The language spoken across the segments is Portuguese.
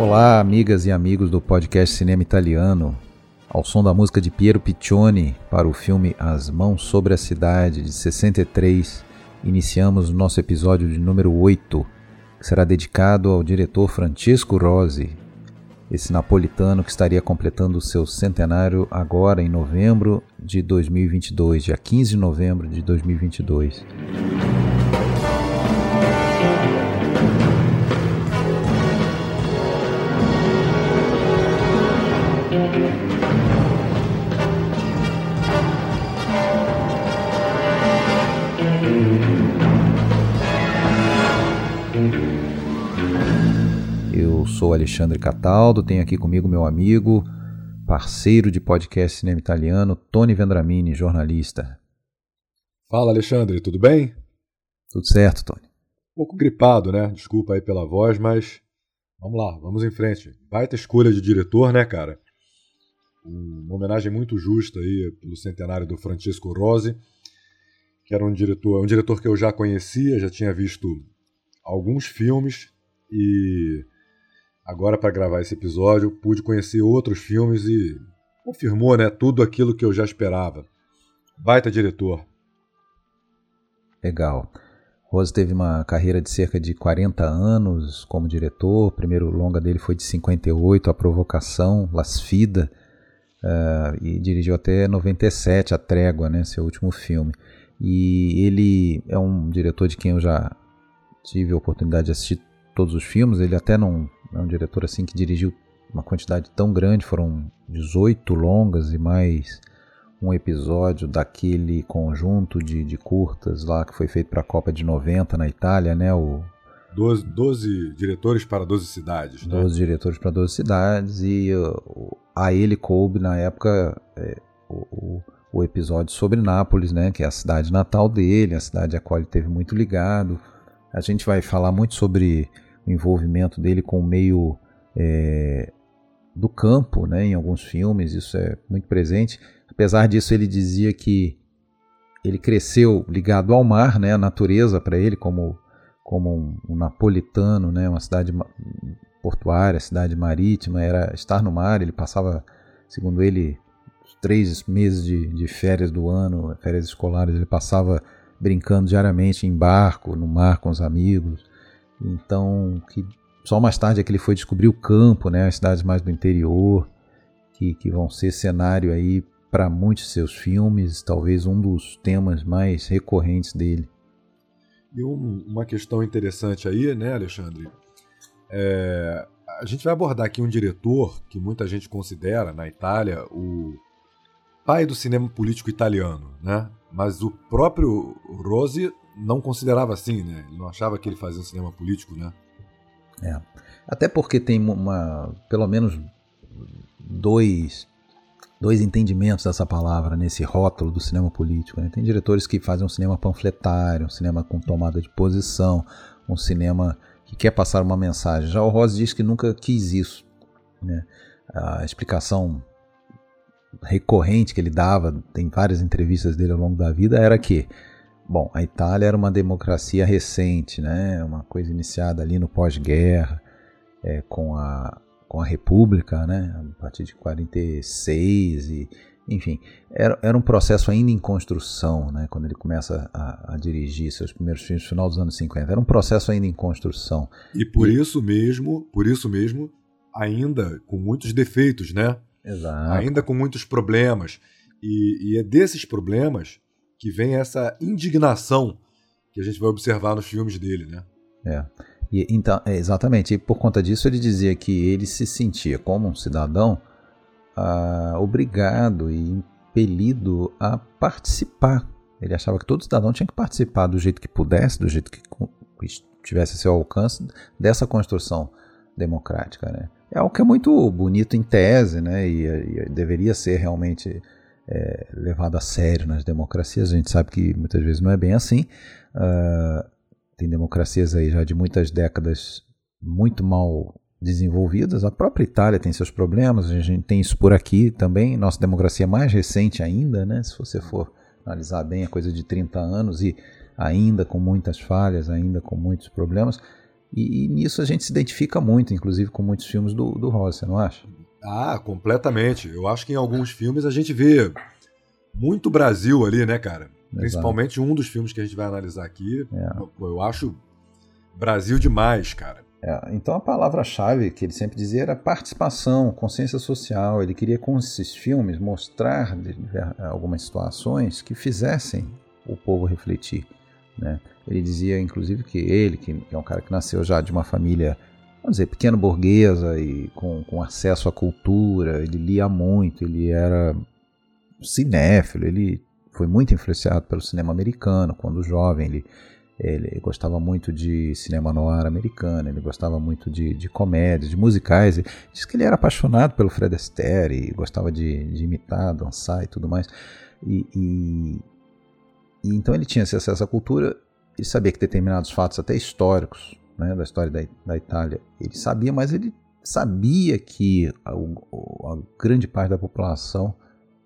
Olá, amigas e amigos do podcast Cinema Italiano. Ao som da música de Piero Piccioni para o filme As Mãos sobre a Cidade de 63, iniciamos o nosso episódio de número 8, que será dedicado ao diretor Francesco Rosi, esse napolitano que estaria completando seu centenário agora em novembro de 2022, dia 15 de novembro de 2022. Sou Alexandre Cataldo, tenho aqui comigo meu amigo, parceiro de podcast Cinema Italiano, Tony Vendramini, jornalista. Fala Alexandre, tudo bem? Tudo certo, Tony. Um pouco gripado, né? Desculpa aí pela voz, mas vamos lá, vamos em frente. Baita escolha de diretor, né, cara? Uma homenagem muito justa aí pelo centenário do Francesco Rosi, que era um diretor, um diretor que eu já conhecia, já tinha visto alguns filmes e agora para gravar esse episódio pude conhecer outros filmes e confirmou, né, tudo aquilo que eu já esperava. Baita diretor. Legal. Rose teve uma carreira de cerca de 40 anos como diretor. O primeiro longa dele foi de 58, A Provocação, Las Fida, uh, e dirigiu até 97, A Trégua, né, seu último filme. E ele é um diretor de quem eu já tive a oportunidade de assistir todos os filmes. Ele até não é um diretor assim que dirigiu uma quantidade tão grande, foram 18 longas e mais um episódio daquele conjunto de, de curtas lá que foi feito para a Copa de 90 na Itália, né? O 12, 12 diretores para 12 cidades, né? 12 diretores para 12 cidades e uh, a ele coube na época é, o, o, episódio sobre Nápoles, né? Que é a cidade natal dele, a cidade a qual ele teve muito ligado. A gente vai falar muito sobre o envolvimento dele com o meio é, do campo, né, em alguns filmes, isso é muito presente. Apesar disso, ele dizia que ele cresceu ligado ao mar, né, a natureza para ele, como, como um, um, napolitano, né, uma cidade portuária, cidade marítima, era estar no mar. Ele passava, segundo ele, três meses de, de férias do ano, férias escolares, ele passava brincando diariamente em barco, no mar com os amigos. Então, que só mais tarde é que ele foi descobrir o campo, né, as cidades mais do interior, que, que vão ser cenário aí para muitos seus filmes, talvez um dos temas mais recorrentes dele. E um, uma questão interessante aí, né, Alexandre? É, a gente vai abordar aqui um diretor que muita gente considera na Itália o pai do cinema político italiano, né? Mas o próprio Rose não considerava assim, né? Ele não achava que ele fazia um cinema político, né? É. Até porque tem uma, pelo menos dois, dois entendimentos dessa palavra nesse rótulo do cinema político. Né? Tem diretores que fazem um cinema panfletário, um cinema com tomada de posição, um cinema que quer passar uma mensagem. Já o Rose diz que nunca quis isso. Né? A explicação recorrente que ele dava, tem várias entrevistas dele ao longo da vida, era que Bom, a Itália era uma democracia recente, né? uma coisa iniciada ali no pós-guerra, é, com, a, com a República, né? a partir de 46, e, enfim, era, era um processo ainda em construção, né? quando ele começa a, a dirigir seus primeiros filmes no final dos anos 50. Era um processo ainda em construção. E por e, isso mesmo, por isso mesmo, ainda com muitos defeitos, né? Exato. Ainda com muitos problemas. E, e é desses problemas que vem essa indignação que a gente vai observar nos filmes dele, né? É. E, então, é, exatamente. E por conta disso ele dizia que ele se sentia como um cidadão ah, obrigado e impelido a participar. Ele achava que todo cidadão tinha que participar do jeito que pudesse, do jeito que, tivesse seu alcance dessa construção democrática, né? É algo que é muito bonito em tese, né? E, e deveria ser realmente é, levado a sério nas democracias. A gente sabe que muitas vezes não é bem assim. Uh, tem democracias aí já de muitas décadas muito mal desenvolvidas. A própria Itália tem seus problemas, a gente tem isso por aqui também. Nossa democracia é mais recente ainda, né? Se você for analisar bem, é coisa de 30 anos e ainda com muitas falhas, ainda com muitos problemas. E, e nisso a gente se identifica muito, inclusive com muitos filmes do, do Rossi, você não acha? Ah, completamente. Eu acho que em alguns filmes a gente vê muito Brasil ali, né, cara? Exato. Principalmente um dos filmes que a gente vai analisar aqui. É. Eu acho Brasil demais, cara. É, então a palavra-chave que ele sempre dizia era participação, consciência social. Ele queria com esses filmes mostrar algumas situações que fizessem o povo refletir. Né? Ele dizia, inclusive, que ele, que é um cara que nasceu já de uma família, vamos dizer, pequena burguesa e com, com acesso à cultura, ele lia muito, ele era cinéfilo, ele foi muito influenciado pelo cinema americano quando jovem, ele ele gostava muito de cinema noir americano, ele gostava muito de, de comédias, de musicais. Diz que ele era apaixonado pelo Fred Astaire e gostava de, de imitar, dançar e tudo mais. E, e, e, então ele tinha esse acesso à cultura. Ele sabia que determinados fatos, até históricos, né, da história da, da Itália, ele sabia, mas ele sabia que a, a grande parte da população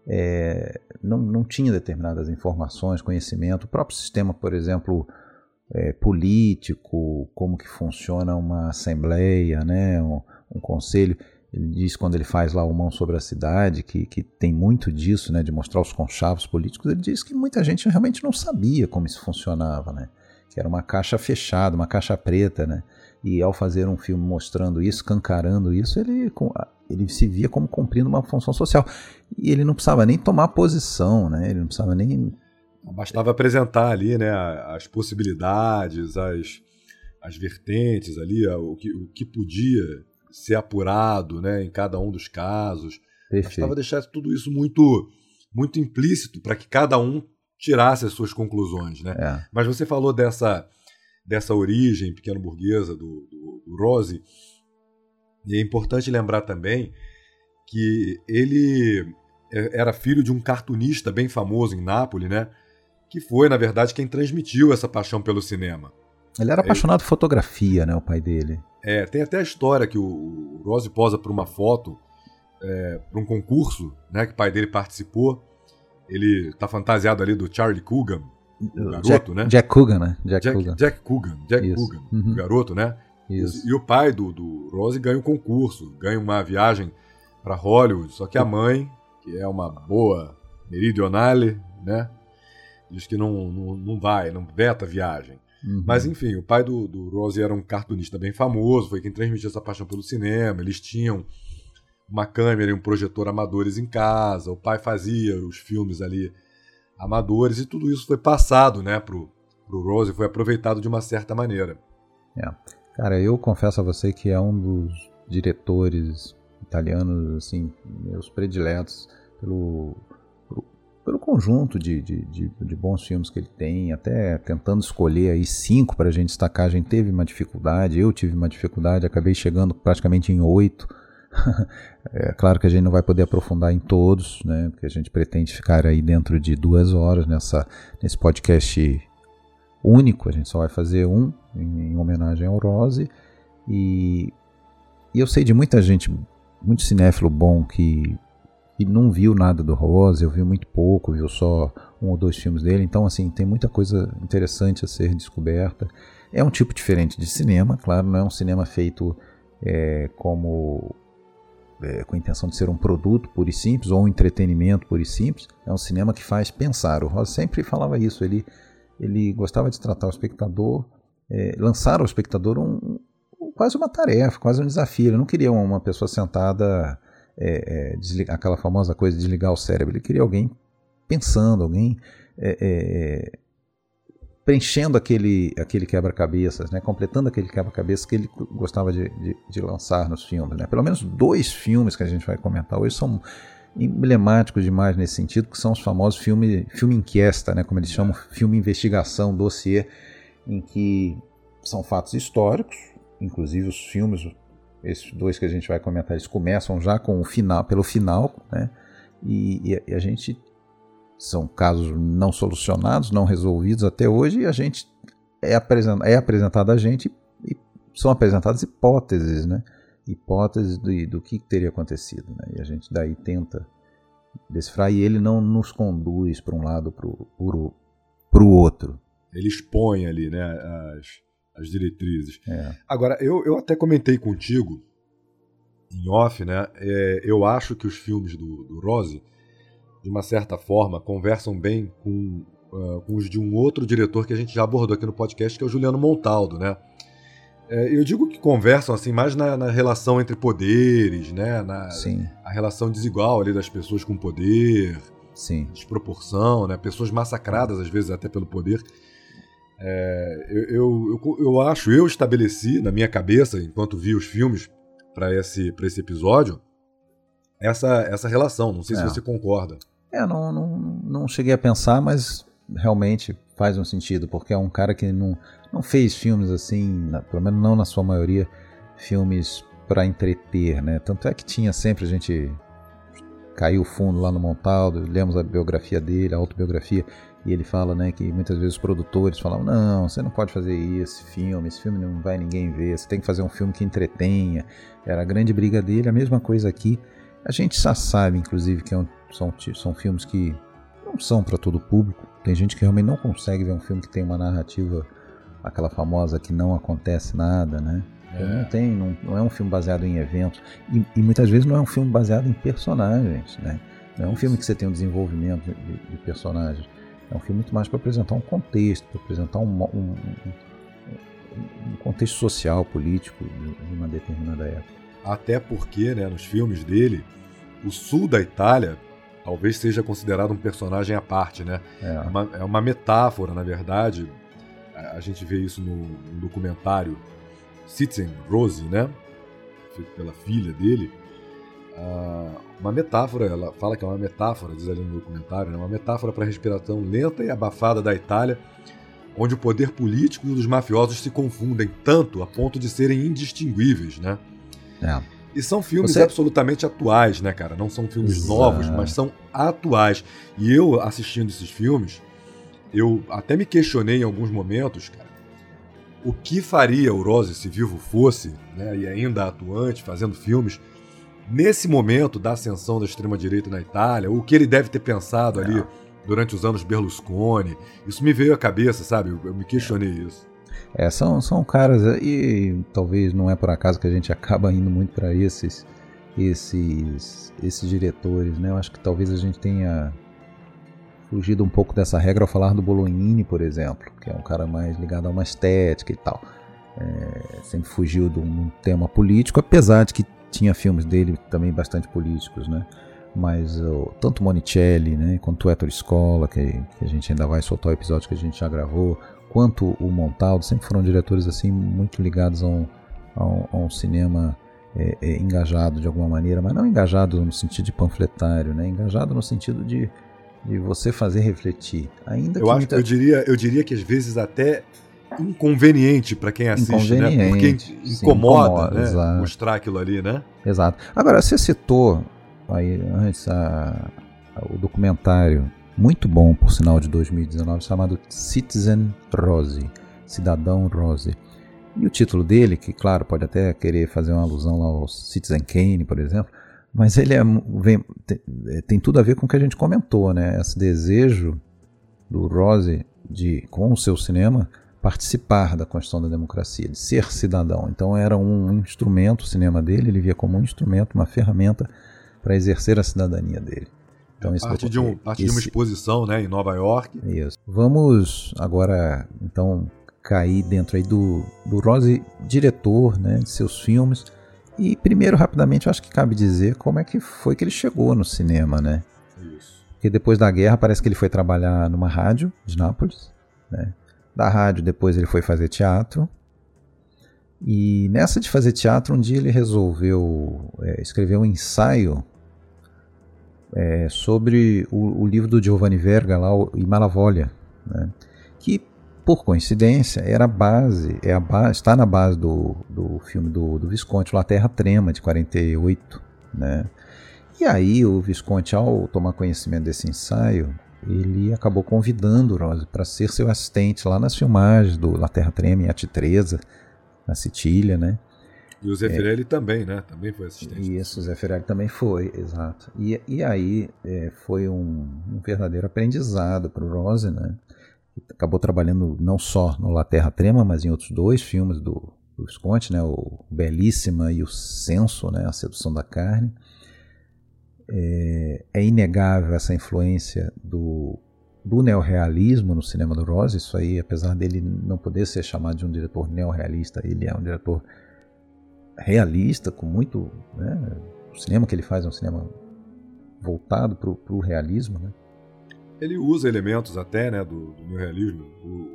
é, não, não tinha determinadas informações, conhecimento. O próprio sistema, por exemplo, é, político, como que funciona uma assembleia, né, um, um, conselho. Ele diz quando ele faz lá o Mão sobre a Cidade, que, que tem muito disso, né, de mostrar os conchavos políticos, ele diz que muita gente realmente não sabia como isso funcionava, né, que era uma caixa fechada, uma caixa preta, né, e ao fazer um filme mostrando isso, cancarando isso, ele, ele se via como cumprindo uma função social. E ele não precisava nem tomar posição, né, ele não precisava nem Bastava apresentar ali né, as possibilidades, as, as vertentes ali, o que, o que podia ser apurado né, em cada um dos casos. Perfeito. Bastava deixar tudo isso muito, muito implícito para que cada um tirasse as suas conclusões. Né? É. Mas você falou dessa, dessa origem pequeno-burguesa do, do, do Rose, e é importante lembrar também que ele é, era filho de um cartunista bem famoso em Nápoles, né? que foi, na verdade, quem transmitiu essa paixão pelo cinema. Ele era apaixonado por fotografia, né, o pai dele. É, tem até a história que o, Rose posa por uma foto é, para um concurso, né, que o pai dele participou. Ele tá fantasiado ali do Charlie Coogan, o garoto, Jack, né? Jack Coogan, né? Jack, Jack Coogan. Jack Coogan, Jack Isso. Coogan, uhum. o garoto, né? Isso. E o pai do, do Rose ganha um concurso, ganha uma viagem para Hollywood, só que a mãe, que é uma boa meridionale, né? diz que não, não, não vai, não veta a viagem. Uhum. Mas enfim, o pai do, do Rose era um cartunista bem famoso, foi quem transmitiu essa paixão pelo cinema. Eles tinham uma câmera e um projetor amadores em casa, o pai fazia os filmes ali amadores e tudo isso foi passado né, pro, pro Rose, foi aproveitado de uma certa maneira. É. Cara, eu confesso a você que é um dos diretores italianos, assim, meus prediletos pelo pelo conjunto de, de, de, de, bons filmes que ele tem, até tentando escolher aí cinco para a gente destacar, a gente teve uma dificuldade, eu tive uma dificuldade, acabei chegando praticamente em oito. é claro que a gente não vai poder aprofundar em todos, né, porque a gente pretende ficar aí dentro de duas horas nessa, nesse podcast único, a gente só vai fazer um em, em homenagem ao Rose, e, e eu sei de muita gente, muito cinéfilo bom que e não viu nada do Rose, eu vi muito pouco, viu só um ou dois filmes dele, então assim, tem muita coisa interessante a ser descoberta. É um tipo diferente de cinema, claro, não é um cinema feito é, como é, com a intenção de ser um produto puro e simples ou um entretenimento puro e simples, é um cinema que faz pensar. O Rose sempre falava isso, ele, ele gostava de tratar o espectador, é, lançar ao espectador um, um, quase uma tarefa, quase um desafio. Ele não queria uma pessoa sentada é, é, desligar, aquela famosa coisa de desligar o cérebro. Ele queria alguém pensando, alguém é, é preenchendo aquele, aquele quebra-cabeças, né? completando aquele quebra-cabeças que ele gostava de, de, de, lançar nos filmes. Né? Pelo menos dois filmes que a gente vai comentar hoje são emblemáticos demais nesse sentido, que são os famosos filmes filme inquiesta, né? como eles chamam, filme investigação, dossiê, em que são fatos históricos, inclusive os filmes esses dois que a gente vai comentar, eles começam já com o final, pelo final, né? E, e, a gente são casos não solucionados, não resolvidos até hoje, e a gente é, apresentado, é apresentado a gente e são apresentadas hipóteses, né? Hipóteses do, do que teria acontecido, né? E a gente daí tenta decifrar e ele não nos conduz para um lado para o outro. Ele expõe ali, né, as, as diretrizes. É. Agora, eu, eu até comentei contigo em off, né? É, eu acho que os filmes do, do Rose, de uma certa forma, conversam bem com, uh, com os de um outro diretor que a gente já abordou aqui no podcast, que é o Juliano Montaldo, né? É, eu digo que conversam assim mais na, na relação entre poderes, né? Na, Sim. A relação desigual ali das pessoas com poder, Sim. desproporção, né? Pessoas massacradas às vezes até pelo poder. É, eu, eu, eu, eu, acho, eu estabeleci na minha cabeça, enquanto vi os filmes para esse, pra esse episódio, essa, essa relação. Não sei é. se você concorda. É, não, não, não cheguei a pensar, mas realmente faz um sentido, porque é um cara que não, não fez filmes assim, pelo menos não na sua maioria, filmes para entreter, né? Tanto é que tinha sempre a gente caiu fundo lá no Montaldo, lemos a biografia dele, a autobiografia, e ele fala, né, que muitas vezes os produtores falavam: "Não, você não pode fazer esse filme, esse filme não vai ninguém ver, você tem que fazer um filme que entretenha". Era a grande briga dele, a mesma coisa aqui. A gente já sabe, inclusive, que é um, são, são filmes que não são para todo público. Tem gente que realmente não consegue ver um filme que tem uma narrativa aquela famosa que não acontece nada, né? É. Não tem, não, não, é um filme baseado em eventos e, e, muitas vezes não é um filme baseado em personagens, né? Não é um filme que você tem um desenvolvimento de, de personagens. É um filme muito mais para apresentar um contexto, para apresentar um, um, um, contexto social, político de uma determinada época. Até porque, né, nos filmes dele, o sul da Itália talvez seja considerado um personagem à parte, né? É, é uma, é uma metáfora, na verdade, a gente vê isso no, no documentário Citizen Rose, né? Feito pela filha dele. Uh, uma metáfora, ela fala que é uma metáfora, diz ali no documentário, né? uma metáfora para a respiração lenta e abafada da Itália, onde o poder político e dos mafiosos se confundem tanto a ponto de serem indistinguíveis, né? É. E são filmes Você... absolutamente atuais, né, cara? Não são filmes Exato. novos, mas são atuais. E eu, assistindo esses filmes, eu até me questionei em alguns momentos, cara, o que faria o Rose se vivo fosse, né, e ainda atuante, fazendo filmes, nesse momento da ascensão da extrema-direita na Itália, o que ele deve ter pensado ali é. durante os anos Berlusconi. Isso me veio à cabeça, sabe? Eu, eu me questionei isso. É, são, são caras, e talvez não é por acaso que a gente acaba indo muito para esses, esses, esses diretores, né? Eu acho que talvez a gente tenha fugido um pouco dessa regra ao falar do Bolognini, por exemplo, que é um cara mais ligado a uma estética e tal. É, sempre fugiu de um tema político, apesar de que tinha filmes dele também bastante políticos, né? Mas uh, tanto Monicelli, né, quanto o Ettore Scola, que, que, a gente ainda vai soltar o episódio que a gente já gravou, quanto o Montaldo, sempre foram diretores assim muito ligados a um, a um, a um cinema é, é, engajado de alguma maneira, mas não engajado no sentido de panfletário, né? Engajado no sentido de de você fazer refletir. Ainda eu, acho, muita... eu, diria, eu diria que às vezes até inconveniente para quem assiste, né? Porque incomoda, sim, incomoda né? mostrar aquilo ali, né? Exato. Agora, você citou aí antes a, a, o documentário muito bom, por sinal, de 2019, chamado Citizen Rose, Cidadão Rose. E o título dele, que claro, pode até querer fazer uma alusão ao Citizen Kane, por exemplo, mas ele é, vem, tem, é, tem, tudo a ver com o que a gente comentou, né? Esse desejo do Rose de, com o seu cinema, participar da construção da democracia, de ser cidadão. Então era um instrumento, o cinema dele, ele via como um instrumento, uma ferramenta para exercer a cidadania dele. Então, isso parte, de, um, parte esse, de uma exposição né, em Nova York. Isso. Vamos agora, então, cair dentro aí do, do Rose, diretor né, de seus filmes, e primeiro, rapidamente, eu acho que cabe dizer como é que foi que ele chegou no cinema, né? Isso. Porque depois da guerra parece que ele foi trabalhar numa rádio de Nápoles, né? Da rádio depois ele foi fazer teatro. E nessa de fazer teatro, um dia ele resolveu é, escrever um ensaio é, sobre o, o, livro do Giovanni Verga lá, o Malavolia, né? que por coincidência, era base, é a base, está na base do, do filme do, do Visconti, La Terra Trema, de 48. Né? E aí o Visconti, ao tomar conhecimento desse ensaio, ele acabou convidando o Rose para ser seu assistente lá nas filmagens do La Terra Treme e a Titresa, na Sicília, né? E o Zeffirelli é, também, né? Também foi assistente. Isso, o Zeffirelli também foi, exato. E, e aí é, foi um, um, verdadeiro aprendizado para o Rose, né? Acabou trabalhando não só no La Terra Trema, mas em outros dois filmes do, do Visconti, né? O Belíssima e o Senso, né? A Sedução da Carne. É, é inegável essa influência do, do neorrealismo no cinema do Rose. Isso aí, apesar dele não poder ser chamado de um diretor neorrealista, ele é um diretor realista, com muito. Né, o cinema que ele faz é um cinema voltado para o realismo. Né? Ele usa elementos até né, do, do neorrealismo,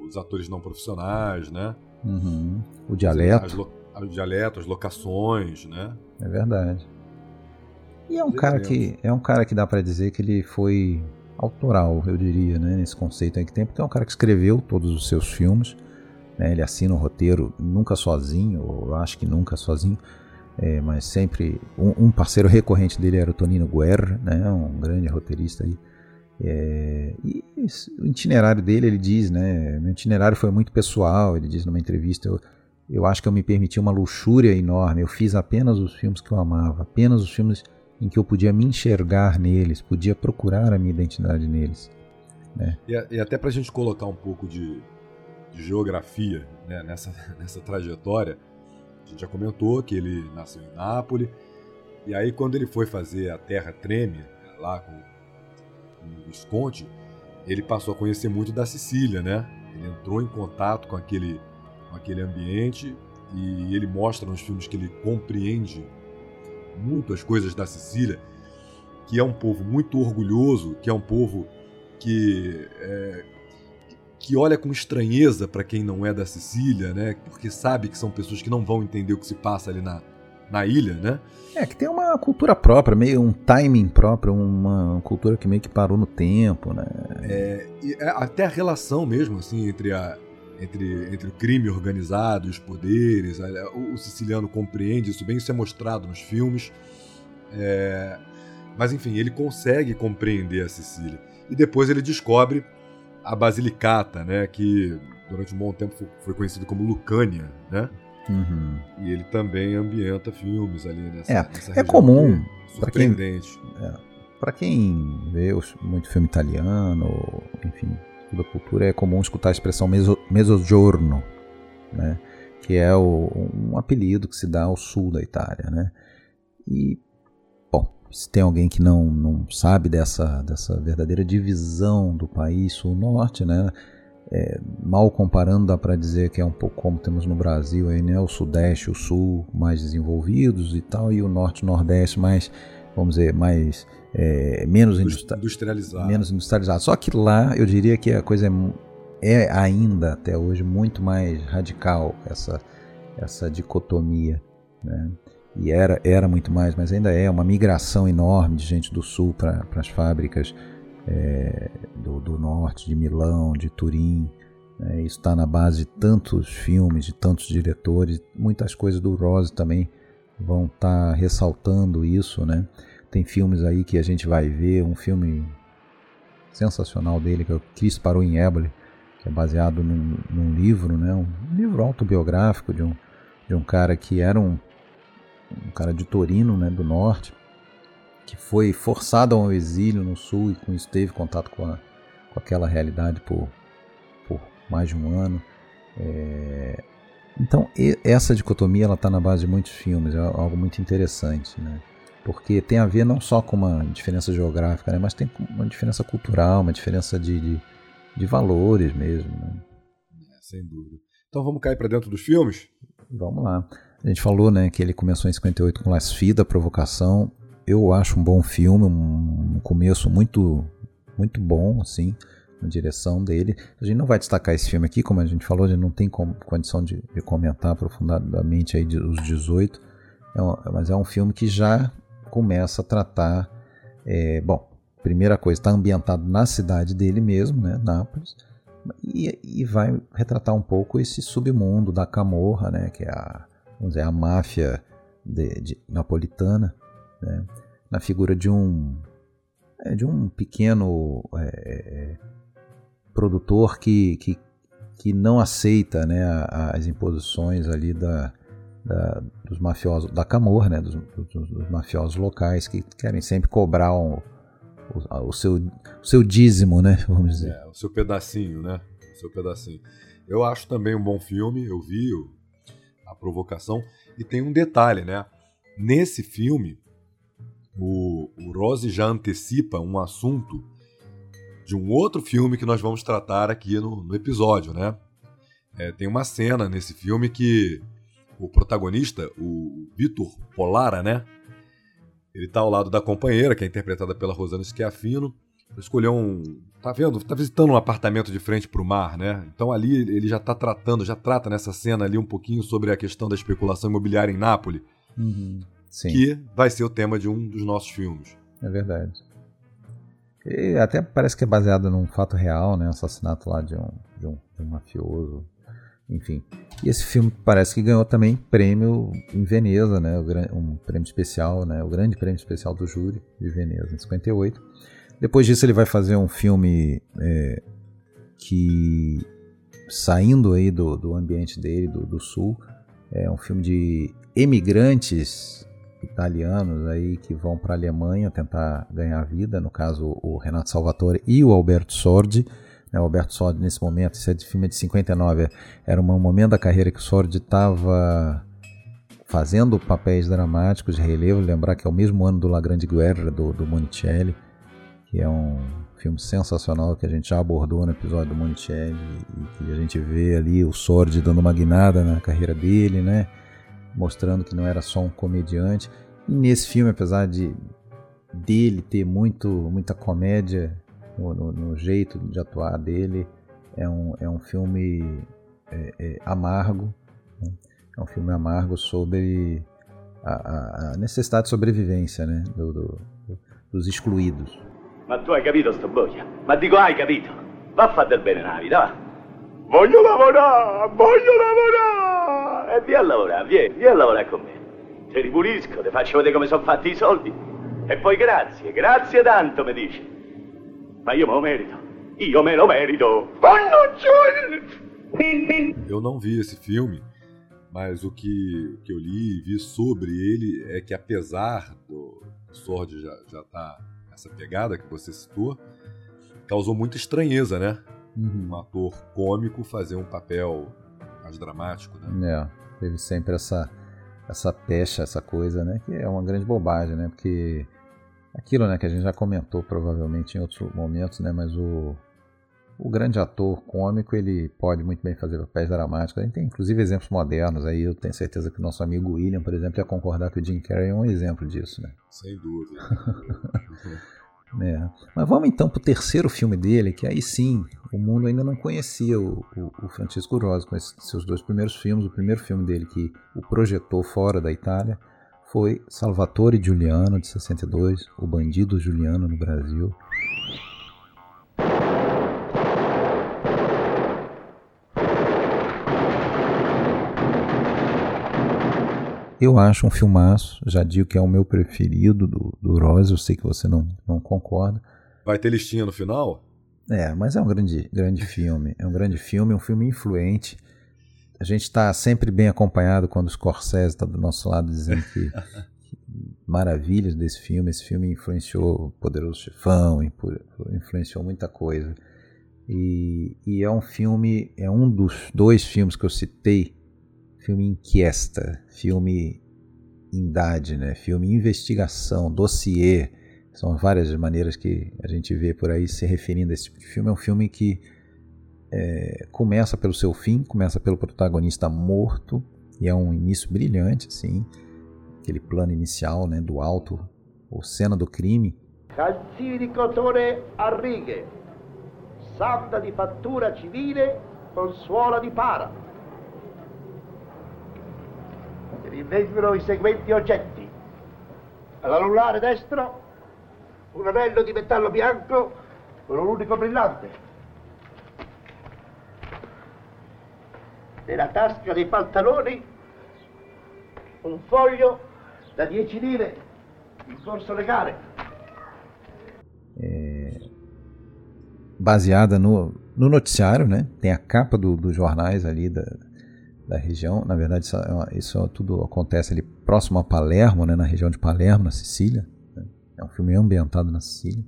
os atores não profissionais, né? Uhum. O dialeto. As, as, os dialetos, as locações, né? É verdade. E é um cara que é um cara que dá para dizer que ele foi autoral, eu diria, né, nesse conceito aí que tem, porque é um cara que escreveu todos os seus filmes, né, ele assina o roteiro nunca sozinho, ou acho que nunca sozinho, é, mas sempre um, um, parceiro recorrente dele era o Tonino Guerra, né, um grande roteirista aí. É, e o itinerário dele, ele diz, né, meu itinerário foi muito pessoal, ele diz numa entrevista, eu, eu acho que eu me permiti uma luxúria enorme, eu fiz apenas os filmes que eu amava, apenas os filmes em que eu podia me enxergar neles, podia procurar a minha identidade neles. Né? E, e até para a gente colocar um pouco de, de geografia né, nessa, nessa trajetória, a gente já comentou que ele nasceu em Nápoles, e aí quando ele foi fazer a Terra Treme, lá com, com o Visconti, ele passou a conhecer muito da Sicília, né? Ele entrou em contato com aquele, com aquele ambiente e ele mostra nos filmes que ele compreende muito as coisas da Sicília, que é um povo muito orgulhoso, que é um povo que é, que olha com estranheza para quem não é da Sicília, né? Porque sabe que são pessoas que não vão entender o que se passa ali na, na ilha, né? É, que tem uma cultura própria, meio um timing próprio, uma cultura que meio que parou no tempo, né? É, é, até a relação mesmo, assim, entre a, entre, entre o crime organizado e os poderes. O, o, siciliano compreende isso bem, isso é mostrado nos filmes. É, mas enfim, ele consegue compreender a Sicília. E depois ele descobre a Basilicata, né, que durante um bom tempo foi conhecido como Lucânia, né? Uhum. E ele também ambienta filmes ali nessa, é, nessa É comum. É surpreendente. Para quem, é, quem vê muito filme italiano, enfim, da cultura é comum escutar a expressão meso, mezzogiorno, né? que é o, um apelido que se dá ao sul da Itália. Né? E, se tem alguém que não, não sabe dessa, dessa verdadeira divisão do país sul-norte, né? É, mal comparando, dá para dizer que é um pouco como temos no Brasil, aí, né? o sudeste e o sul mais desenvolvidos e tal, e o norte e nordeste mais, vamos dizer, mais é, menos industrializado. menos industrializado. Só que lá eu diria que a coisa é, é ainda até hoje muito mais radical essa essa dicotomia, né? E era era muito mais, mas ainda é uma migração enorme de gente do sul para as fábricas é, do, do, norte, de Milão, de Turim. Né? Isso está na base de tantos filmes, de tantos diretores, muitas coisas do Rose também vão estar tá ressaltando isso, né? Tem filmes aí que a gente vai ver, um filme sensacional dele, que é o Cristo Parou em Éboli, que é baseado num, num, livro, né? um livro autobiográfico de um, de um cara que era um, um cara de Torino, né? do norte, que foi forçado ao exílio no sul e com isso teve contato com, a, com aquela realidade por, por mais de um ano. É... Então, essa dicotomia ela está na base de muitos filmes, é algo muito interessante. Né? porque tem a ver não só com uma diferença geográfica, né, mas tem uma diferença cultural, uma diferença de, de, de valores mesmo. Né? É, sem dúvida. Então vamos cair para dentro dos filmes? Vamos lá. A gente falou né, que ele começou em 58 com Las Fida, Provocação. Eu acho um bom filme, um começo muito, muito bom, assim, na direção dele. A gente não vai destacar esse filme aqui, como a gente falou, a gente não tem condição de, de comentar aprofundadamente aí os 18, é um, mas é um filme que já começa a tratar. É, bom, primeira coisa, está ambientado na cidade dele mesmo, né, Nápoles, e, e, vai retratar um pouco esse submundo da Camorra, né, que é a, vamos dizer, a máfia de, de, napolitana, né, na figura de um é, de um pequeno é, produtor que, que, que não aceita né, as imposições ali da, da, dos mafiosos, da Camorra, né, dos, dos, dos, mafiosos locais que querem sempre cobrar um, o, o, seu, o seu dízimo, né, vamos dizer. É, o seu pedacinho, né, o seu pedacinho. Eu acho também um bom filme, eu vi a provocação, e tem um detalhe, né, nesse filme o, o Rose já antecipa um assunto de um outro filme que nós vamos tratar aqui no, no episódio, né? É, tem uma cena nesse filme que o protagonista, o Vitor Polara, né? Ele tá ao lado da companheira, que é interpretada pela Rosana Schiaffino. Escolheu um. Tá vendo? Tá visitando um apartamento de frente para o mar, né? Então ali ele já tá tratando, já trata nessa cena ali um pouquinho sobre a questão da especulação imobiliária em Nápoles. Uhum. Que vai ser o tema de um dos nossos filmes. É verdade. E até parece que é baseado num fato real, né? Assassinato lá de um, de um, de um mafioso. Enfim. E esse filme parece que ganhou também prêmio em Veneza, né? Um prêmio especial, né? O grande prêmio especial do júri de Veneza, em 58. Depois disso ele vai fazer um filme é, que saindo aí do, do ambiente dele, do, do sul, é um filme de emigrantes italianos aí que vão para a Alemanha tentar ganhar vida, no caso o Renato Salvatore e o Alberto Sordi. Né, o Alberto Sordi nesse momento, esse é de filme de 59, era um momento da carreira que o Sordi estava fazendo papéis dramáticos de relevo, lembrar que é o mesmo ano do La Grande Guerra, do, do Monicelli, que é um filme sensacional que a gente já abordou no episódio do Monicelli e que a gente vê ali o Sordi dando uma guinada na carreira dele, né? mostrando que não era só um comediante. E nesse filme, apesar de dele ter muito, muita comédia no, no, no jeito de atuar dele, é um, é um filme é, é, amargo, né? é um filme amargo sobre a, a, necessidade de sobrevivência né? Do, do, dos excluídos. Ma tu hai capito sto boia? Ma dico hai capito? Va a fare del bene nella vita, Voglio lavorare, voglio lavorare! E via a lavorare, vieni, vieni a lavorare con me. Ti ripulisco, ti faccio vedere come sono fatti i soldi. E poi grazie, grazie tanto, mi dici. Ma io me lo merito, io me lo merito. Eu não vi esse filme, mas o que, que eu li e vi sobre ele é que apesar do Sword já, já tá essa pegada que você citou, causou muita estranheza, né? uhum. um ator cômico fazer um papel mais dramático, né? É, teve sempre essa essa pecha, essa coisa, né? Que é uma grande bobagem, né? Porque aquilo, né? Que a gente já comentou provavelmente em outros momentos, né? Mas o o grande ator cômico ele pode muito bem fazer papéis dramáticos. A gente tem inclusive exemplos modernos aí. Eu tenho certeza que o nosso amigo William, por exemplo, ia concordar que o Jim Carrey é um exemplo disso, né? Sem dúvida. É. Mas vamos então para o terceiro filme dele, que aí sim o mundo ainda não conhecia o, o, o Francisco Rosa com esses seus dois primeiros filmes. O primeiro filme dele que o projetou fora da Itália foi Salvatore Giuliano, de 62, O Bandido Giuliano no Brasil. Eu acho um filmaço, já digo que é o meu preferido do, do Rose, eu sei que você não, não concorda. Vai ter listinha no final? É, mas é um grande, grande filme. É um grande filme, um filme influente. A gente está sempre bem acompanhado quando o Scorsese está do nosso lado dizendo que, que, maravilhas desse filme. Esse filme influenciou o Poderoso Chefão, influenciou muita coisa. E, e, é um filme, é um dos dois filmes que eu citei filme inquiesta, filme indade, né? filme investigação, dossiê. São várias maneiras que a gente vê por aí se referindo a esse tipo de filme. É um filme que é, começa pelo seu fim, começa pelo protagonista morto, e é um início brilhante, assim, aquele plano inicial né, do alto, ou cena do crime. Cotone a righe, di fattura civile con suola di para. Rinvengono i seguenti oggetti. All'anulare destro un anello di metallo bianco con un unico brillante. Nella tasca dei pantaloni un foglio da 10 lire in corso legale. baseada no, no noticiário, né? Tem a capa do, dos jornais ali da, da região. Na verdade, isso, é isso, tudo acontece ali próximo a Palermo, né? Na região de Palermo, na Sicília. Né? É um filme ambientado na Sicília.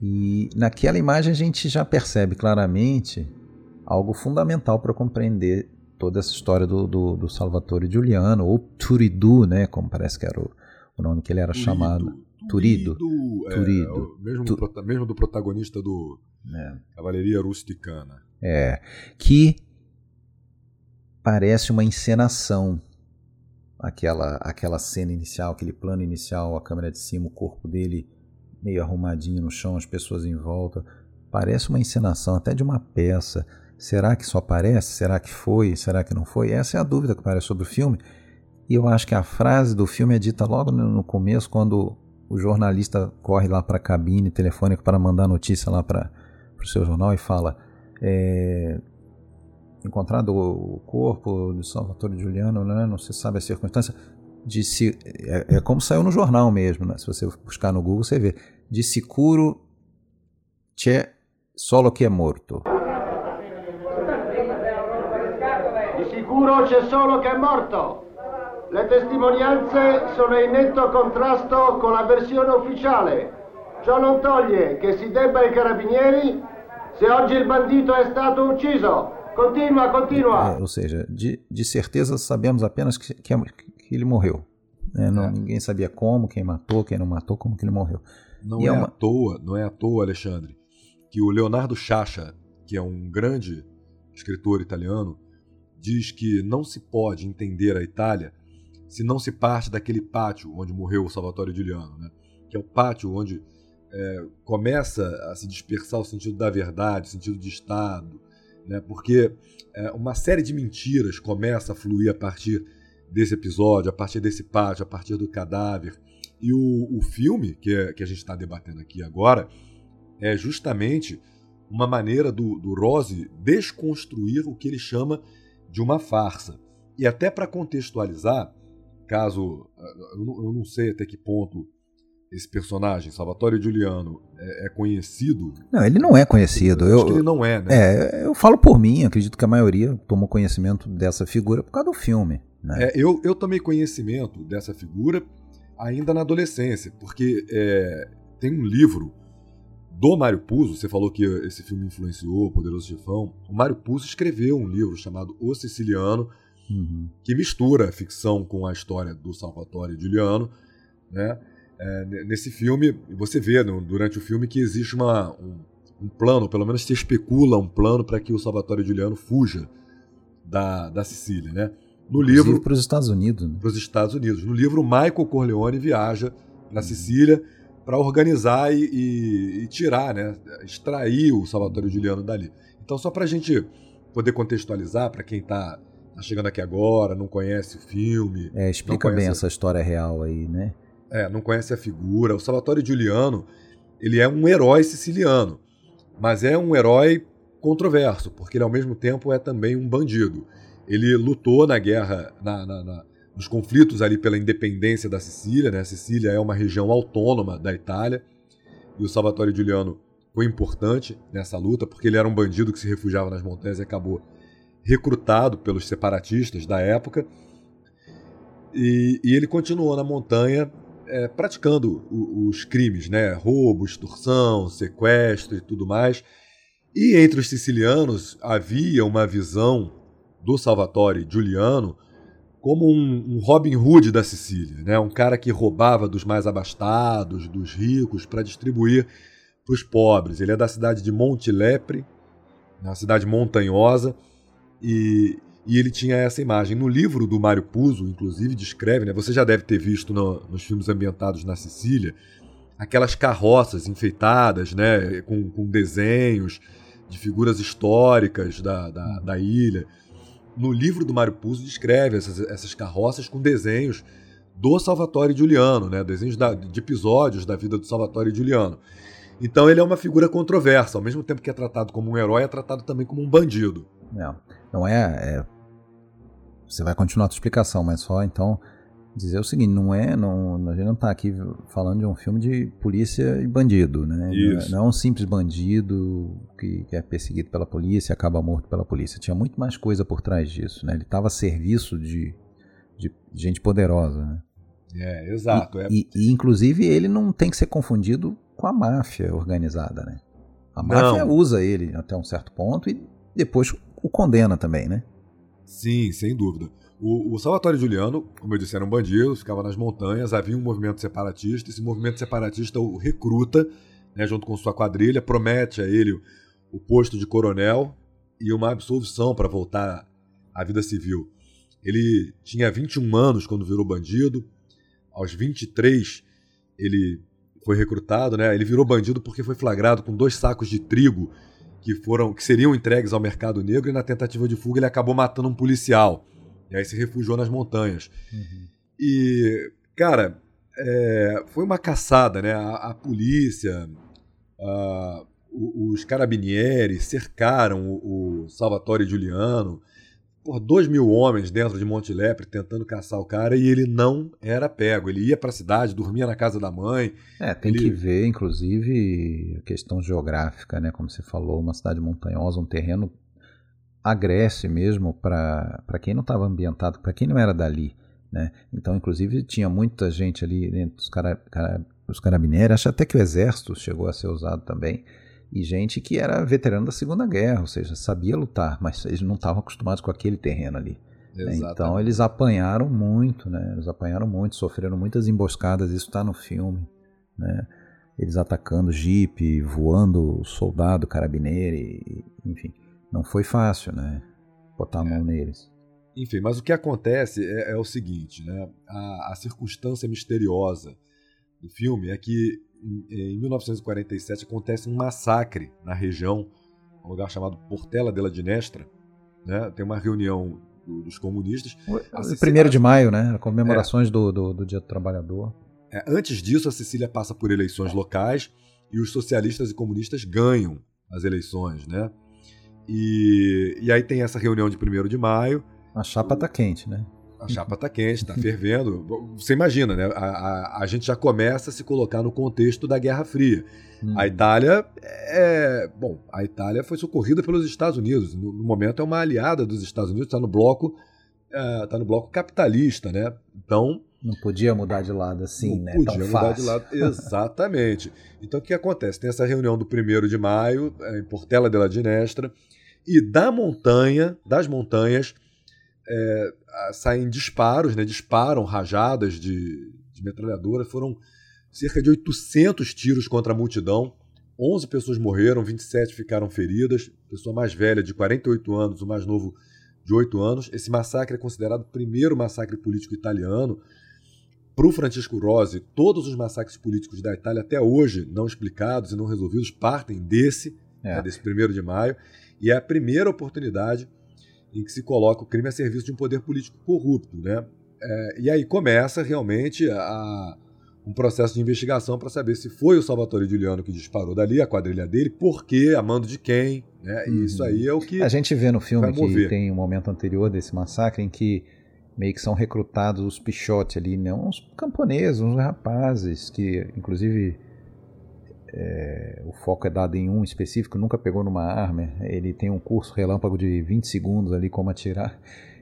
E naquela imagem a gente já percebe claramente algo fundamental para compreender toda essa história do, do, do Salvatore Giuliano, ou Turidu, né? Como parece que era o, o nome que ele era chamado. Turido. Turido. É, Turido. mesmo, tu... do, mesmo do protagonista do é. Cavalaria Rusticana. É. Que parece uma encenação. Aquela, aquela cena inicial, aquele plano inicial, a câmera de cima, o corpo dele meio arrumadinho no chão, as pessoas em volta. Parece uma encenação até de uma peça. Será que só parece? Será que foi? Será que não foi? Essa é a dúvida que parece sobre o filme. E eu acho que a frase do filme é dita logo no começo, quando o jornalista corre lá para a cabine telefônica para mandar notícia lá para o seu jornal e fala: é, encontrado o corpo de Salvatore Giuliano, né, não se sabe a circunstância. Disse, é, é, como saiu no jornal mesmo, né? se você buscar no Google você vê. De sicuro c'è solo che è morto. Di sicuro c'è solo che è morto. Le testimonianze sono in netto contrasto con la versione ufficiale. Ciò non toglie che si debba ai carabinieri se oggi il bandito è stato ucciso. Continua, continua. É, ou seja, de, de certeza sabemos apenas que, que, que ele morreu. É, não, é. Ninguém sabia como, quem matou, quem não matou, como que ele morreu. Não é, é uma... à toa, não é à toa, Alexandre, que o Leonardo Sciascia, que é um grande escritor italiano, diz que não se pode entender a Itália se não se parte daquele pátio onde morreu o Salvatore Giuliano, né? que é o pátio onde é, começa a se dispersar o sentido da verdade, o sentido de Estado, né? porque é, uma série de mentiras começa a fluir a partir desse episódio, a partir desse pátio, a partir do cadáver. E o, o filme que, é, que a gente está debatendo aqui agora é justamente uma maneira do, do Rose desconstruir o que ele chama de uma farsa. E até para contextualizar, caso eu não, sei até que ponto esse personagem, Salvatore Giuliano, é, é conhecido. Não, ele não é conhecido. Eu, eu acho que ele não é, né? É, eu falo por mim, acredito que a maioria tomou conhecimento dessa figura por causa do filme. Né? É, eu, eu tomei conhecimento dessa figura ainda na adolescência, porque é, tem um livro do Mário Puzo, você falou que esse filme influenciou o Poderoso Chefão. O Mário Puzo escreveu um livro chamado O Siciliano, uhum. que mistura a ficção com a história do Salvatore Giuliano. Né? É, nesse filme, você vê no, durante o filme que existe uma, um, um, plano, pelo menos se especula um plano para que o Salvatore Giuliano fuja da, da Sicília. Né? No livro para os Estados Unidos. Né? Para os Estados Unidos. No livro, Michael Corleone viaja para Sicília para organizar e, e, e, tirar, né? extrair o Salvatore Giuliano dali. Então, só para a gente poder contextualizar, para quem está tá chegando aqui agora, não conhece o filme. É, explica bem essa história real aí, né? É, não conhece a figura. O Salvatore Giuliano, ele é um herói siciliano, mas é um herói controverso, porque ele ao mesmo tempo é também um bandido. Ele lutou na guerra, na, na, na, nos conflitos ali pela independência da Sicília. Né? A Sicília é uma região autônoma da Itália e o Salvatore Giuliano foi importante nessa luta, porque ele era um bandido que se refugiava nas montanhas e acabou recrutado pelos separatistas da época. E, e ele continuou na montanha é, praticando o, os crimes, né? roubo, extorsão, sequestro e tudo mais. E entre os sicilianos havia uma visão do Salvatore Giuliano como um, um, Robin Hood da Sicília, né? um cara que roubava dos mais abastados, dos ricos, para distribuir para os pobres. Ele é da cidade de Monte Lepre, uma cidade montanhosa, e, e ele tinha essa imagem. No livro do Mário Puzo, inclusive, descreve, né, você já deve ter visto no, nos filmes ambientados na Sicília, aquelas carroças enfeitadas, né, com, com desenhos de figuras históricas da, da, da, ilha. No livro do Mário Puzo descreve essas, essas carroças com desenhos do Salvatore Giuliano, né, desenhos da, de episódios da vida do Salvatore Giuliano. Então ele é uma figura controversa, ao mesmo tempo que é tratado como um herói, é tratado também como um bandido. É. Não é, é, Você vai continuar a tua explicação, mas só então dizer o seguinte, não é, não, a gente não está aqui falando de um filme de polícia e bandido, né? Isso. Não é um simples bandido que, que, é perseguido pela polícia e acaba morto pela polícia. Tinha muito mais coisa por trás disso, né? Ele estava a serviço de, de, gente poderosa, né? É, exato. E, é... E, e, inclusive ele não tem que ser confundido com a máfia organizada, né? A máfia Não. usa ele até um certo ponto e depois o condena também, né? Sim, sem dúvida. O, o Salvatore Giuliano, como eu disse, era um bandido, ficava nas montanhas, havia um movimento separatista, esse movimento separatista o recruta, né, junto com sua quadrilha, promete a ele o, o posto de coronel e uma absolvição para voltar à vida civil. Ele tinha 21 anos quando virou bandido, aos 23 ele foi recrutado, né? Ele virou bandido porque foi flagrado com dois sacos de trigo que foram que seriam entregues ao mercado negro e na tentativa de fuga ele acabou matando um policial. E aí se refugiou nas montanhas. E, cara, é, foi uma caçada, né? A, a polícia, a, os carabinieri cercaram o, o Salvatore Giuliano. Por dois mil homens dentro de Monte Lepre tentando caçar o cara e ele não era pego. Ele ia pra cidade, dormia na casa da mãe. É, tem Ele- que ver, inclusive, a questão geográfica, né? Como você falou, uma cidade montanhosa, um terreno agreste mesmo para quem não estava ambientado, para quem não era dali, né? Então, inclusive, tinha muita gente ali dentro dos cara, cara, os carabineiros, acho até que o exército chegou a ser usado também, e gente que era veterano da Segunda Guerra, ou seja, sabia lutar, mas eles não estavam acostumados com aquele terreno ali. né? Então eles apanharam muito, né? Eles apanharam muito, sofreram muitas emboscadas, isso está no filme, né? Eles atacando jipe, voando soldado, carabineiro, e- enfim, não foi fácil, né? Botar a mão neles. Enfim, mas o que acontece é, é o seguinte, né? A, a circunstância misteriosa do filme é que em, em 1947 acontece um massacre na região, um lugar chamado Portela della Ginestra, né? Tem uma reunião do- dos comunistas. O primeiro de maio, né? Comemorações do, do, do Dia do Trabalhador. É, antes disso, a Sicília passa por eleições locais e os socialistas e comunistas ganham as eleições, né? E, e aí tem essa reunião de 1 de maio, A chapa tá quente, né? A chapa tá quente, tá fervendo. Você imagina, né? A, a, a gente já começa a se colocar no contexto da Guerra Fria. Hum. A Itália é. Bom, a Itália foi socorrida pelos Estados Unidos. No, no momento é uma aliada dos Estados Unidos, está no bloco. é, tá no bloco capitalista, né? Então, Não podia mudar de lado assim, não né? podia Tão mudar fácil. de lado. Exatamente. Então o que acontece? Tem essa reunião do 1 de maio, é, em Portela della Ginestra, e da montanha, das montanhas, é, saem disparos, né? disparam rajadas de, de metralhadora. Foram cerca de 800 tiros contra a multidão. 11 pessoas morreram, 27 ficaram feridas. Pessoa mais velha, de 48 anos, o mais novo, de 8 anos. Esse massacre é considerado o primeiro massacre político italiano para o Francisco Rossi, todos os massacres políticos da Itália até hoje não explicados e não resolvidos partem desse, É. né, desse 1 de maio, e é a primeira oportunidade em que se coloca o crime a serviço de um poder político corrupto. Né? É, e aí começa realmente a- um processo de investigação para saber se foi o Salvatore Giuliano que disparou dali, a quadrilha dele, por quê, a mando de quem. Né? E Uhum. isso aí é o que. A gente vê no filme que tem um momento anterior desse massacre em que meio que são recrutados os pichotes ali, né? uns camponeses, uns rapazes, que inclusive é, o foco é dado em um específico, nunca pegou numa arma, ele tem um curso relâmpago de 20 segundos ali como atirar,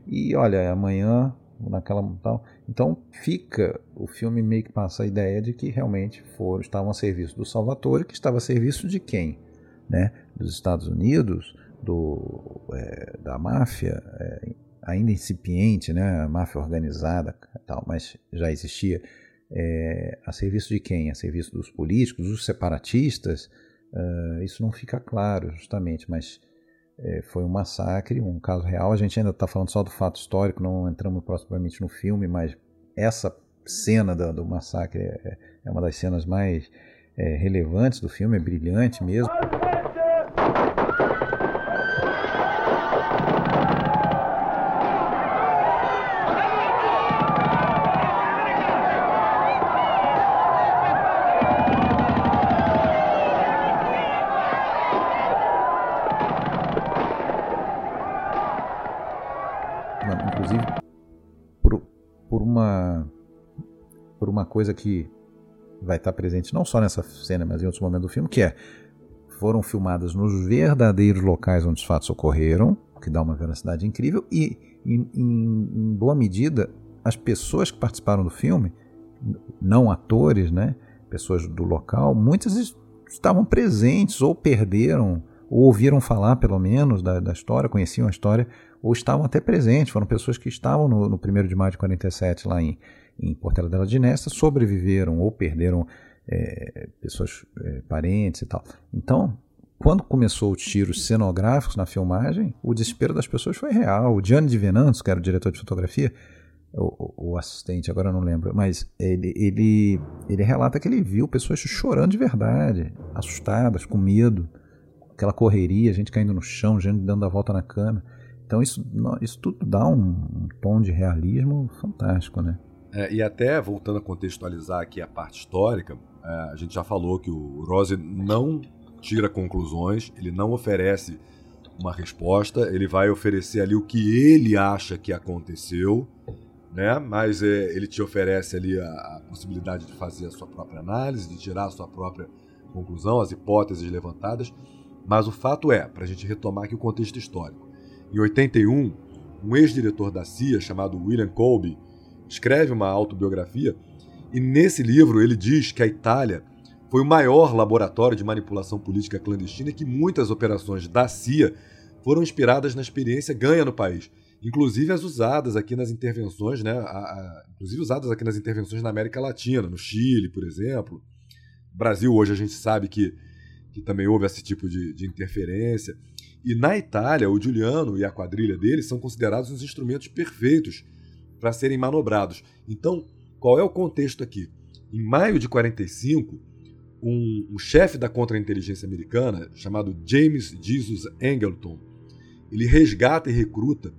e olha, amanhã naquela tal. Então fica, o filme meio que passa a ideia de que realmente foram, estavam a serviço do Salvatore, que estava a serviço de quem? Né? Dos Estados Unidos, do, é, da máfia, é, ainda incipiente, né? a máfia organizada, tal, mas já existia. É, a serviço de quem? A serviço dos políticos, dos separatistas? Uh, isso não fica claro, justamente, mas é, foi um massacre, um caso real. A gente ainda está falando só do fato histórico, não entramos propriamente no filme, mas essa cena do, do massacre é, é, uma das cenas mais é, relevantes do filme, é brilhante mesmo. Coisa que vai estar presente não só nessa cena, mas em outros momentos do filme, que é foram filmadas nos verdadeiros locais onde os fatos ocorreram, que dá uma veracidade incrível, e em, em, em boa medida as pessoas que participaram do filme, não atores, né, pessoas do local, muitas estavam presentes ou perderam ou ouviram falar pelo menos da, da, história, conheciam a história, ou estavam até presentes, foram pessoas que estavam no, no 1 de maio de 47 lá em, em Portela della Ginesta, sobreviveram ou perderam é, pessoas, é, parentes e tal. Então, quando começou os tiros cenográficos na filmagem, o desespero das pessoas foi real. O Gianni Di Venanzo, que era o diretor de fotografia, o, o, assistente, agora não lembro, mas ele, ele, ele relata que ele viu pessoas chorando de verdade, assustadas, com medo, aquela correria, gente caindo no chão, gente dando a volta na cama. Então isso, isso tudo dá um, um tom de realismo fantástico, né? É, e até voltando a contextualizar aqui a parte histórica, é, a gente já falou que o Rose não tira conclusões, ele não oferece uma resposta, ele vai oferecer ali o que ele acha que aconteceu, né? Mas é, ele te oferece ali a, a, possibilidade de fazer a sua própria análise, de tirar a sua própria conclusão, as hipóteses levantadas. Mas o fato é, para a gente retomar aqui o contexto histórico, em 81, um ex-diretor da CIA chamado William Colby escreve uma autobiografia e nesse livro ele diz que a Itália foi o maior laboratório de manipulação política clandestina e que muitas operações da CIA foram inspiradas na experiência ganha no país, inclusive as usadas aqui nas intervenções, né, a, a, inclusive usadas aqui nas intervenções na América Latina, no Chile, por exemplo. Brasil hoje a gente sabe que, que também houve esse tipo de, de interferência. E na Itália, o Giuliano e a quadrilha dele são considerados os instrumentos perfeitos para serem manobrados. Então, qual é o contexto aqui? Em maio de 45, um, um chefe da contra-inteligência americana, chamado James Jesus Angleton, ele resgata e recruta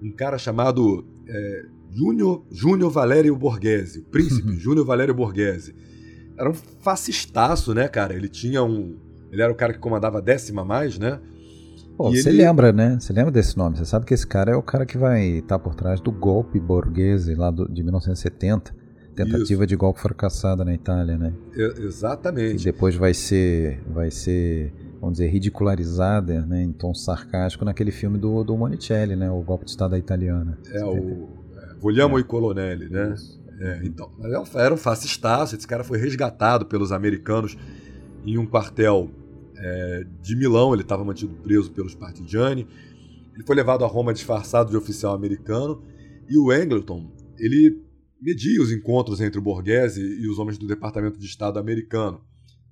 um cara chamado é, Júnior, Júnior Valério Borghese, o príncipe Júnior Valério Borghese. Era um fascistaço, né, cara? Ele tinha um. Ele era o cara que comandava a décima mais, né? Pô, você ele... lembra, né? Você lembra desse nome? Você sabe que esse cara é o cara que vai estar por trás do golpe Borghese lá do, de 1970. Tentativa Isso. de golpe fracassada na Itália, né? exatamente. E depois vai ser, vai ser, vamos dizer, ridicularizada, né, em tom sarcástico naquele filme do, do Monicelli, né? O golpe de Estado italiana. É o é, Vogliamo é. i Colonnelli, né? É, então, é era um fascistaço. Esse cara foi resgatado pelos americanos em um quartel é, de Milão, ele estava mantido preso pelos partigiani. Ele foi levado a Roma disfarçado de oficial americano e o Angleton, ele media os encontros entre o Borghese e os homens do Departamento de Estado americano.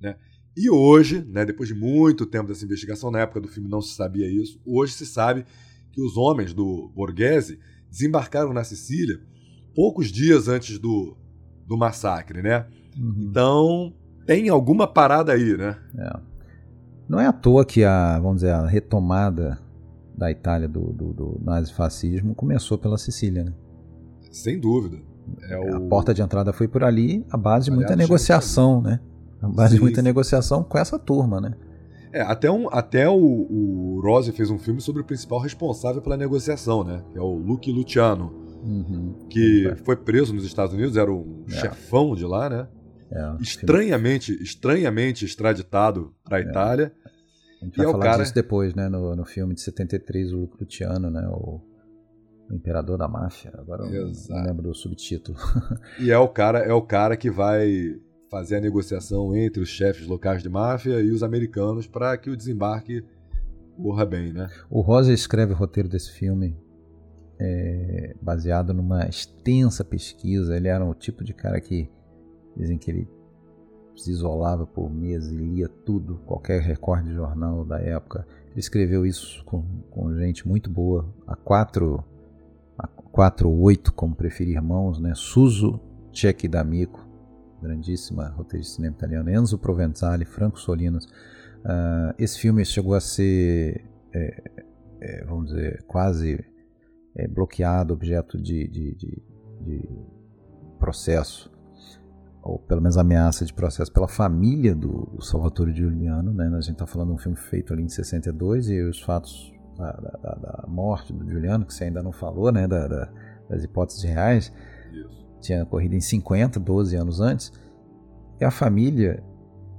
Né? E hoje, né, depois de muito tempo dessa investigação, na época do filme não se sabia isso, hoje se sabe que os homens do Borghese desembarcaram na Sicília poucos dias antes do, do massacre, né? Uhum. Então, tem alguma parada aí, né? É. Não é à toa que a, vamos dizer, a retomada da Itália do, do, do nazifascismo começou pela Sicília, né? Sem dúvida. É o... A porta de entrada foi por ali, a base de muita negociação, né? A base sim, de muita sim. negociação com essa turma, né? É, até, um, até o, o Rose fez um filme sobre o principal responsável pela negociação, né? Que é o Luke Luciano, uhum. que foi preso nos Estados Unidos, era um é. chefão de lá, né? É, estranhamente, estranhamente extraditado para a é. Itália. A gente vai é falar cara... disso depois, né? No, no filme de 73, o Luke Luciano, né? O, Imperador da Máfia. Agora eu não lembro do subtítulo. e é o cara, é o cara que vai fazer a negociação entre os chefes locais de máfia e os americanos para que o desembarque corra bem, né? O Rosa escreve o roteiro desse filme é, baseado numa extensa pesquisa. Ele era o tipo de cara que dizem que ele se isolava por meses e lia tudo, qualquer recorde de jornal da época. Ele escreveu isso com, com gente muito boa, a quatro, a quatro ou oito, como preferir irmãos, né? Suso Cecchi D'Amico, grandíssima roteirista de cinema italiano, Enzo Provenzali, Franco Solinas. Uh, esse filme chegou a ser, é, é, vamos dizer, quase é, bloqueado, objeto de, de, de, de processo ou pelo menos ameaça de processo pela família do, Salvatore Giuliano, né? A gente está falando de um filme feito ali em 62 e os fatos da, da, da morte do Giuliano, que você ainda não falou, né? Da, das hipóteses reais, tinha ocorrido em 50, 12 anos antes, e a família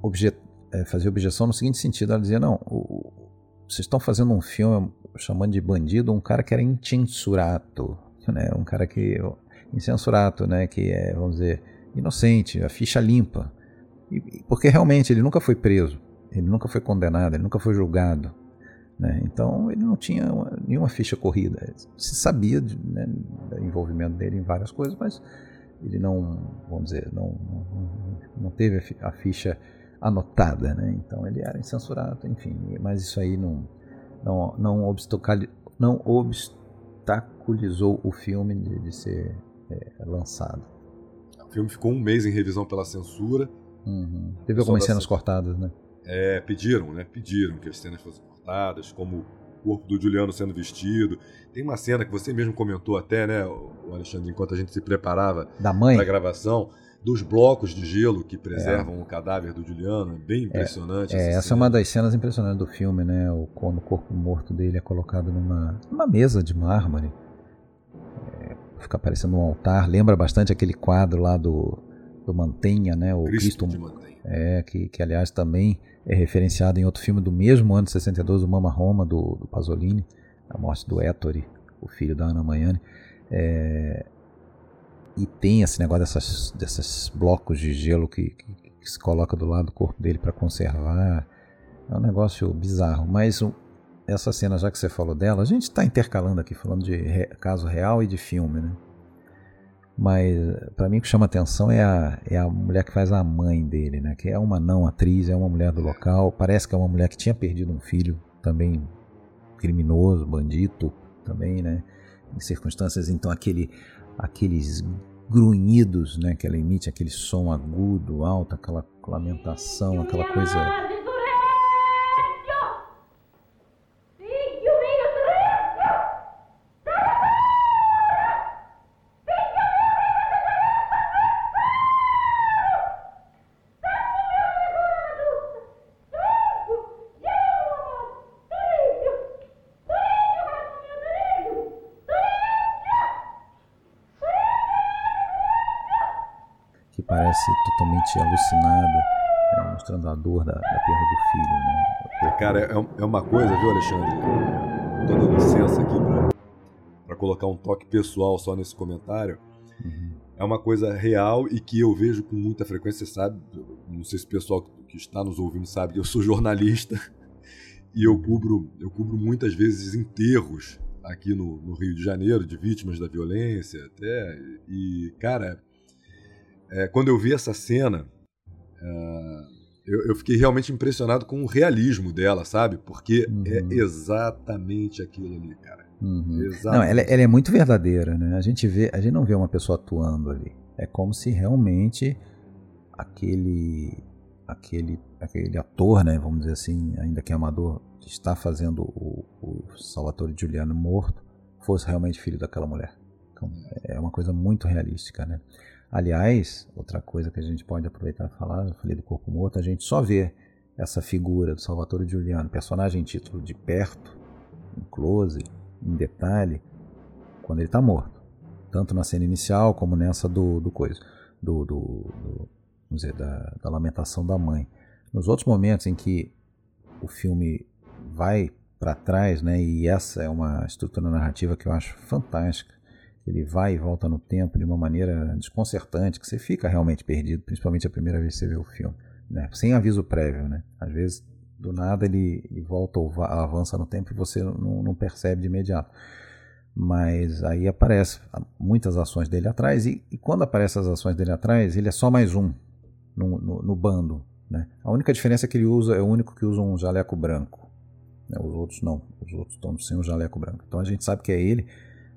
objet, é, fazia objeção no seguinte sentido: ela dizia, não, o, vocês estão fazendo um filme chamando de bandido um cara que era incensurato, né? um cara que. incensurato, né? que é, vamos dizer, inocente, a ficha limpa. E, porque realmente ele nunca foi preso, ele nunca foi condenado, ele nunca foi julgado. Né? Então ele não tinha uma, nenhuma ficha corrida. Se sabia de, né, do envolvimento dele em várias coisas, mas ele não, vamos dizer, não, não, não teve a ficha anotada, né? Então ele era incensurado, enfim. Mas isso aí não, não, não, não obstaculizou o filme de, de ser é, lançado. O filme ficou um mês em revisão pela censura. Uhum. Teve algumas cenas cortadas, né? É, pediram, né? Pediram que as cenas fossem cortadas, como o corpo do Juliano sendo vestido. Tem uma cena que você mesmo comentou até, né, o Alexandre, enquanto a gente se preparava da mãe para a gravação, dos blocos de gelo que preservam é. o cadáver do Juliano, bem impressionante. É, essa, essa é uma das cenas impressionantes do filme, né? O, quando o corpo morto dele é colocado numa, numa mesa de mármore, é, fica parecendo um altar. Lembra bastante aquele quadro lá do, do Mantenha, né? O Cristo, Cristo é, que, que aliás também é referenciado em outro filme do mesmo ano de 62, o Mama Roma, do, do Pasolini, a morte do Ettore, o filho da Ana Maiani. É, e tem esse negócio dessas, desses blocos de gelo que, que, que se coloca do lado do corpo dele para conservar. É um negócio bizarro. Mas essa cena, já que você falou dela, a gente está intercalando aqui, falando de re, caso real e de filme, né? Mas para mim o que chama atenção é a, é a mulher que faz a mãe dele, né? Que é uma não atriz, é uma mulher do local. Parece que é uma mulher que tinha perdido um filho, também criminoso, bandido, também, né? Em circunstâncias, então aquele, aqueles grunhidos, né? Que ela emite, aquele som agudo, alto, aquela lamentação, aquela coisa totalmente alucinada, né, mostrando a dor da, da perda do filho. Né? Cara, é, é uma coisa, viu, Alexandre? Tô dando licença aqui para colocar um toque pessoal só nesse comentário. Uhum. É uma coisa real e que eu vejo com muita frequência, sabe? Não sei se o pessoal que está nos ouvindo sabe, eu sou jornalista e eu cubro, eu cubro muitas vezes enterros aqui no, no Rio de Janeiro de vítimas da violência até. E, cara, é, quando eu vi essa cena, uh, eu, eu, fiquei realmente impressionado com o realismo dela, sabe? Porque é uhum. é exatamente aquilo ali, cara. Uhum. Não, ela, ela, é muito verdadeira, né? A gente vê, a gente não vê uma pessoa atuando ali. É como se realmente aquele aquele aquele ator, né, vamos dizer assim, ainda que amador, que está fazendo o, o Salvatore Giuliano morto, fosse realmente filho daquela mulher. Então, é uma coisa muito realística, né? Aliás, outra coisa que a gente pode aproveitar para falar, eu falei do corpo morto, a gente só vê essa figura do Salvatore Giuliano, personagem em título de perto, em close, em detalhe, quando ele está morto. Tanto na cena inicial como nessa do, do coisa, do, do, do vamos dizer, da, da lamentação da mãe. Nos outros momentos em que o filme vai para trás, né, e essa é uma estrutura narrativa que eu acho fantástica, ele vai e volta no tempo de uma maneira desconcertante, que você fica realmente perdido, principalmente a primeira vez que você vê o filme, né? sem aviso prévio. Né? Às vezes, do nada, ele, ele volta ou avança no tempo e você não, não, percebe de imediato. Mas aí aparece muitas ações dele atrás, e, e quando aparecem as ações dele atrás, ele é só mais um no, no, no bando. Né? A única diferença é que ele usa, é o único que usa um jaleco branco. Né? Os outros não, os outros estão sem um jaleco branco. Então a gente sabe que é ele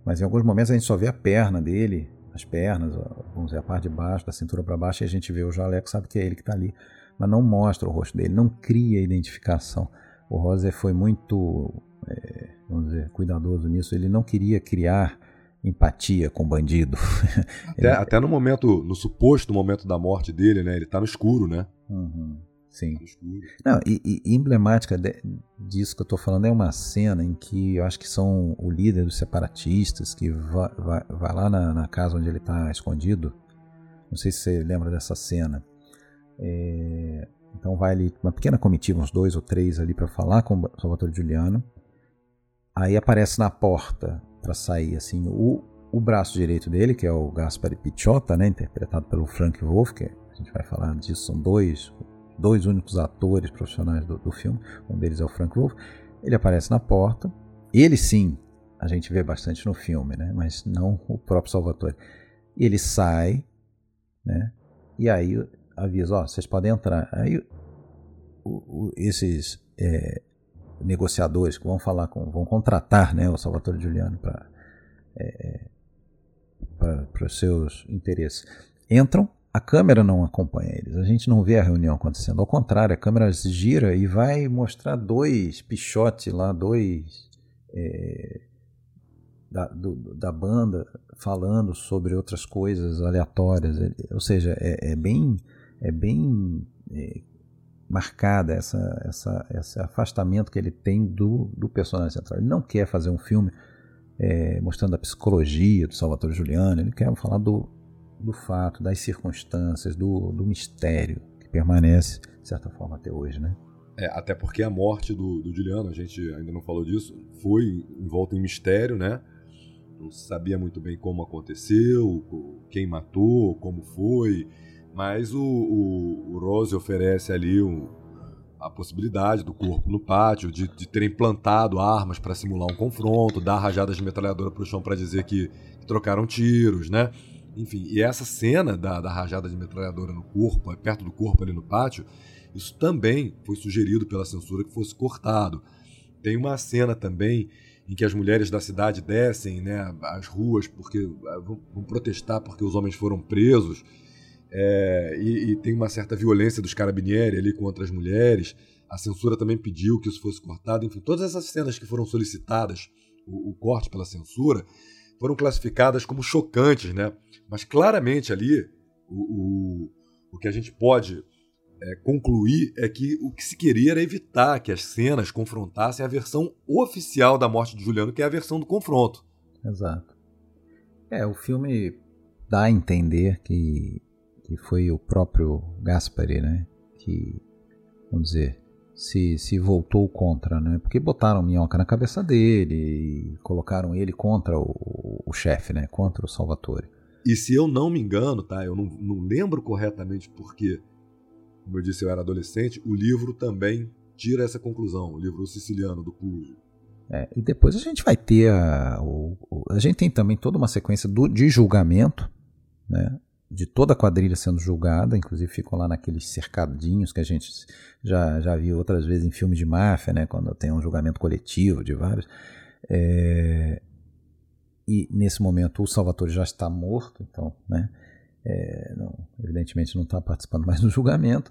mas em alguns momentos a gente só vê a perna dele, as pernas, vamos dizer, a parte de baixo, da cintura para baixo, e a gente vê o jaleco, sabe que é ele que está ali. Mas não mostra o rosto dele, não cria identificação. O Roser foi muito, é, vamos dizer, cuidadoso nisso. Ele não queria criar empatia com o bandido. Até, ele... até, no momento, no suposto momento da morte dele, né? Ele está no escuro, né? Uhum. Sim. Não, e, e emblemática de, disso que eu estou falando é uma cena em que eu acho que são o líder dos separatistas que vai, vai, vai lá na, na, casa onde ele está escondido. Não sei se você lembra dessa cena. É, então vai ali uma pequena comitiva, uns dois ou três ali para falar com o Salvatore Giuliano. Aí aparece na porta para sair assim o, o braço direito dele, que é o Gaspar Picciotta, né, interpretado pelo Frank Wolf, que a gente vai falar disso, são dois dois únicos atores profissionais do, do filme, um deles é o Frank Wolf. Ele aparece na porta, ele sim, a gente vê bastante no filme, né? mas não o próprio Salvatore. Ele sai, né? e aí avisa: ó, vocês podem entrar. Aí o, o, esses é, negociadores que vão falar com, vão contratar né, o Salvatore Giuliano para é, para os seus interesses, entram a câmera não acompanha eles, a gente não vê a reunião acontecendo. Ao contrário, a câmera gira e vai mostrar dois pichotes lá, dois é, da, do, da banda falando sobre outras coisas aleatórias. Ou seja, é, é bem, é bem é, marcada essa, essa, esse afastamento que ele tem do, do personagem central. Ele não quer fazer um filme é, mostrando a psicologia do Salvatore Giuliano, ele quer falar do, do fato, das circunstâncias, do, do mistério que permanece, de certa forma, até hoje, né? É, até porque a morte do, do Juliano, a gente ainda não falou disso, foi envolta em mistério, né? Não sabia muito bem como aconteceu, quem matou, como foi, mas o, o, o Rose oferece ali a possibilidade do corpo no pátio, de, de terem plantado armas para simular um confronto, dar rajadas de metralhadora para o chão para dizer que, que trocaram tiros, né? Enfim, e essa cena da, da rajada de metralhadora no corpo, perto do corpo ali no pátio, isso também foi sugerido pela censura que fosse cortado. Tem uma cena também em que as mulheres da cidade descem né, as ruas porque ah, vão protestar porque os homens foram presos. É, e, e, tem uma certa violência dos carabinieri ali contra as mulheres. A censura também pediu que isso fosse cortado. Enfim, todas essas cenas que foram solicitadas, o, o corte pela censura, foram classificadas como chocantes, né? Mas claramente ali o, o, o que a gente pode é, concluir é que o que se queria era evitar que as cenas confrontassem a versão oficial da morte de Juliano, que é a versão do confronto. Exato. É, o filme dá a entender que, que foi o próprio Gaspari, né? Que, vamos dizer, se, se voltou contra, né? Porque botaram minhoca na cabeça dele e colocaram ele contra o, o chefe, né? Contra o Salvatore. E se eu não me engano, tá? Eu não, não lembro corretamente porque, como eu disse, eu era adolescente, o livro também tira essa conclusão, o livro siciliano do Clujo. É, e depois a gente vai ter a, o, a gente tem também toda uma sequência do, de julgamento, né? de toda a quadrilha sendo julgada, inclusive ficam lá naqueles cercadinhos que a gente já, já viu outras vezes em filmes de máfia, né, quando tem um julgamento coletivo de vários. É, e nesse momento o Salvatore já está morto, então, né, é, não, evidentemente não está participando mais do julgamento.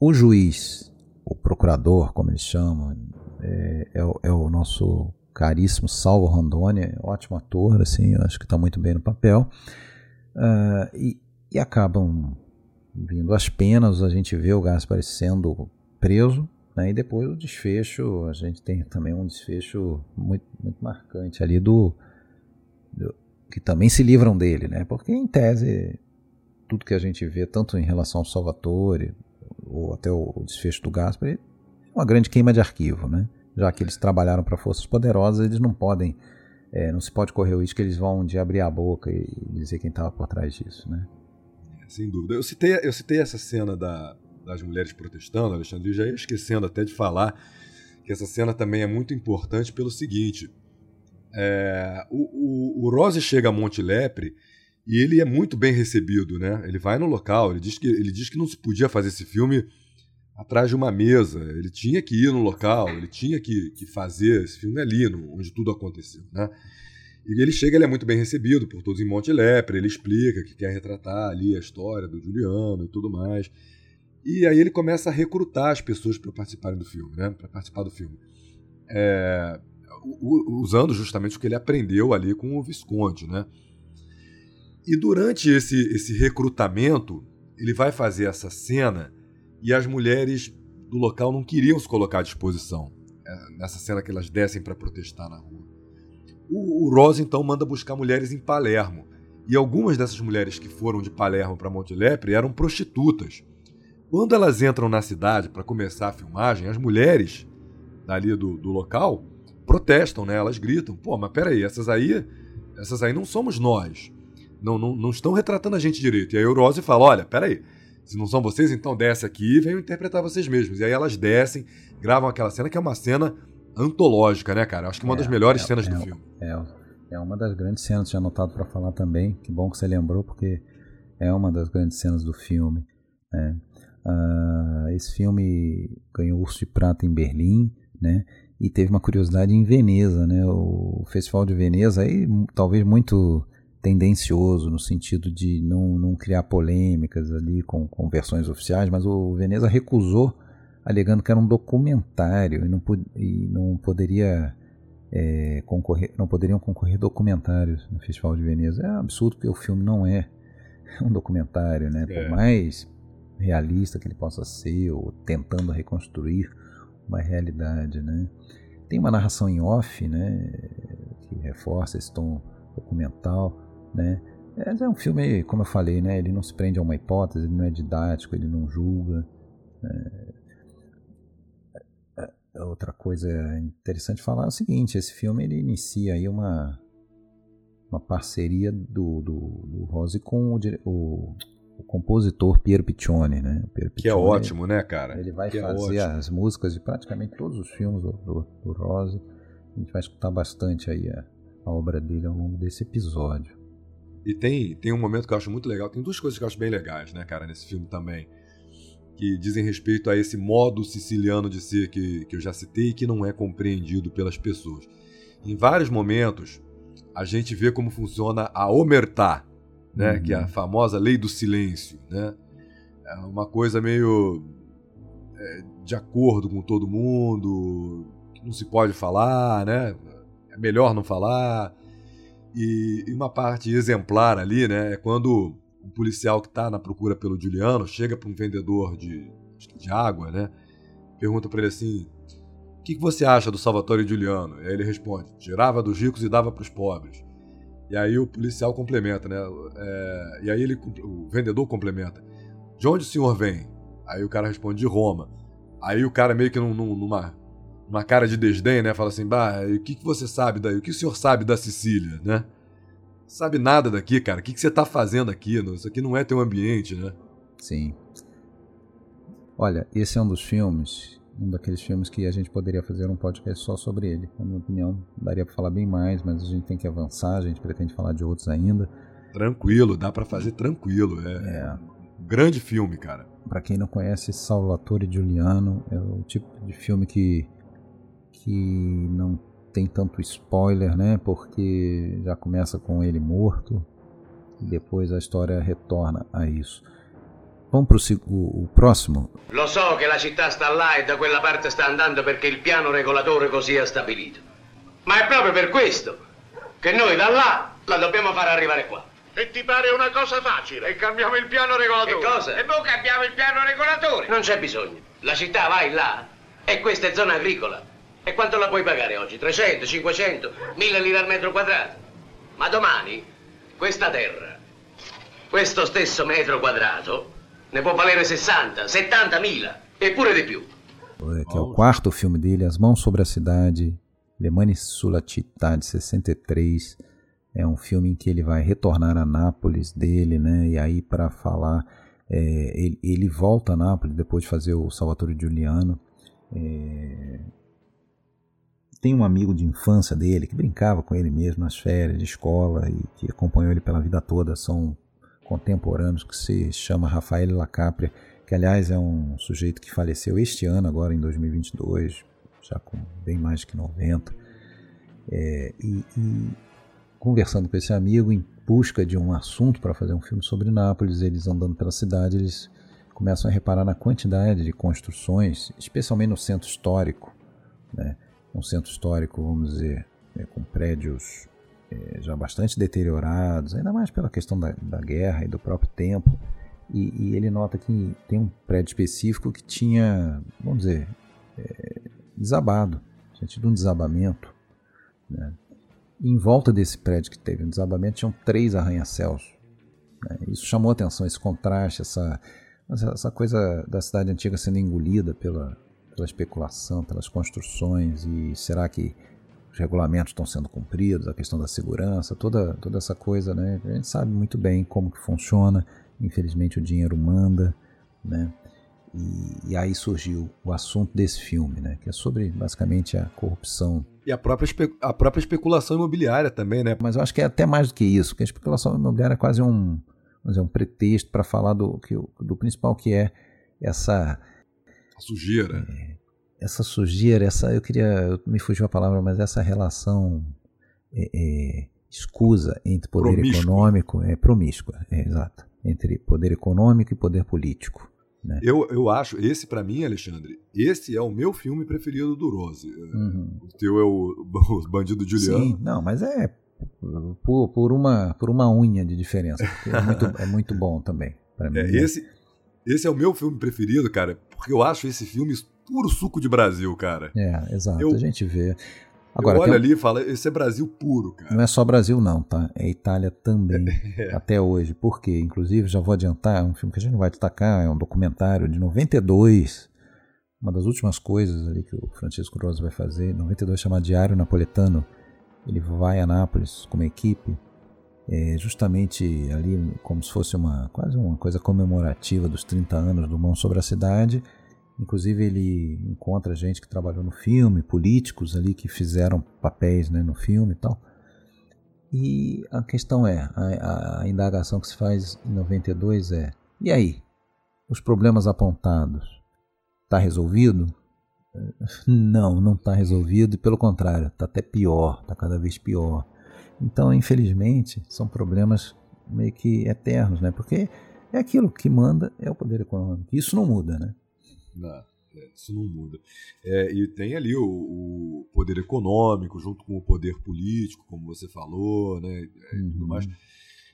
O juiz, o procurador, como eles chamam, é, é, o, é o nosso caríssimo Salvo Rondoni, ótimo ator, assim, acho que está muito bem no papel. Uh, e, e, acabam vindo as penas, a gente vê o Gaspar sendo preso, né, e depois o desfecho, a gente tem também um desfecho muito, muito marcante ali do, que também se livram dele, né, porque em tese tudo que a gente vê, tanto em relação ao Salvatore ou até o, desfecho do Gaspar, é uma grande queima de arquivo, né, já que eles trabalharam para forças poderosas, eles não podem é, não se pode correr o risco que eles vão de abrir a boca e dizer quem estava por trás disso, né? Sem dúvida. Eu citei, eu citei essa cena da, das mulheres protestando, Alexandre, já ia esquecendo até de falar que essa cena também é muito importante pelo seguinte. É, o, o, o Rose chega a Monte Lepre e ele é muito bem recebido, né? Ele vai no local, ele diz que, ele diz que não se podia fazer esse filme atrás de uma mesa. Ele tinha que ir no local, ele tinha que, que fazer esse filme ali, no, onde tudo aconteceu. Né? E ele chega, ele é muito bem recebido por todos em Monte Lepre, ele explica que quer retratar ali a história do Juliano e tudo mais. E aí ele começa a recrutar as pessoas para participarem do filme, né? para participar do filme. É, usando justamente o que ele aprendeu ali com o Visconde. Né? E durante esse, esse recrutamento, ele vai fazer essa cena e as mulheres do local não queriam se colocar à disposição é, nessa cena que elas descem para protestar na rua. O, o Rosa então manda buscar mulheres em Palermo e algumas dessas mulheres que foram de Palermo para Monte Lepre eram prostitutas. Quando elas entram na cidade para começar a filmagem, as mulheres dali do, do local protestam, né? Elas gritam: pô, mas peraí, essas aí, essas aí não somos nós. Não, não, não estão retratando a gente direito. E aí o Rose fala: olha, peraí, se não são vocês, então desce aqui e venham interpretar vocês mesmos. E aí elas descem, gravam aquela cena que é uma cena antológica, né, cara? Acho que uma é, das melhores é, cenas é, do filme. É, é uma das grandes cenas, tinha anotado para falar também. Que bom que você lembrou, porque é uma das grandes cenas do filme. Né? Uh, esse filme ganhou Urso de Prata em Berlim, né? E teve uma curiosidade em Veneza, né? O Festival de Veneza aí talvez muito tendencioso no sentido de não, não criar polêmicas ali com, com versões oficiais, mas o Veneza recusou, alegando que era um documentário e não, e não poderia é, concorrer, não poderiam concorrer documentários no Festival de Veneza. É absurdo porque o filme não é um documentário, né? É. Por mais realista que ele possa ser ou tentando reconstruir uma realidade, né? Tem uma narração em off, né, que reforça esse tom documental, né? É, é um filme, como eu falei, né, ele não se prende a uma hipótese, ele não é didático, ele não julga. Né? Outra coisa interessante falar é o seguinte, esse filme ele inicia aí uma uma parceria do, do, do Rose com o o compositor Piero Piccioni, né? Piero Piccioni, que é ótimo, né, cara? Ele vai que é fazer é as músicas de praticamente todos os filmes do, do, do Rose. A gente vai escutar bastante aí a, a, obra dele ao longo desse episódio. E tem, tem um momento que eu acho muito legal, tem duas coisas que eu acho bem legais, né, cara, nesse filme também, que dizem respeito a esse modo siciliano de ser que, que eu já citei e que não é compreendido pelas pessoas. Em vários momentos, a gente vê como funciona a omertá, né? Uhum. Que é a famosa lei do silêncio, né? É uma coisa meio é, de acordo com todo mundo, que não se pode falar, né? É melhor não falar. E, e uma parte exemplar ali, né? É quando o policial que está na procura pelo Juliano chega para um vendedor de, de água, né? Pergunta para ele assim: o que, que você acha do Salvatore Giuliano? E aí ele responde: tirava dos ricos e dava para os pobres. E aí o policial complementa, né? É, e aí ele, o vendedor complementa. De onde o senhor vem? Aí o cara responde de Roma. Aí o cara meio que num, numa, numa cara de desdém, né? Fala assim, bah, o que, que você sabe daí? O que o senhor sabe da Sicília, né? Sabe nada daqui, cara. O que, que você tá fazendo aqui? Isso aqui não é teu ambiente, né? Sim. Olha, esse é um dos filmes um daqueles filmes que a gente poderia fazer um podcast só sobre ele. Na minha opinião, daria para falar bem mais, mas a gente tem que avançar, a gente pretende falar de outros ainda. Tranquilo, dá para fazer tranquilo. É, é. Um grande filme, cara. Para quem não conhece, Salvatore Giuliano é o tipo de filme que que não tem tanto spoiler, né? Porque já começa com ele morto e depois a história retorna a isso. Vamos pro o, o próximo. Lo so che la città sta là e da quella parte sta andando perché il piano regolatore così ha stabilito. Ma è proprio per questo che noi da là la dobbiamo far arrivare qua. E ti pare una cosa facile? E cambiamo il piano regolatore. Che cosa? E poi cambiamo il piano regolatore. Non c'è bisogno. La città vai là e questa è zona agricola. E quanto la puoi pagare oggi? 300, 500, 1000 lire al metro quadrato. Ma domani questa terra, questo stesso metro quadrato, ne può valere 60, 70 mila, e pure di più. Que é o quarto filme dele, As Mãos sobre a Cidade, Le Mani de 63. É um filme em que ele vai retornar a Nápoles dele, né? E aí para falar, é, ele, ele, volta a Nápoles depois de fazer o Salvatore Giuliano. É, tem um amigo de infância dele que brincava com ele mesmo nas férias de escola e que acompanhou ele pela vida toda. São contemporâneos que se chama Rafael Lacapria, que aliás é um sujeito que faleceu este ano, agora em 2022, já com bem mais que 90. É, e, e, conversando com esse amigo em busca de um assunto para fazer um filme sobre Nápoles, eles andando pela cidade, eles começam a reparar na quantidade de construções, especialmente no centro histórico, né? um centro histórico, vamos dizer, é, com prédios é, já bastante deteriorados, ainda mais pela questão da, da, guerra e do próprio tempo. E, e, ele nota que tem um prédio específico que tinha, vamos dizer, é, desabado, tinha tido um desabamento. Né? em volta desse prédio que teve um desabamento tinham três arranha-céus. Né? Isso chamou atenção, esse contraste, essa, essa coisa da cidade antiga sendo engolida pela, pela especulação, pelas construções, e será que os regulamentos estão sendo cumpridos, a questão da segurança, toda, toda essa coisa, né? A gente sabe muito bem como que funciona, infelizmente o dinheiro manda, né? E, e, aí surgiu o assunto desse filme, né? Que é sobre basicamente a corrupção. E a própria, a própria especulação imobiliária também, né? Mas eu acho que é até mais do que isso, porque a especulação imobiliária é quase um, dizer, um pretexto para falar do, que, do principal que é essa. A sujeira. É, essa sujeira, essa. Eu queria. Me fugiu a palavra, mas essa relação é, é, escusa entre poder promíscua. econômico. É promíscua, é, exato. Entre poder econômico e poder político. Né? Eu, eu acho, esse para mim, Alexandre, esse é o meu filme preferido do Rose. Uhum. O teu é o, o Bandido Juliano. Sim, não, mas é por, por, uma, por uma unha de diferença. É muito, é muito bom também. Mim, é, né? esse, esse é o meu filme preferido, cara, porque eu acho esse filme puro suco de Brasil, cara. É, exato. Eu, a gente vê. Agora, olha ali e fala, esse é Brasil puro, cara. Não é só Brasil não, tá? É Itália também, é. até hoje. Por quê? Inclusive, já vou adiantar, é um filme que a gente não vai destacar, é um documentário de 92, uma das últimas coisas ali que o Francisco Rosa vai fazer, 92 chamado Diário Napoletano. Ele vai a Nápoles com uma equipe, é, justamente ali como se fosse uma quase uma coisa comemorativa dos 30 anos do Mão sobre a Cidade, Inclusive ele encontra gente que trabalhou no filme, políticos ali que fizeram papéis né, no filme e tal. E a questão é, a, a indagação que se faz em 92 é, e aí? Os problemas apontados, está resolvido? Não, não está resolvido e pelo contrário, está até pior, está cada vez pior. Então, infelizmente, são problemas meio que eternos, né? Porque é aquilo que manda é o poder econômico. Isso não muda, né? Não, é, isso não muda. É, e tem ali o, o, poder econômico junto com o poder político, como você falou, né? É, uhum. tudo mais.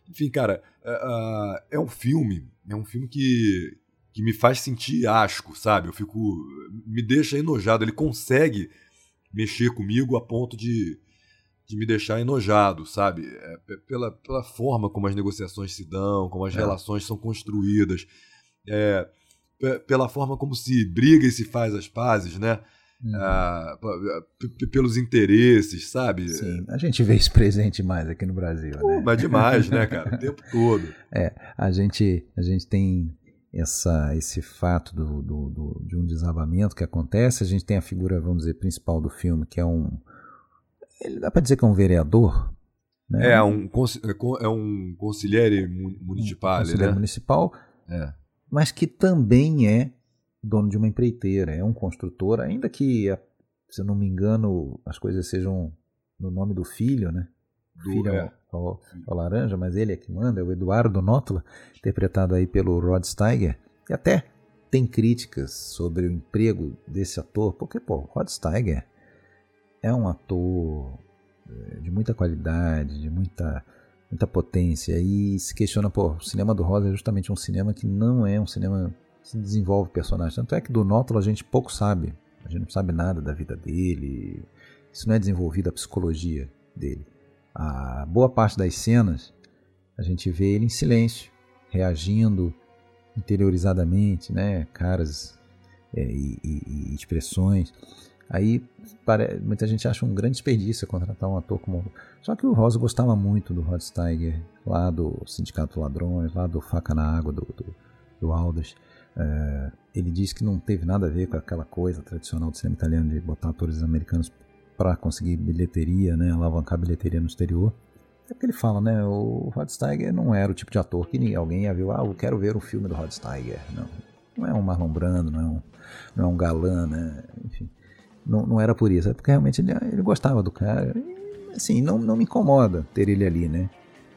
Enfim, cara, é, é, um filme, é um filme que, que me faz sentir asco, sabe? Eu fico. me deixa enojado. Ele consegue mexer comigo a ponto de, de me deixar enojado, sabe? É, pela, pela forma como as negociações se dão, como as é. relações são construídas. É, pela forma como se briga e se faz as pazes, né? Uhum. Ah, pelos interesses, sabe? Sim, a gente vê isso presente mais aqui no Brasil, Pô, né? Mas demais, né, cara? O tempo todo. É, a gente, a gente tem essa, esse fato do, do, do, de um desabamento que acontece, a gente tem a figura, vamos dizer, principal do filme, que é um... Ele dá para dizer que é um vereador, né? É, um, é um conselheiro municipal, um conselheiro né? municipal, é mas que também é dono de uma empreiteira, é um construtor, ainda que, se eu não me engano, as coisas sejam no nome do filho, né? Do, filho é, é o, o, Laranja, mas ele é que manda, é o Eduardo Nótula, interpretado aí pelo Rod Steiger, que até tem críticas sobre o emprego desse ator, porque, pô, Rod Steiger é um ator eh, de muita qualidade, de muita muita potência. E se questiona, pô, o cinema do Rosa é justamente um cinema que não é um cinema que desenvolve personagens. Tanto é que do Nótolo a gente pouco sabe. A gente não sabe nada da vida dele. Isso não é desenvolvido a psicologia dele. A boa parte das cenas a gente vê ele em silêncio, reagindo interiorizadamente, né? Caras é, e, e, e expressões. Aí muita gente acha um grande desperdício contratar um ator como. Só que o Rosa gostava muito do Rod Steiger, lá do Sindicato Ladrões, lá do Faca na Água, do, do, do Aldous. É, ele disse que não teve nada a ver com aquela coisa tradicional do cinema italiano de botar atores americanos para conseguir bilheteria, né, alavancar bilheteria no exterior. É porque ele fala, né, o Rod Steiger não era o tipo de ator que alguém ia ver, ah, eu quero ver um filme do Rod Steiger. Não, não é um Marlon Brando, não é um, não é um galã, né, enfim. Não, não era por isso, é porque realmente ele, ele gostava do cara. E, assim, não, não me incomoda ter ele ali, né?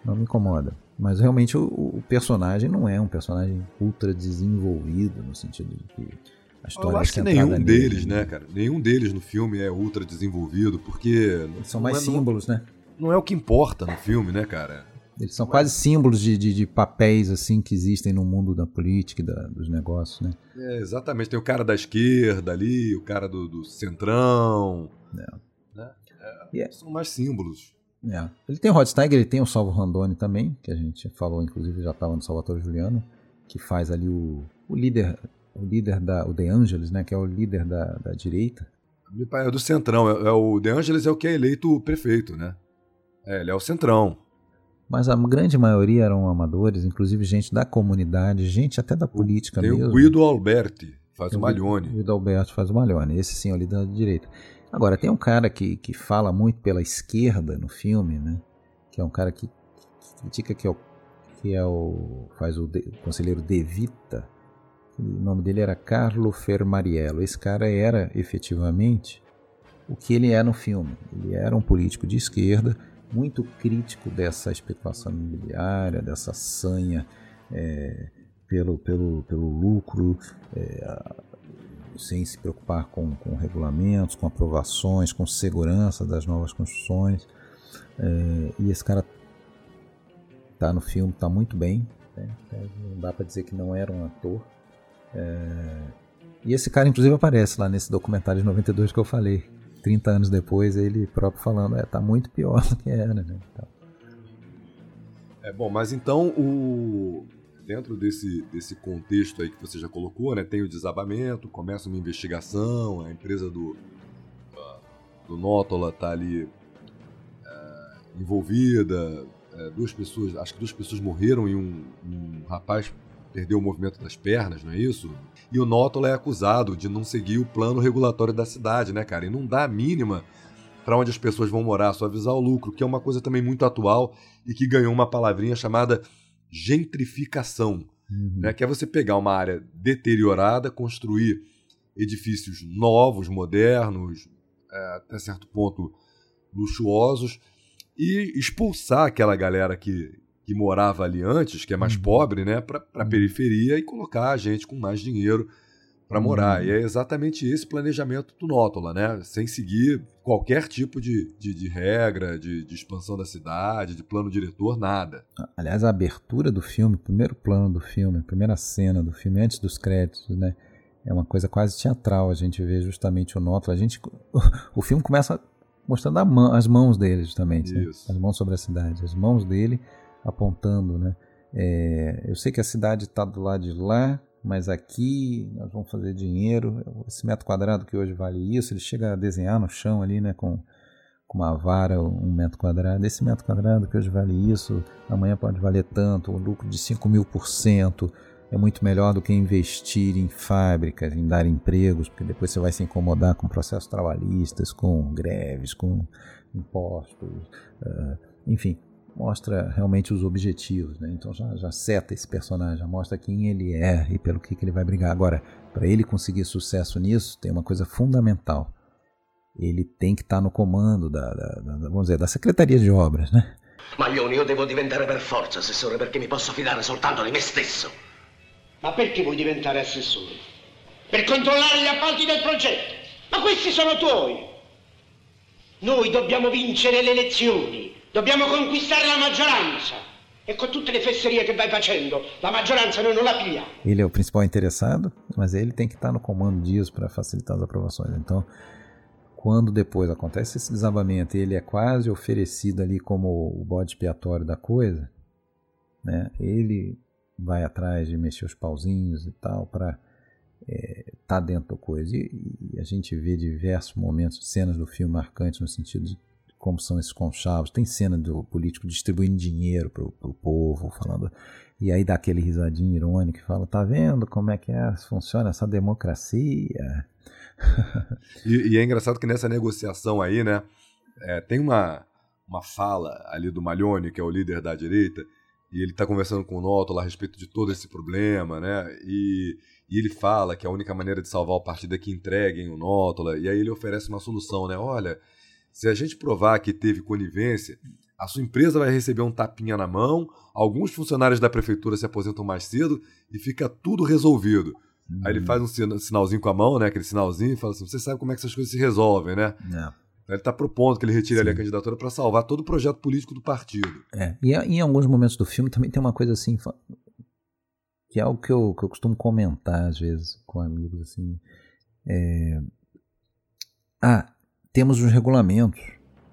Não me incomoda. Mas realmente o, o personagem não é um personagem ultra desenvolvido, no sentido de que a história Eu acho que nenhum nele, deles, né, cara? Nenhum deles no filme é ultra desenvolvido, porque. São mais é, símbolos, não, né? Não é o que importa no filme, né, cara? Eles são quase símbolos de, de, de, papéis assim que existem no mundo da política e da, dos negócios, né? É, exatamente. Tem o cara da esquerda ali, o cara do, do centrão. É. Né? É, é. São mais símbolos. É. Ele tem o Rod Steiger, ele tem o Salvo Randoni também, que a gente falou, inclusive já estava no Salvatore Juliano, que faz ali o, o líder, o líder da, o De Angelis, né, que é o líder da, da direita. É do Centrão, é, é, o De Angelis é o que é eleito prefeito, né? É, ele é o Centrão. Mas a grande maioria eram amadores, inclusive gente da comunidade, gente até da política Tem mesmo. o Guido Alberti, faz tem o Malhone. Guido Alberti faz o Malhone, esse sim líder da direita. Agora, tem um cara que, que fala muito pela esquerda no filme, né? Que é um cara que, que critica que é o, que é o faz o, de, o conselheiro De Vita. O nome dele era Carlo Fermariello. Esse cara era efetivamente o que ele é no filme. Ele era um político de esquerda, muito crítico dessa especulação imobiliária, dessa sanha é, pelo, pelo, pelo lucro, é, sem se preocupar com, com regulamentos, com aprovações, com segurança das novas construções. É, e esse cara tá no filme, tá muito bem. Né? Não dá para dizer que não era um ator. É, e esse cara, inclusive, aparece lá nesse documentário de 92 que eu falei. 30 anos depois, ele próprio falando: é, tá muito pior do que era. Né? Então, é bom, mas então o, dentro desse, desse contexto aí que você já colocou, né, tem o desabamento, começa uma investigação, a empresa do, do Nótola está ali é, envolvida, é, duas pessoas, acho que duas pessoas morreram e um, um, rapaz perdeu o movimento das pernas, não é isso? E o Nótola é acusado de não seguir o plano regulatório da cidade, né, cara? E não dá a mínima para onde as pessoas vão morar, só avisar o lucro, que é uma coisa também muito atual e que ganhou uma palavrinha chamada gentrificação, uhum. né? que é você pegar uma área deteriorada, construir edifícios novos, modernos, é, até certo ponto luxuosos, e expulsar aquela galera que, que morava ali antes, que é mais uhum. pobre, né, para a uhum. periferia e colocar a gente com mais dinheiro para morar. Uhum. E é exatamente esse planejamento do Nótola, né? Sem seguir qualquer tipo de, de, de regra, de, de, expansão da cidade, de plano diretor, nada. Aliás, a abertura do filme, o primeiro plano do filme, a primeira cena do filme, antes dos créditos, né? É uma coisa quase teatral. A gente vê justamente o Nótola. A gente, o filme começa mostrando mão, as mãos dele, justamente. Né? As mãos sobre a cidade. As mãos dele apontando, né? É, eu sei que a cidade está do lado de lá, mas aqui nós vamos fazer dinheiro. Esse metro quadrado que hoje vale isso, ele chega a desenhar no chão ali, né, com, com uma vara, um metro quadrado. Esse metro quadrado que hoje vale isso, amanhã pode valer tanto, um lucro de 5 mil por cento. É muito melhor do que investir em fábricas, em dar empregos, porque depois você vai se incomodar com processos trabalhistas, com greves, com impostos, uh, enfim mostra realmente os objetivos, né? Então já, já seta esse personagem, já mostra quem ele é e pelo que, que ele vai brigar. Agora, para ele conseguir sucesso nisso, tem uma coisa fundamental. Ele tem que estar tá no comando da, da, da, vamos dizer, da Secretaria de Obras, né? Maglione, io devo diventare per forza assessore perché mi posso fidare soltanto di me stesso. Ma perché vuoi diventare assessore? Per controllare gli appalti del progetto. Ma questi sono tuoi. Noi dobbiamo vincere le elezioni. Dobbiamo conquistare la maggioranza. E com tutte le fesserie che vai facendo, la maggioranza noi non la pigliamo. Ele é o principal interessado, mas ele tem que estar no comando disso para facilitar as aprovações. Então, quando depois acontece esse desabamento e ele é quase oferecido ali como o bode expiatório da coisa, né? Ele vai atrás de mexer os pauzinhos e tal para é, tá dentro da coisa. E, e, a gente vê diversos momentos, cenas do filme marcantes no sentido de como são esses conchavos. Tem cena do político distribuindo dinheiro pro, pro povo, falando. E aí dá aquele risadinho irônico e fala: tá vendo como é que é, funciona essa democracia? e, e, é engraçado que nessa negociação aí, né, é, tem uma, uma fala ali do Malhone, que é o líder da direita, e ele está conversando com o Noto a respeito de todo esse problema, né? E, e, ele fala que a única maneira de salvar o partido é que entreguem o Nótola, e aí ele oferece uma solução, né? Olha, se a gente provar que teve conivência, a sua empresa vai receber um tapinha na mão, alguns funcionários da prefeitura se aposentam mais cedo e fica tudo resolvido. Uhum. Aí ele uhum. faz um sinalzinho com a mão, né? Aquele sinalzinho, e fala assim: você sabe como é que essas coisas se resolvem, né? É. Ele está propondo que ele retire ali a candidatura para salvar todo o projeto político do partido. É, e em alguns momentos do filme também tem uma coisa assim, que é algo que eu, que eu costumo comentar às vezes com amigos, assim. É... Ah, temos os regulamentos.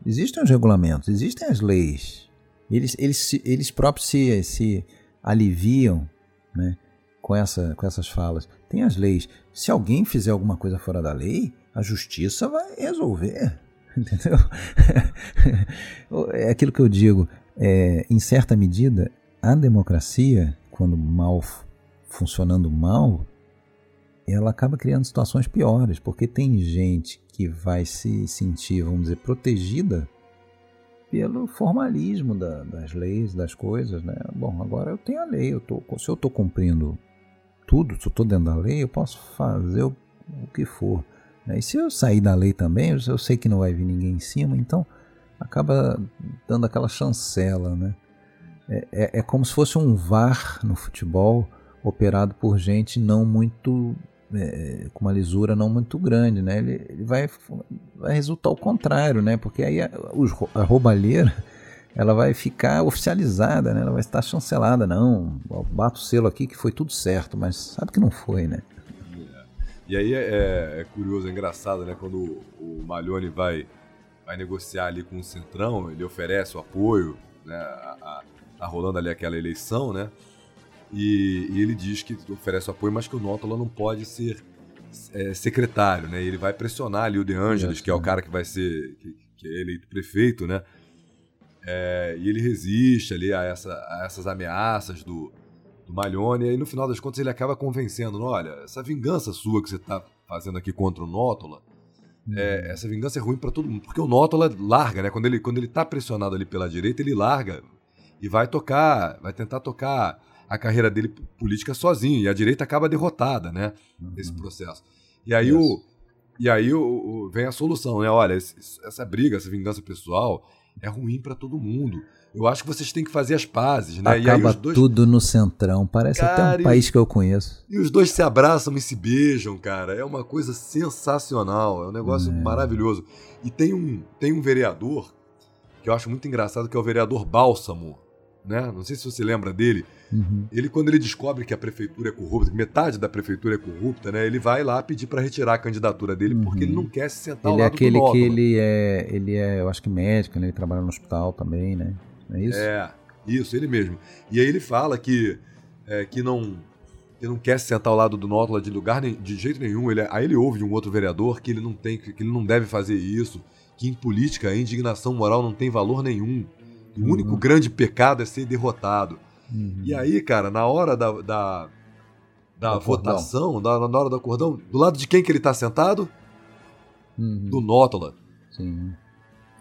Existem os regulamentos, existem as leis. Eles, eles, eles próprios se, se aliviam né, com, essa, com essas falas. Tem as leis. Se alguém fizer alguma coisa fora da lei, a justiça vai resolver. Entendeu? é aquilo que eu digo. É, em certa medida, a democracia, quando mal funcionando mal, ela acaba criando situações piores, porque tem gente que vai se sentir, vamos dizer, protegida pelo formalismo da, das leis, das coisas, né? Bom, agora eu tenho a lei, eu tô, se eu estou cumprindo tudo, se eu estou dentro da lei, eu posso fazer o, o que for. Né? E se eu sair da lei também, eu sei que não vai vir ninguém em cima, então acaba dando aquela chancela, né? É, é, é como se fosse um VAR no futebol operado por gente não muito é, com uma lisura não muito grande, né? Ele, ele, vai, vai resultar o contrário, né? Porque aí a, a roubalheira ela vai ficar oficializada, né? Ela vai estar chancelada, não. Bato o selo aqui que foi tudo certo, mas sabe que não foi, né? E aí é, é, curioso, é engraçado, né? Quando o, o vai, vai negociar ali com o Centrão, ele oferece o apoio, né? A, a, tá rolando ali aquela eleição, né? E, e, ele diz que oferece apoio, mas que o Nótola não pode ser é, secretário, né? Ele vai pressionar ali o De Angelis, que é o cara que vai ser que, que é eleito prefeito, né? É, e ele resiste ali a, essa, a essas ameaças do, do Malhone, e aí no final das contas ele acaba convencendo, olha, essa vingança sua que você está fazendo aqui contra o Nótola, hum. é, essa vingança é ruim para todo mundo, porque o Nótola larga, né? Quando ele, quando ele tá pressionado ali pela direita, ele larga e vai tocar, vai tentar tocar a carreira dele política sozinho. E a direita acaba derrotada, né? Uhum. Nesse processo. E aí, o, e aí o, o, vem a solução, né? Olha, esse, essa briga, essa vingança pessoal é ruim para todo mundo. Eu acho que vocês têm que fazer as pazes, né? Acaba dois... tudo no centrão. Parece cara, até um país que eu conheço. E os dois se abraçam e se beijam, cara. É uma coisa sensacional. É um negócio é. maravilhoso. E tem um, tem um vereador que eu acho muito engraçado, que é o vereador Bálsamo né? Não sei se você lembra dele. Uhum. Ele, quando ele descobre que a prefeitura é corrupta, que metade da prefeitura é corrupta, né? Ele vai lá pedir para retirar a candidatura dele uhum. porque ele não quer se sentar ele ao é lado é aquele do que ele é, ele é, eu acho que médico, né? Ele trabalha no hospital também, né? É isso? É, isso, ele mesmo. E aí ele fala que, é, que não ele não quer se sentar ao lado do Nótula de lugar nem, de jeito nenhum. Ele, é, aí ele ouve de um outro vereador que ele não tem, que ele não deve fazer isso, que em política a indignação moral não tem valor nenhum. O único uhum. grande pecado é ser derrotado. Uhum. E aí, cara, na hora da, da, da votação, da, na hora do acordão, do lado de quem que ele tá sentado? Uhum. Do Nótola. Sim.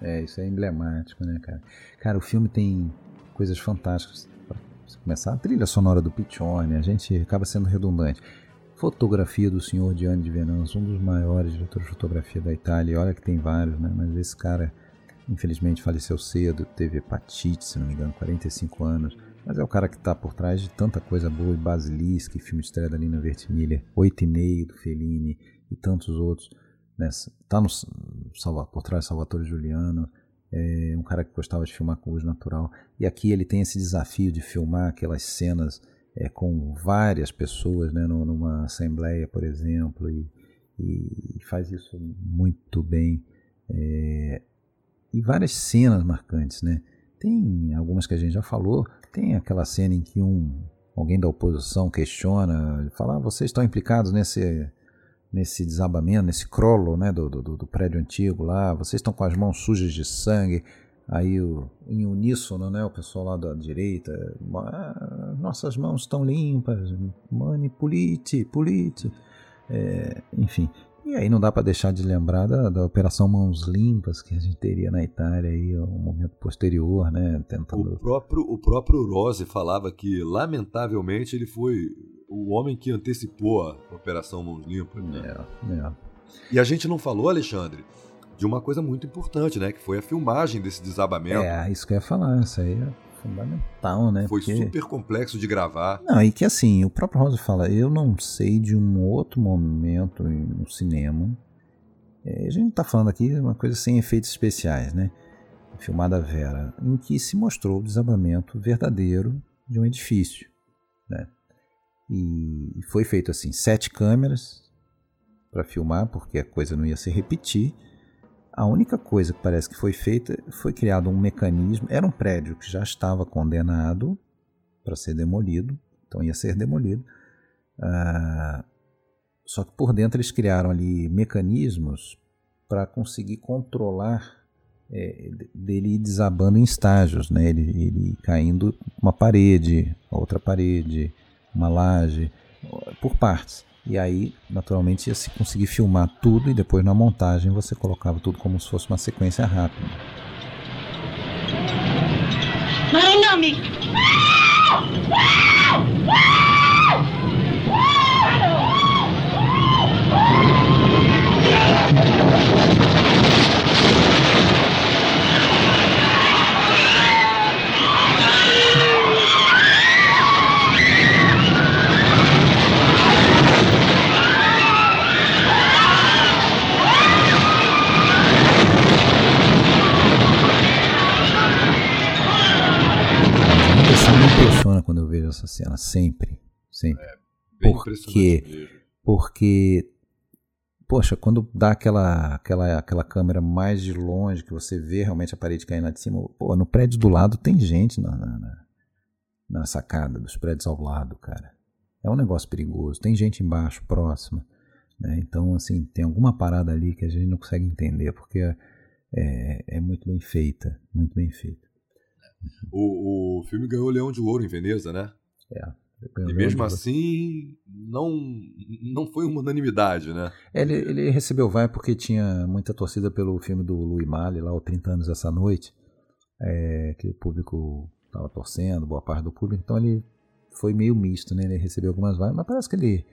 É, isso é emblemático, né, cara? Cara, o filme tem coisas fantásticas. Pra começar, a trilha sonora do Piccione, a gente acaba sendo redundante. Fotografia do senhor Gianni de Venanzo, um dos maiores diretores de fotografia da Itália. Olha que tem vários, né? Mas esse cara Infelizmente faleceu cedo, teve hepatite, se não me engano, 45 anos. Mas é o cara que está por trás de tanta coisa boa, Basilisca, filme de estreia da Lina Vertimiglia, Oito e Meio do Fellini e tantos outros. Nessa, tá no, por trás de Salvatore Giuliano, é um cara que gostava de filmar com luz natural. E aqui ele tem esse desafio de filmar aquelas cenas é, com várias pessoas, né, numa assembleia, por exemplo, e, e faz isso muito bem. É, e várias cenas marcantes, né? Tem algumas que a gente já falou, tem aquela cena em que um alguém da oposição questiona, fala, ah, vocês estão implicados nesse nesse desabamento, nesse crollo, né, do, do, do, prédio antigo lá, vocês estão com as mãos sujas de sangue, aí o, em uníssono, né, o pessoal lá da direita, ah, nossas mãos estão limpas, mani, polite, polite, é, enfim, e aí não dá para deixar de lembrar da, da, Operação Mãos Limpas que a gente teria na Itália aí um momento posterior, né, tentando... O próprio o próprio Rose falava que lamentavelmente ele foi o homem que antecipou a Operação Mãos Limpas. Né? É, é. E a gente não falou, Alexandre, de uma coisa muito importante, né, que foi a filmagem desse desabamento. É, isso que eu ia falar, isso aí é fundamental, né? Foi Porque... super complexo de gravar. Não, e que assim, o próprio Rosa fala, eu não sei de um outro momento no cinema É, a gente está falando aqui de uma coisa sem efeitos especiais, né? Filmada Vera, em que se mostrou o desabamento verdadeiro de um edifício, né? E foi feito assim, sete câmeras para filmar, porque a coisa não ia se repetir. A única coisa que parece que foi feita foi criado um mecanismo. Era um prédio que já estava condenado para ser demolido, então ia ser demolido. Ah, só que por dentro eles criaram ali mecanismos para conseguir controlar é, dele desabando em estágios, né? ele, ele caindo uma parede, outra parede, uma laje, por partes. E aí, naturalmente, ia se conseguir filmar tudo e depois na montagem você colocava tudo como se fosse uma sequência rápida. Impressiona quando eu vejo essa cena, sempre, sempre. É, porque, porque, poxa, quando dá aquela, aquela, aquela câmera mais de longe, que você vê realmente a parede caindo lá de cima, pô, no prédio do lado tem gente na, na, na sacada dos prédios ao lado, cara. É um negócio perigoso, tem gente embaixo, próxima. Né? Então, assim, tem alguma parada ali que a gente não consegue entender, porque é, é muito bem feita, muito bem feita. O, o filme ganhou o Leão de Ouro em Veneza, né? É. E mesmo assim, não, não foi uma unanimidade, né? Ele, ele recebeu vai porque tinha muita torcida pelo filme do Louis Malle, lá, o 30 anos essa noite, é, que o público estava torcendo, boa parte do público, então ele foi meio misto, né? Ele recebeu algumas vaias, mas parece que ele,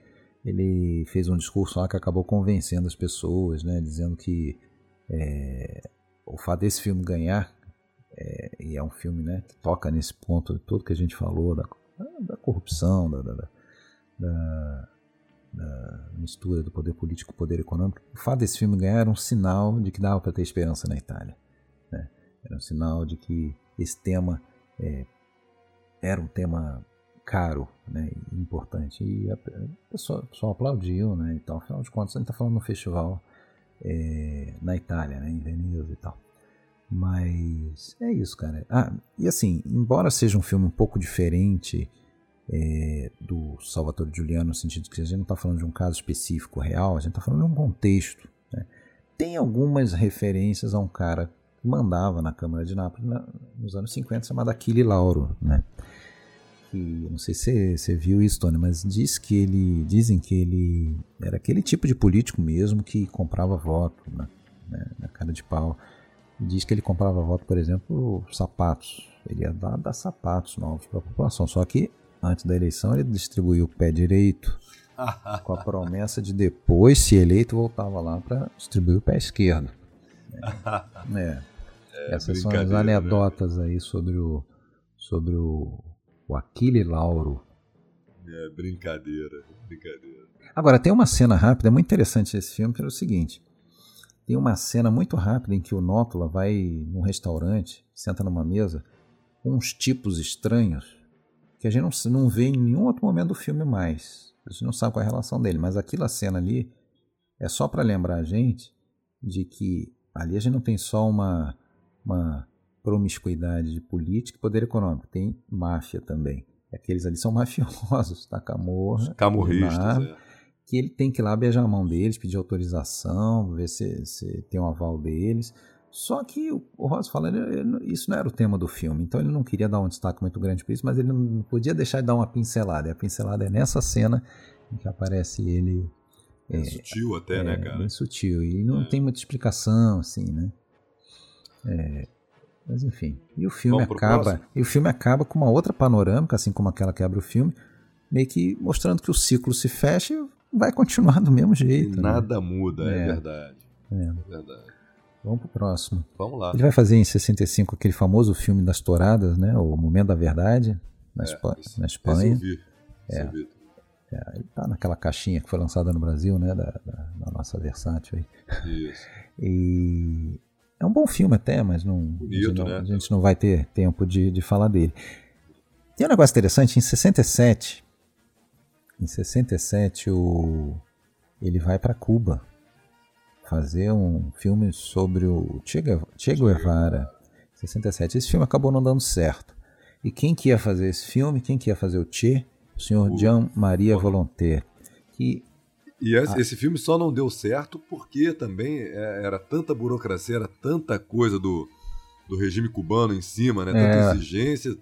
ele fez um discurso lá que acabou convencendo as pessoas, né? Dizendo que é, o fato desse filme ganhar é, e é um filme né, que toca nesse ponto todo que a gente falou da, da corrupção, da, da, da, da mistura do poder político com o poder econômico. O fato desse filme ganhar era um sinal de que dava para ter esperança na Itália. Né? Era um sinal de que esse tema é, era um tema caro né, e importante. E a pessoa, pessoa aplaudiu, né? Então, afinal de contas, a gente está falando no festival é, na Itália, né, em Veneza e tal. Mas é isso, cara. Ah, e assim, embora seja um filme um pouco diferente é, do Salvatore Giuliano, no sentido que a gente não está falando de um caso específico real, a gente está falando de um contexto. Né? Tem algumas referências a um cara que mandava na Câmara de Nápoles na, nos anos 50, chamado Achille Lauro. Né? Que, não sei se você viu isso, Tony, mas diz que ele, dizem que ele era aquele tipo de político mesmo que comprava voto né? na cara de pau diz que ele comprava voto, por exemplo, sapatos. Ele ia dar, dar sapatos novos para a população. Só que antes da eleição ele distribuiu o pé direito com a promessa de depois, se eleito, voltava lá para distribuir o pé esquerdo. É. é. é Essas são as né? anedotas né? aí sobre o sobre o, o Aquile Lauro. É brincadeira, brincadeira. Agora tem uma cena rápida, é muito interessante esse filme, que é o seguinte. Tem uma cena muito rápida em que o Nótula vai num restaurante, senta numa mesa, com uns tipos estranhos que a gente não, não vê em nenhum outro momento do filme mais. A gente não sabe qual é a relação dele, mas aquela cena ali é só para lembrar a gente de que ali a gente não tem só uma, uma promiscuidade de política e poder econômico, tem máfia também. Aqueles ali são mafiosos, tá? Camorra. Camorristas, é que ele tem que ir lá beijar a mão deles, pedir autorização, ver se, se tem um aval deles. Só que o, o Ross fala, ele, ele, isso não era o tema do filme, então ele não queria dar um destaque muito grande para isso, mas ele não podia deixar de dar uma pincelada. E a pincelada é nessa cena em que aparece ele. É, é sutil até, é, né, cara? Bem sutil. E não é. tem muita explicação, assim, né? É, mas enfim. E o filme acaba. E o filme acaba com uma outra panorâmica, assim como aquela que abre o filme, meio que mostrando que o ciclo se fecha e vai continuar do mesmo jeito. Né? Nada né? muda, é, é verdade. É. é. verdade. Vamos pro próximo. Vamos lá. Ele vai fazer em 65 aquele famoso filme das touradas, né? O Momento da Verdade, na, é, Espa na Espanha. Esse eu vi. Esse é. eu vi. É, ele tá naquela caixinha que foi lançada no Brasil, né? Da, da, da nossa versátil aí. Isso. E é um bom filme até, mas não, Bonito, a, gente não né? a gente não vai ter tempo de, de falar dele. Tem um negócio interessante, em 67, em 67 o, ele vai para Cuba fazer um filme sobre o Che Gue- Che Guevara. 67. Esse filme acabou não dando certo. E quem que ia fazer esse filme? Quem que ia fazer o Che? O senhor O- Jean Maria Volonté. Que E esse, Ah. esse filme só não deu certo porque também é, era tanta burocracia, era tanta coisa do, do regime cubano em cima, né? Tanta É. exigência,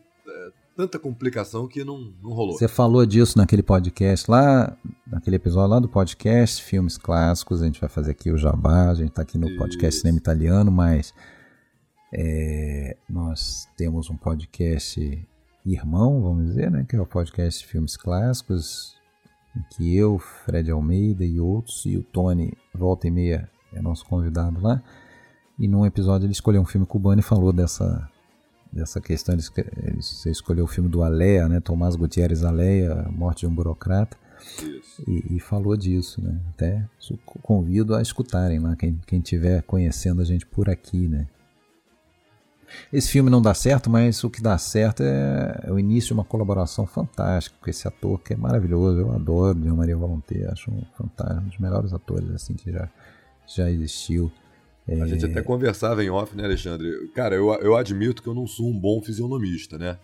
tanta complicação que não, não rolou. Você falou disso naquele podcast lá, naquele episódio lá do podcast Filmes Clássicos. A gente vai fazer aqui o jabá. A gente está aqui no podcast Isso. Cinema Italiano, mas é, nós temos um podcast irmão, vamos dizer, né? Que é o podcast Filmes Clássicos, em que eu, Fred Almeida e outros, e o Tony, volta e meia, é nosso convidado lá. E num episódio ele escolheu um filme cubano e falou dessa, dessa questão. Ele, ele- você escolheu o filme do Aleia, né? Tomás Gutierrez Aleia, Morte de um Burocrata, e, e falou disso, né? Até convido a escutarem lá, quem, quem tiver conhecendo a gente por aqui, né? Esse filme não dá certo, mas o que dá certo é, é o início de uma colaboração fantástica com esse ator que é maravilhoso. Eu adoro Jean Maria Volonté, acho um fantástico, um dos melhores atores assim que já, já existiu. A gente É. até conversava em off, né, Alexandre? Cara, eu, eu admito que eu não sou um bom fisionomista, né?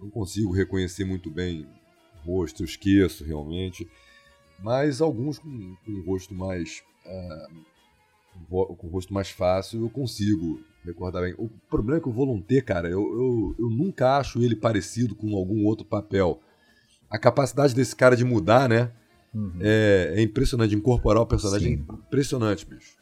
Não consigo reconhecer muito bem o rosto, eu esqueço realmente. Mas alguns com, com um rosto mais. ah, com o rosto mais fácil, eu consigo recordar bem. O problema é que o Volonté, cara, eu, eu, eu nunca acho ele parecido com algum outro papel. A capacidade desse cara de mudar, né? Uhum. É, é impressionante, de incorporar o personagem. Sim. É impressionante, bicho.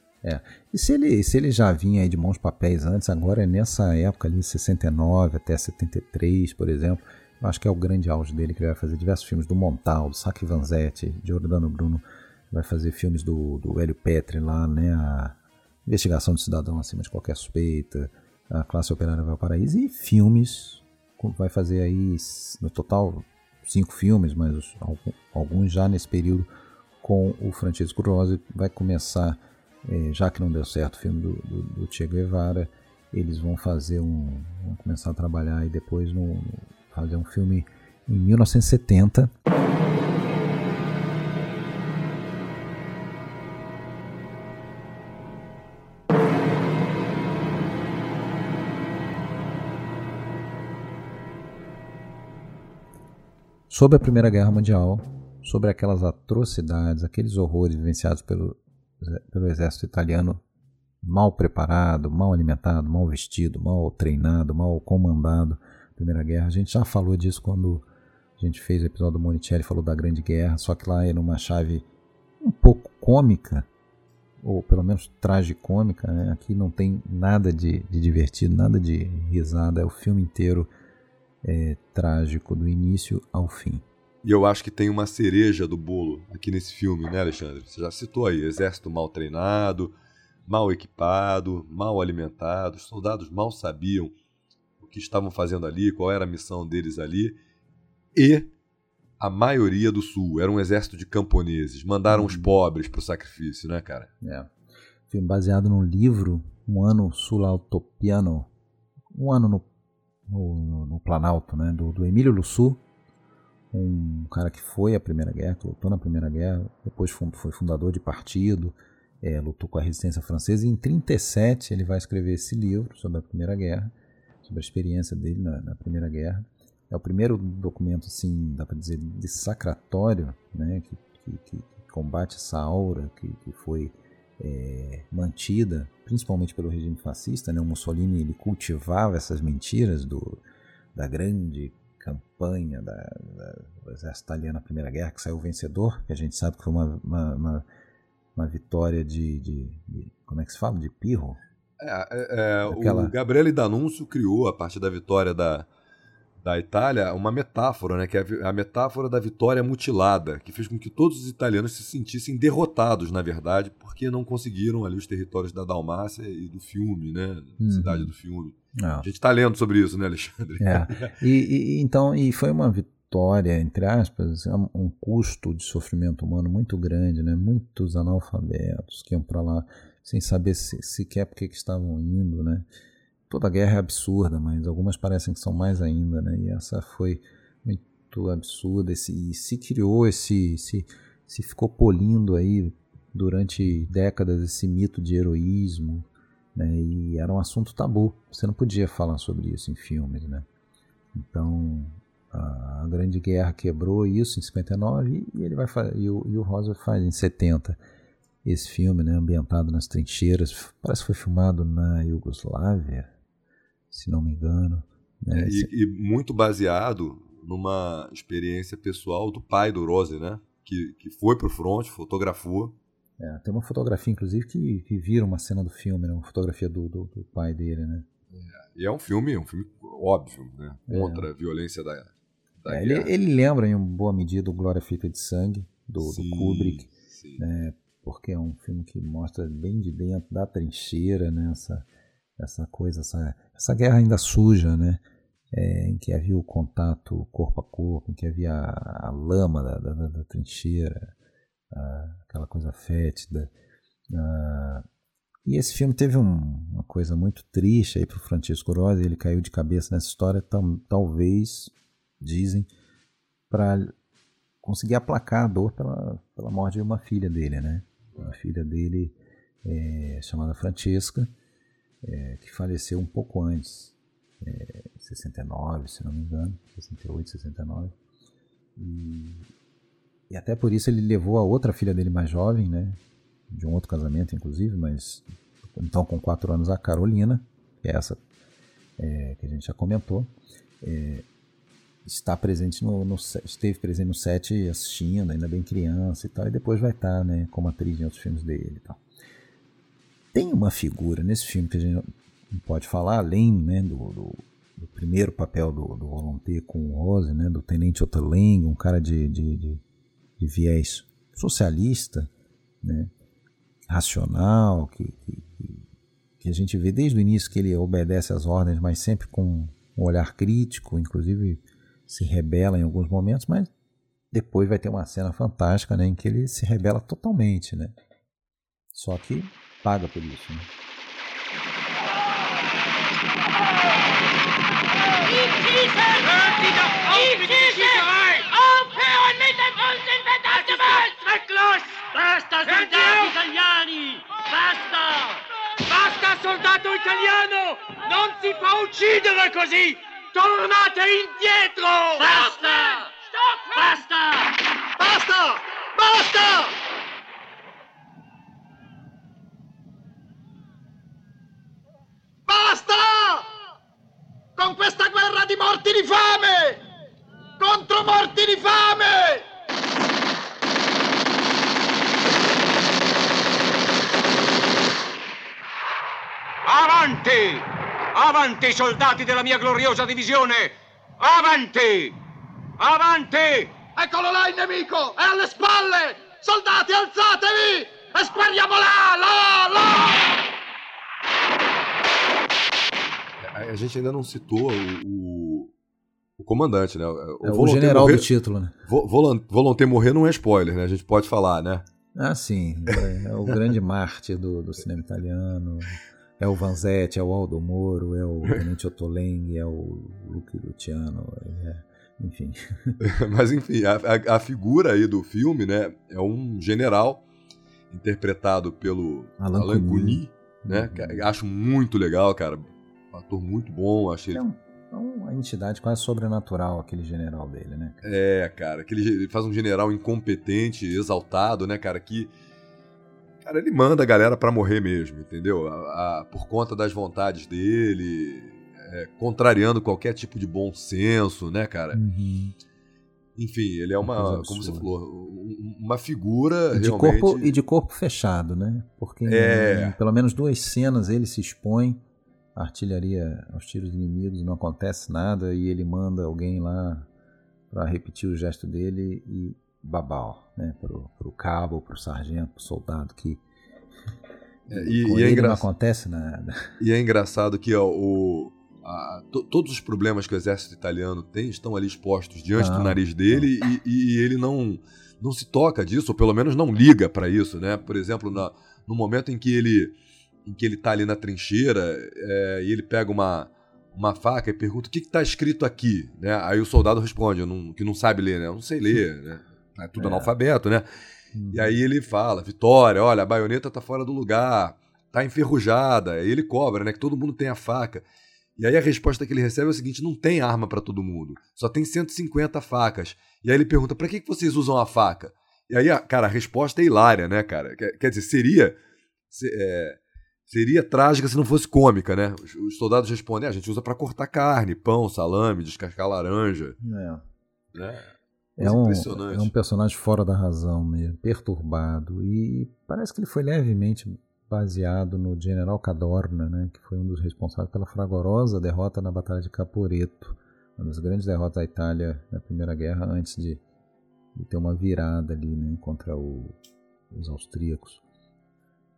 E se ele, se ele já vinha aí de bons papéis antes, agora é nessa época ali, 69 até 73, por exemplo, eu acho que é o grande auge dele, que ele vai fazer. Diversos filmes do Montal, do Saki Vanzetti, Giordano Bruno, vai fazer filmes do, do Hélio Petri lá, né, a Investigação de Cidadão Acima de Qualquer Suspeita, a Classe Operária Valparaíso, e filmes, vai fazer aí, no total, cinco filmes, mas alguns já nesse período com o Francisco Rosi, vai começar é, já que não deu certo o filme do, do, do Che Guevara, eles vão fazer um. vão começar a trabalhar e depois no- fazer um filme em 1970. Sobre a Primeira Guerra Mundial, sobre aquelas atrocidades, aqueles horrores vivenciados pelo, pelo exército italiano mal preparado, mal alimentado, mal vestido, mal treinado, mal comandado. Primeira Guerra, a gente já falou disso quando a gente fez o episódio do Monicelli, falou da Grande Guerra, só que lá era uma chave um pouco cômica, ou pelo menos tragicômica, né? aqui não tem nada de, de divertido, nada de risada, é o filme inteiro é, trágico, do início ao fim. E eu acho que tem uma cereja do bolo aqui nesse filme, né, Alexandre? Você já citou aí: exército mal treinado, mal equipado, mal alimentado, os soldados mal sabiam o que estavam fazendo ali, qual era a missão deles ali. E a maioria do sul era um exército de camponeses, mandaram os pobres pro sacrifício, né, cara? É. Filme baseado num livro, Um Ano Sulautopiano, um ano no, no, no Planalto, né, do, do Emílio Lussu, um cara que foi à Primeira Guerra, que lutou na Primeira Guerra, depois foi, fundador de partido, é, lutou com a resistência francesa, e em 37 ele vai escrever esse livro sobre a Primeira Guerra, sobre a experiência dele na, na Primeira Guerra. É o primeiro documento, assim, dá para dizer, dessacratório, né, que, que, que combate essa aura que, que foi é, mantida, principalmente pelo regime fascista. Né? O Mussolini ele cultivava essas mentiras do, da grande campanha da, da, do exército italiano na Primeira Guerra, que saiu vencedor, que a gente sabe que foi uma, uma, uma, uma vitória de, de, de, Como é que se fala? De pirro? É, é, Aquela... O Gabriele D'Annunzio criou, a partir da vitória da, da Itália, uma metáfora, né, que é a metáfora da vitória mutilada, que fez com que todos os italianos se sentissem derrotados, na verdade, porque não conseguiram ali os territórios da Dalmácia e do Fiume, né, uhum. cidade do Fiume. Não. A gente está lendo sobre isso, né, Alexandre? É. E, e, então, e foi uma história, entre aspas, é um custo de sofrimento humano muito grande, né? Muitos analfabetos que iam para lá sem saber se, sequer por que estavam indo, né? Toda guerra é absurda, mas algumas parecem que são mais ainda, né? E essa foi muito absurda, esse, e se criou esse, se, se ficou polindo aí durante décadas esse mito de heroísmo, né? E era um assunto tabu. Você não podia falar sobre isso em filmes, né? Então a Grande Guerra quebrou isso em 59 e ele vai e o, e o Rosa faz em 70 esse filme, né, ambientado nas trincheiras, parece que foi filmado na Iugoslávia, se não me engano. Né? É, e, e, muito baseado numa experiência pessoal do pai do Rose, né? Que, que foi pro front, fotografou. É, tem uma fotografia, inclusive, que, que vira uma cena do filme, né? uma fotografia do, do, do pai dele, né? É, e é um filme, um filme óbvio, né? Contra é. a violência da, da é, ele, ele, lembra, em boa medida, o Glória Feita de Sangue, do, sim, do Kubrick. Sim. Né? porque é um filme que mostra bem de dentro da trincheira, né? essa, essa coisa, essa, essa guerra ainda suja, né? É, em que havia o contato corpo a corpo, em que havia a, a lama da, da, da trincheira, a, aquela coisa fétida. A, e esse filme teve um, uma coisa muito triste aí para o Francisco Rosa, ele caiu de cabeça nessa história, tam, talvez, dizem, para conseguir aplacar a dor pela, pela morte de uma filha dele, né? a filha dele, é, chamada Francesca, é, que faleceu um pouco antes, é, 69, se não me engano, 68, 69. E, e até por isso ele levou a outra filha dele mais jovem, né, de um outro casamento, inclusive, mas então com quatro anos, a Carolina, que é essa é, que a gente já comentou. É, está presente no, no, esteve presente no set assistindo, ainda bem criança e tal, e depois vai estar, né, como atriz em outros filmes dele e tal. Tem uma figura nesse filme que a gente não pode falar, além, né, do, do, do primeiro papel do, do Volonté com o Rose, né, do Tenente Otterling, um cara de, de, de, de viés socialista, né, racional, que, que, que a gente vê desde o início que ele obedece às ordens, mas sempre com um olhar crítico, inclusive se rebela em alguns momentos, mas depois vai ter uma cena fantástica né, em que ele se rebela totalmente. Né? Só que paga por isso. Né? Basta, soldati italiani! Basta! Basta, soldato italiano! Non si fa uccidere così! Tornate indietro! Basta! Basta! Basta! Basta! Con questa guerra di morti di fame! Contro morti di fame! Avanti! Avanti, soldati della mia gloriosa divisione! Avanti! Avanti! Eccolo là il nemico! È alle spalle! Soldati, alzatevi! E spariamo là! Là! Là! A gente ainda não citou o, o, o comandante, né? O, é, o general morrer, do título, né? Volonté morrer não é spoiler, né? A gente pode falar, né? Ah, sim. É, é o grande Marte do, do cinema italiano. É o Vanzetti, é o Aldo Moro, é o Tenente Ottolenghi, é o Luke Luciano, é, enfim. Mas enfim, a, a, a, figura aí do filme, né, é um general interpretado pelo Alan, Alan Cuny, né, uhum. acho muito legal, cara, um ator muito bom, achei é, um, é uma entidade quase sobrenatural aquele general dele, né? É, cara, aquele, ele faz um general incompetente, exaltado, né, cara, que Cara, ele manda a galera para morrer mesmo, entendeu? A, a, por conta das vontades dele, é, contrariando qualquer tipo de bom senso, né, cara? Uhum. Enfim, ele é uma, como você falou, uma figura e de realmente... Corpo, e de corpo fechado, né? Porque é... em, pelo menos duas cenas ele se expõe artilharia aos tiros inimigos, não acontece nada e ele manda alguém lá para repetir o gesto dele e babau, né, pro, pro cabo, pro sargento, pro soldado que é, e, e é engra... não acontece nada. E é engraçado que ó, o a- to- todos os problemas que o exército italiano tem estão ali expostos diante Ah, do nariz dele e, e ele não, não se toca disso, ou pelo menos não liga para isso, né? Por exemplo, na- no momento em que ele em que ele tá ali na trincheira é, e ele pega uma, uma faca e pergunta o que está escrito aqui, né? Aí o soldado responde, "Eu não- que não sabe ler, né? Eu não sei ler, né? É tudo É. analfabeto, né? Uhum. E aí ele fala, Vitória, olha, a baioneta tá fora do lugar, tá enferrujada. Aí ele cobra, né? Que todo mundo tem a faca. E aí a resposta que ele recebe é o seguinte: não tem arma pra todo mundo. Só tem 150 facas. E aí ele pergunta: pra que, que vocês usam a faca? E aí, cara, a resposta é hilária, né, cara? Quer, dizer, seria. se- é, seria trágica se não fosse cômica, né? Os, os soldados respondem: "Ah, a gente usa pra cortar carne, pão, salame, descascar laranja. É. Né? É um, impressionante. é um personagem fora da razão mesmo, perturbado. E parece que ele foi levemente baseado no General Cadorna, né, que foi um dos responsáveis pela fragorosa derrota na Batalha de Caporetto, uma das grandes derrotas da Itália na Primeira Guerra, antes de, de ter uma virada ali né, contra o- os austríacos.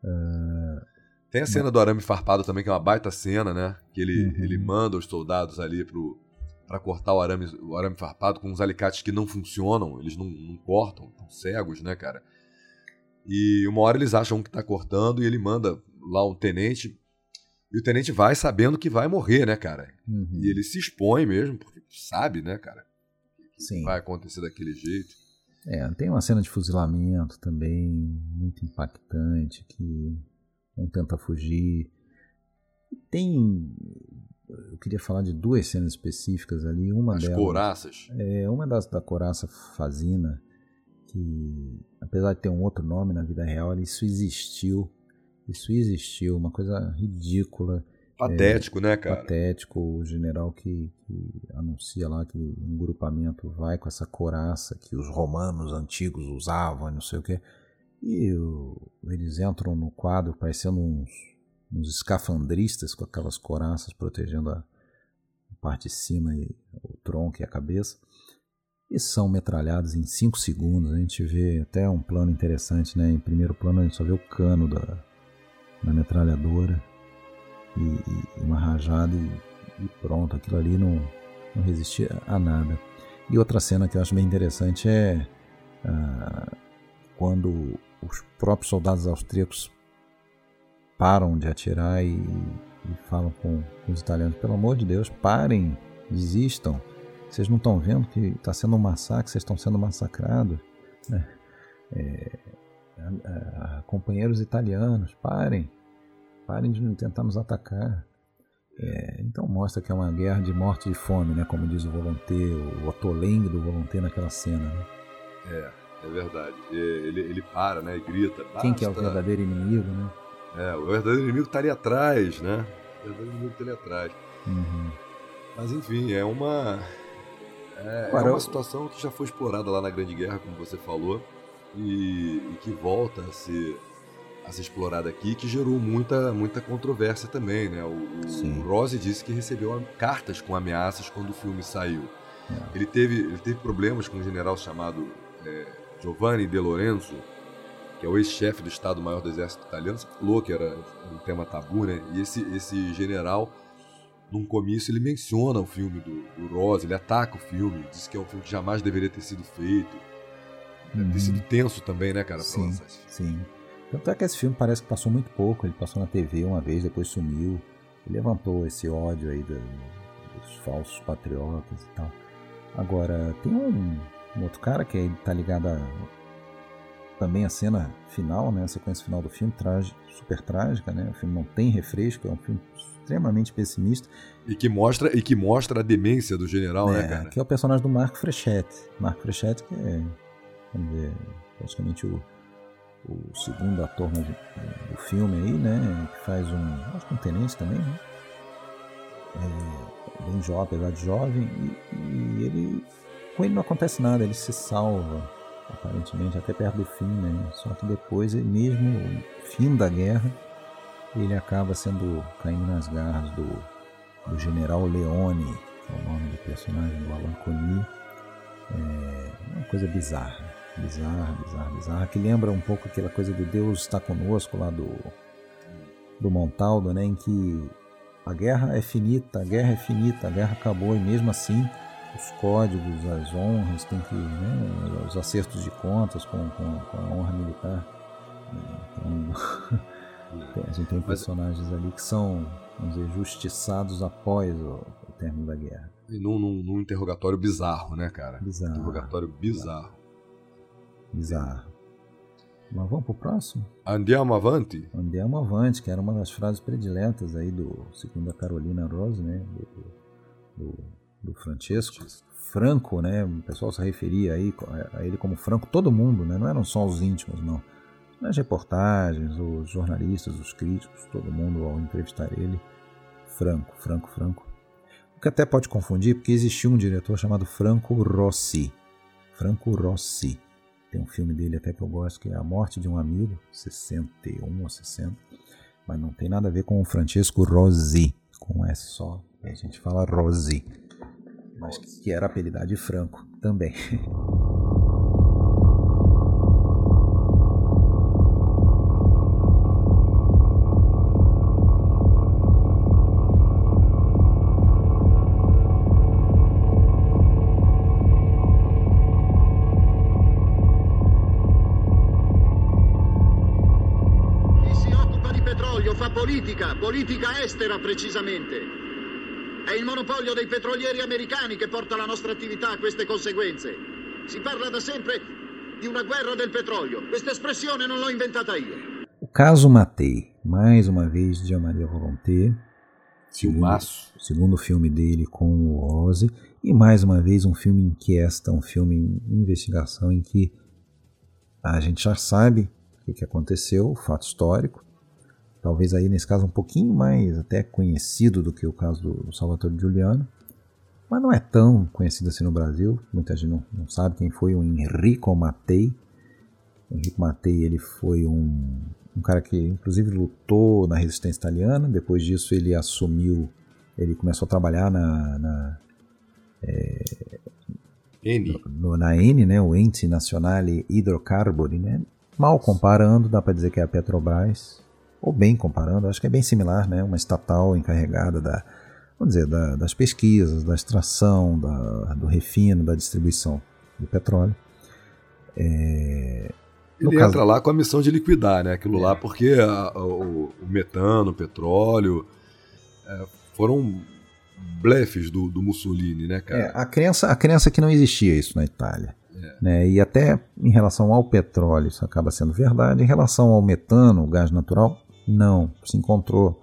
Ah, Tem a cena do arame farpado também, que é uma baita cena, né? Que ele, Uhum. ele manda os soldados ali pro, pra cortar o arame, o arame farpado com uns alicates que não funcionam, eles não, não cortam, estão cegos, né, cara? E uma hora eles acham que tá cortando e ele manda lá um tenente. E o tenente vai sabendo que vai morrer, né, cara? uhum. E ele se expõe mesmo, porque sabe, né, cara? Que Sim. vai acontecer daquele jeito. É, tem uma cena de fuzilamento também muito impactante que um tenta fugir. Tem, eu queria falar de duas cenas específicas ali. Uma As delas couraças. é uma das da coraça Fazina que apesar de ter um outro nome na vida real, isso existiu. Isso existiu, uma coisa ridícula. Patético, né, cara? Patético, o general que, que anuncia lá que um grupamento vai com essa coraça que os romanos antigos usavam, não sei o que. E eles entram no quadro parecendo uns, uns escafandristas com aquelas coraças protegendo a, a parte de cima e o tronco e a cabeça. E são metralhados em 5 segundos. A gente vê até um plano interessante, né? Em primeiro plano a gente só vê o cano da, da metralhadora e, e uma rajada e, e pronto. Aquilo ali não, não resistia a nada. E outra cena que eu acho bem interessante é ah, quando os próprios soldados austríacos param de atirar e, e falam com, com os italianos: pelo amor de Deus, parem, desistam. Vocês não estão vendo que está sendo um massacre, vocês estão sendo massacrados. né? É, companheiros italianos, parem, parem de tentar nos atacar. É, então mostra que é uma guerra de morte e de fome, né? como diz o Volonté, o otolengue do Volonté naquela cena. Né? É, é verdade. Ele, ele para, né? E grita. Quem que é o "Basta!" verdadeiro inimigo, né? É, o verdadeiro inimigo tá ali atrás, né? O verdadeiro inimigo tá ali atrás. Uhum. Mas enfim, é uma. É, é uma situação que já foi explorada lá na Grande Guerra, como você falou, e, e que volta a ser, a ser explorada aqui, que gerou muita, muita controvérsia também, né? O, Sim. o Rossi disse que recebeu cartas com ameaças quando o filme saiu. É. Ele, teve, ele teve problemas com um general chamado é, Giovanni De Lorenzo, que é o ex-chefe do Estado-Maior do Exército Italiano, você falou que era um tema tabu, né? E esse, esse general, num comício, ele menciona o filme do, do Rose, ele ataca o filme, diz que é um filme que jamais deveria ter sido feito. Deve ter Uhum. sido tenso também, né, cara? Sim, sim. Tanto é que esse filme parece que passou muito pouco. Ele passou na TV uma vez, depois sumiu. Ele levantou esse ódio aí do- dos falsos patriotas e tal. Agora, tem um, um outro cara que tá ligado a também a cena final, né? A sequência final do filme, trage, super trágica, né? O filme não tem refresco, é um filme extremamente pessimista. E que mostra, e que mostra a demência do general, né, É, cara? que é o personagem do Marco Frechetti. Marco Frechetti que é, vamos dizer, praticamente o, o segundo ator do filme aí, né? Que faz um, acho que um tenente também, né? É, bem jovem, apesar de jovem, e, e ele, com ele não acontece nada, ele se salva, aparentemente, até perto do fim, né? Só que depois, mesmo, no fim da guerra, ele acaba sendo, caindo nas garras do, do general Leone, que é o nome do personagem do Alan Coni. É uma coisa bizarra, bizarra, bizarra, bizarra, que lembra um pouco aquela coisa do Deus está conosco lá do, do Montaldo, né, em que a guerra é finita, a guerra é finita, a guerra acabou e mesmo assim os códigos, as honras, tem que, né, os acertos de contas com, com, com a honra militar. Então, a gente tem personagens ali que são, vamos dizer, justiçados após o, o término da guerra. E num, num, num, interrogatório bizarro, né, cara? Bizarro. Interrogatório bizarro. Bizarro. Mas vamos pro próximo? Andiamo avanti? Andiamo avanti, que era uma das frases prediletas aí do, segundo a Carolina Rose, né? Do, do, do Francesco. Franco, né? O pessoal se referia aí a ele como Franco, todo mundo, né? Não eram só os íntimos, não. Nas reportagens, os jornalistas, os críticos, todo mundo ao entrevistar ele, Franco, Franco, Franco. O que até pode confundir, porque existia um diretor chamado Franco Rossi. Franco Rossi tem um filme dele até que eu gosto, que é A Morte de um Amigo, 61 ou 60. Mas não tem nada a ver com o Francesco Rosi, com S só. A gente fala Rosi. Mas que era apelidado de Franco também. politica, politica estera precisamente. È il monopolio dei petrolieri americani che porta la nostra attività a queste conseguenze. Si parla da sempre di una guerra del petrolio. Questa espressione non l'ho inventata io. O caso Matei, mais uma vez de Maria Volonté. Filmaço. Segundo, segundo filme dele com o Ozzy. E mais uma vez um filme inquiesta, um filme em investigação em que a gente já sabe o que aconteceu, o fato histórico, talvez aí nesse caso um pouquinho mais até conhecido do que o caso do Salvatore Giuliano, mas não é tão conhecido assim no Brasil, muita gente não, não sabe quem foi o Enrico Mattei. Enrico Mattei ele foi um, um cara que inclusive lutou na resistência italiana, depois disso ele assumiu, ele começou a trabalhar na, na é, N. No, na N, né, o Ente Nazionale Hidrocarburi, né? Mal comparando, dá para dizer que é a Petrobras, ou bem comparando, acho que é bem similar, né? Uma estatal encarregada da, vamos dizer, da, das pesquisas, da extração, da, do refino, da distribuição do petróleo. É, ele caso... entra lá com a missão de liquidar, né? Aquilo é. lá, porque a, o, o, metano, o petróleo é, foram blefes do, do, Mussolini, né, cara? É, a crença, a crença é que não existia isso na Itália. É. Né? E até em relação ao petróleo, isso acaba sendo verdade. Em relação ao metano, o gás natural, não, se encontrou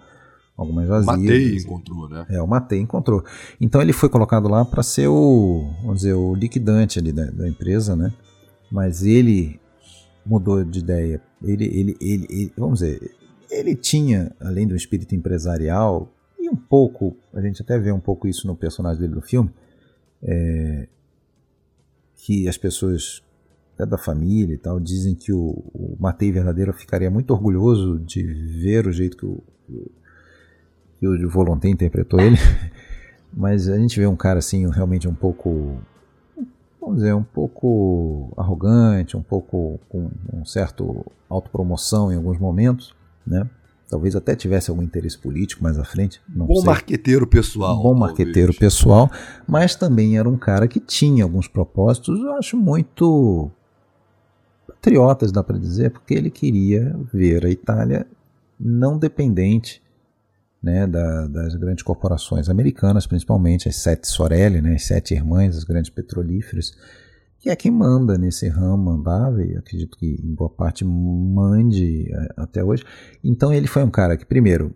algumas vazias. Matei encontrou, né? É, o Matei encontrou. Então ele foi colocado lá para ser o, vamos dizer, o liquidante ali da, da, empresa, né? Mas ele mudou de ideia. Ele, ele, ele, ele, vamos dizer, ele tinha, além do espírito empresarial, e um pouco, a gente até vê um pouco isso no personagem dele no filme, é, que as pessoas até da família e tal, dizem que o, o Matei Verdadeiro ficaria muito orgulhoso de ver o jeito que o, que o Volonté interpretou ele. Mas a gente vê um cara assim, realmente um pouco, vamos dizer, um pouco arrogante, um pouco com um certo autopromoção em alguns momentos, né? Talvez até tivesse algum interesse político mais à frente. bom sei. marqueteiro pessoal. Um bom marqueteiro pessoal, mas também era um cara que tinha alguns propósitos, eu acho, muito patriotas, dá para dizer, porque ele queria ver a Itália não dependente né, da, das grandes corporações americanas, principalmente as sete Sorelli, né, as sete irmãs, as grandes petrolíferas, que é quem manda nesse ramo, mandava, e acredito que em boa parte mande é, até hoje. Então ele foi um cara que, primeiro,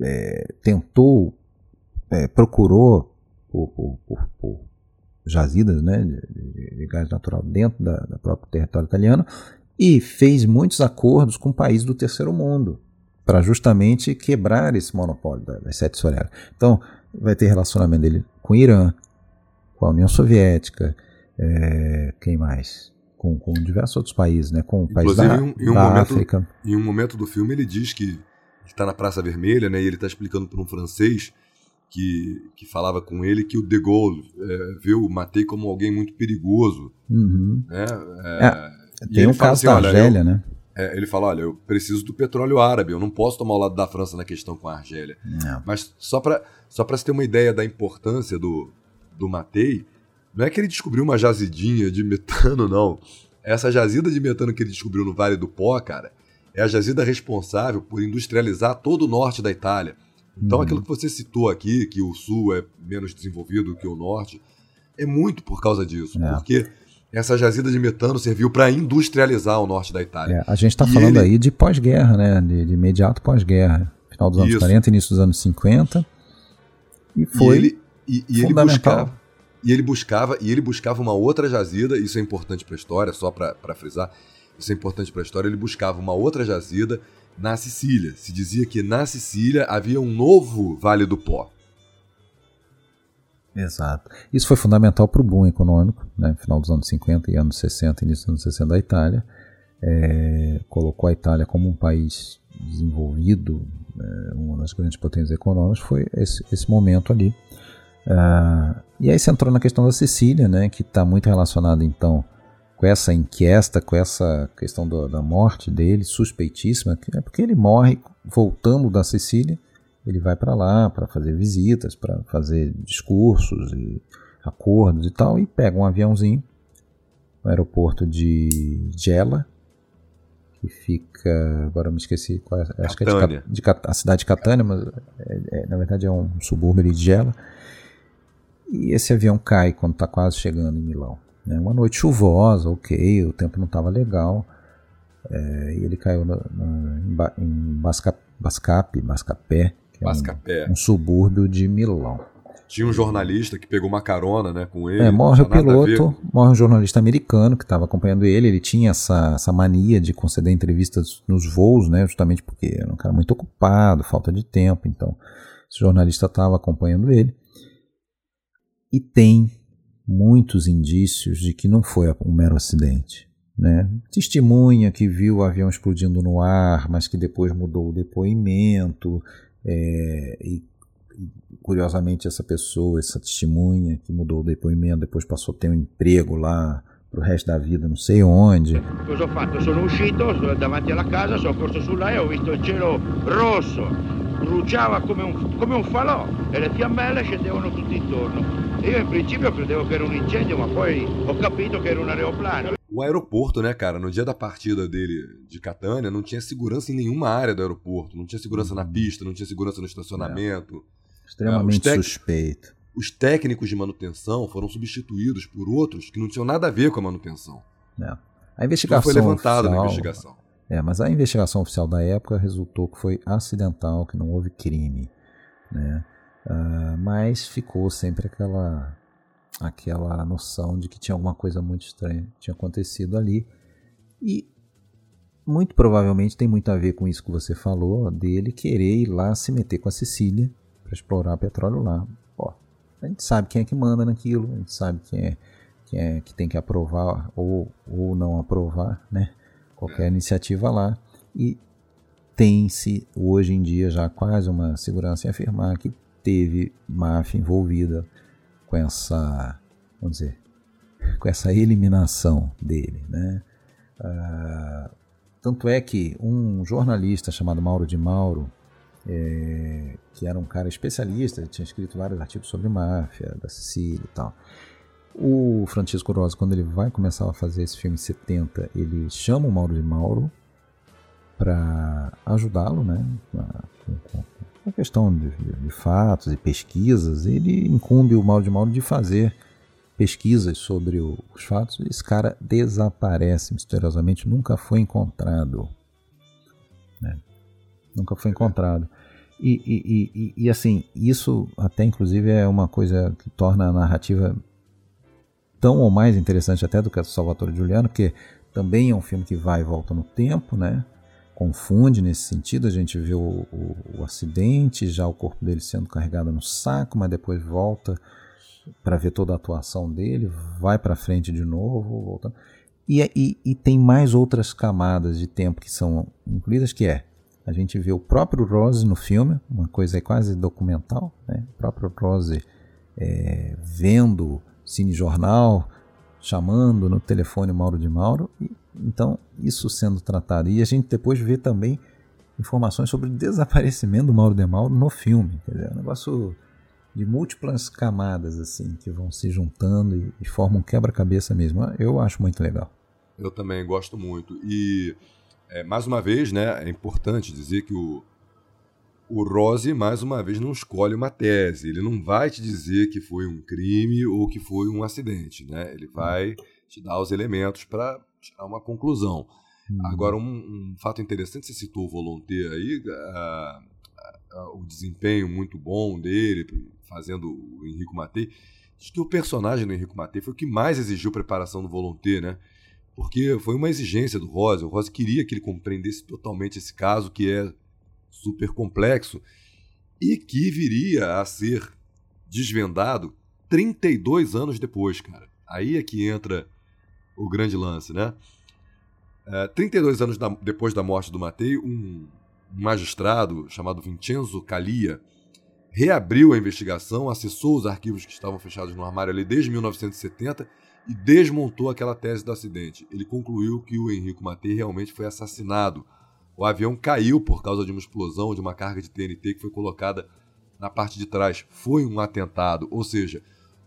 é, tentou, é, procurou por, por, por, por jazidas né, de, de, gás natural dentro da, da próprio território italiano e fez muitos acordos com países do terceiro mundo para justamente quebrar esse monopólio das sete Sorelli. Então, vai ter relacionamento dele com o Irã, com a União Soviética, é, quem mais? Com, com, diversos outros países, né? com países da, em um, em um da momento, África. Em um momento do filme ele diz que está na Praça Vermelha né, e ele está explicando para um francês que, que falava com ele que o De Gaulle é, viu o Matei como alguém muito perigoso. Uhum. Né? É, tem um caso assim, da Argélia, eu, né? É, ele fala: olha, eu preciso do petróleo árabe, eu não posso tomar o lado da França na questão com a Argélia. Não. Mas só para só pra você ter uma ideia da importância do, do Matei, não é que ele descobriu uma jazidinha de metano, não. Essa jazida de metano que ele descobriu no Vale do Pó, cara, é a jazida responsável por industrializar todo o norte da Itália. Então, Uhum. aquilo que você citou aqui, que o sul é menos desenvolvido que o norte, é muito por causa disso. É. Porque essa jazida de metano serviu para industrializar o norte da Itália. É, a gente está falando ele- aí de pós-guerra, né? De, de imediato pós-guerra. Final dos anos Isso. 40, início dos anos 50. E foi e ele, e, e ele buscava e ele buscava e ele buscava uma outra jazida isso é importante para a história só para frisar isso é importante para a história ele buscava uma outra jazida na Sicília se dizia que na Sicília havia um novo Vale do Pó Exato. Isso foi fundamental para o boom econômico, né? final dos anos 50 e anos 60, início dos anos 60 da Itália. É, colocou a Itália como um país desenvolvido, é, uma das grandes potências econômicas, foi esse, esse momento ali. Ah, e aí você entrou na questão da Sicília, né, que está muito relacionada então com essa inquieta, com essa questão do- da morte dele, suspeitíssima, é porque ele morre voltando da Sicília, ele vai para lá para fazer visitas, para fazer discursos e acordos e tal, e pega um aviãozinho no aeroporto de Gela, que fica, agora eu me esqueci, qual é, acho que é de, de a cidade de Catânia, mas é- é- na verdade é um subúrbio de Gela. E esse avião cai quando está quase chegando em Milão. Né? Uma noite chuvosa, ok, o tempo não estava legal. é, e ele caiu na- na- em, Ba- em Basca, Bascape, Bascapé, é um- Bascapé. um, subúrbio de Milão. tinha um jornalista que pegou uma carona né com ele É, morre o piloto, morre um jornalista americano que estava acompanhando ele. Ele tinha essa, essa mania de conceder entrevistas nos voos, né? Justamente porque era um cara muito ocupado, falta de tempo. Então, esse jornalista estava acompanhando ele. E tem muitos indícios de que não foi um mero acidente. Né? Testemunha que viu o avião explodindo no ar, mas que depois mudou o depoimento. é, e curiosamente essa pessoa, essa testemunha que mudou o depoimento, depois passou a ter um emprego lá pro resto da vida, não sei onde. Cosa ho fatto? Sono uscito davanti alla casa, sono corso sulla e ho visto il cielo rosso, bruciava come un, come un falò e le fiammelle scendevano tutti intorno. E io in principio credevo che era un incendio, ma poi ho capito che era un aeroplano. O aeroporto, né, cara? No dia da partida dele de Catânia, não tinha segurança em nenhuma área do aeroporto. Não tinha segurança na pista, não tinha segurança no estacionamento. Extremamente É, tec- suspeito. Os técnicos de manutenção foram substituídos por outros que não tinham nada a ver com a manutenção. né? A Tudo investigação foi levantado na investigação. É, mas a investigação oficial da época resultou que foi acidental, que não houve crime, né? Ah, mas ficou sempre aquela aquela noção de que tinha alguma coisa muito estranha tinha acontecido ali e muito provavelmente tem muito a ver com isso que você falou dele querer ir lá se meter com a Sicília para explorar petróleo lá. A gente sabe quem é que manda naquilo, a gente sabe quem é, quem é que tem que aprovar ou, ou não aprovar, né? Qualquer iniciativa lá. E tem-se hoje em dia já quase uma segurança em afirmar que teve máfia envolvida com essa, vamos dizer, com essa eliminação dele, né? Ah, tanto é que um jornalista chamado Mauro de Mauro, é, que era um cara especialista, tinha escrito vários artigos sobre máfia da Sicília e tal. O Francisco Rosa, quando ele vai começar a fazer esse filme em 70, ele chama o Mauro de Mauro para ajudá-lo, né? com, a questão de, de- de fatos e pesquisas. Ele incumbe o Mauro de Mauro de fazer pesquisas sobre o- os fatos. Esse cara desaparece misteriosamente, nunca foi encontrado. né? Nunca foi encontrado. E, e- e- e- assim, isso até inclusive é uma coisa que torna a narrativa tão ou mais interessante até do que a do Salvatore Giuliano, porque também é um filme que vai e volta no tempo, né? Confunde nesse sentido, a gente vê o, o- o acidente, já o corpo dele sendo carregado no saco, mas depois volta para ver toda a atuação dele, vai para frente de novo, voltando. E, e, e tem mais outras camadas de tempo que são incluídas, que é a gente vê o próprio Rose no filme, uma coisa quase documental, né? o próprio Rose é, vendo cinejornal, chamando no telefone Mauro de Mauro, e Então, isso sendo tratado. E a gente depois vê também informações sobre o desaparecimento do Mauro de Mauro no filme. Quer dizer, é um negócio de múltiplas camadas assim que vão se juntando e, e formam um quebra-cabeça mesmo. Eu acho muito legal. Eu também gosto muito. E, é, mais uma vez, né, é importante dizer que o, o Rose, mais uma vez, não escolhe uma tese. Ele não vai te dizer que foi um crime ou que foi um acidente. Né? Ele vai te dar os elementos para tirar uma conclusão. Hum. Agora, um, um, fato interessante, você citou o Volonté aí, o desempenho muito bom dele, fazendo o Henrico Matei. Diz que o personagem do Henrico Matei foi o que mais exigiu preparação do Volonté, né? Porque foi uma exigência do Rose. O Rose queria que ele compreendesse totalmente esse caso, que é super complexo, e que viria a ser desvendado 32 anos depois, cara. Aí é que entra o grande lance, né? É, 32 anos da, depois da morte do Matei, um magistrado chamado Vincenzo Calia reabriu a investigação, acessou os arquivos que estavam fechados no armário ali desde 1970 e desmontou aquela tese do acidente. Ele concluiu que o Henrico Matei realmente foi assassinado. O avião caiu por causa de uma explosão de uma carga de TNT que foi colocada na parte de trás. Foi um atentado. Ou seja,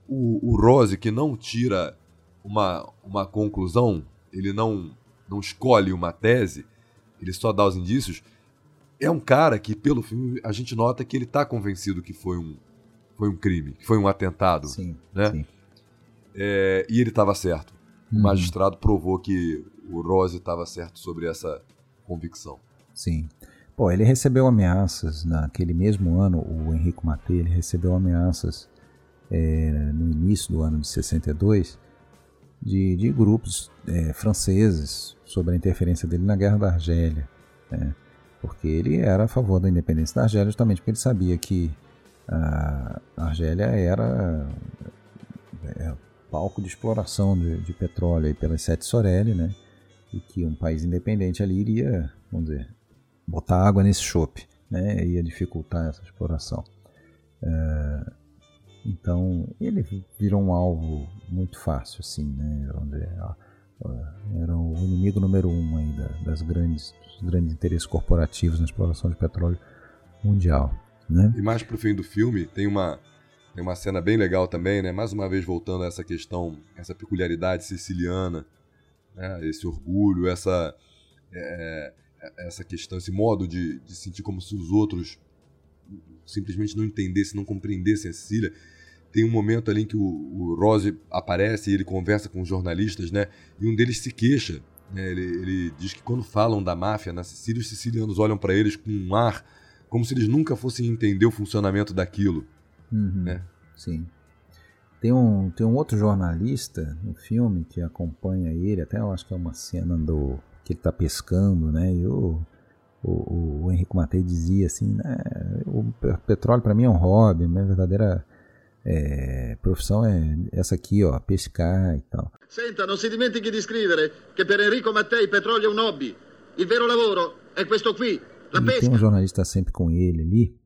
o, o Rose, que não tira uma, uma conclusão, ele não, não escolhe uma tese, ele só dá os indícios, é um cara que, pelo filme, a gente nota que ele está convencido que foi um, foi um crime, que foi um atentado. Sim, né? Sim. É, e ele estava certo. O uhum. magistrado provou que o Rose estava certo sobre essa convicção. Sim. Pô, ele recebeu ameaças naquele mesmo ano, o Henrico Matei, ele recebeu ameaças é, no início do ano de 62 de, de grupos é, franceses sobre a interferência dele na Guerra da Argélia. Né? porque ele era a favor da independência da Argélia, justamente porque ele sabia que a Argélia era é, palco de exploração de, de petróleo pelas sete Sorelli, né? E que um país independente ali iria, vamos dizer, botar água nesse chope, né? Ia dificultar essa exploração. É, então ele virou um alvo muito fácil, assim, né? Dizer, era o inimigo número um aí das grandes, dos grandes interesses corporativos na exploração de petróleo mundial. Né? E mais pro fim do filme, tem uma, tem uma cena bem legal também, né? Mais uma vez voltando a essa questão, essa peculiaridade siciliana, né? esse orgulho, essa, é, é, essa questão, esse modo de, de sentir como se os outros simplesmente não entendessem, não compreendessem a Sicília tem um momento ali em que o, o Rose aparece e ele conversa com os jornalistas, né? E um deles se queixa. Né? Ele, ele diz que quando falam da máfia na Sicília, os sicilianos olham para eles com um ar como se eles nunca fossem entender o funcionamento daquilo. Uhum, né? Sim. Tem um, tem um outro jornalista no filme que acompanha ele, até eu acho que é uma cena do que ele está pescando, né? E o, o, o Henrique Matei dizia assim, né? O petróleo para mim é um hobby, minha verdadeira é, profissão é essa aqui, ó, pescar e tal. Senta, non si dimentichi di scrivere che per Enrico Mattei il petrolio è un hobby. Il vero lavoro è questo qui, la e pesca. Tem um jornalista sempre com ele ali,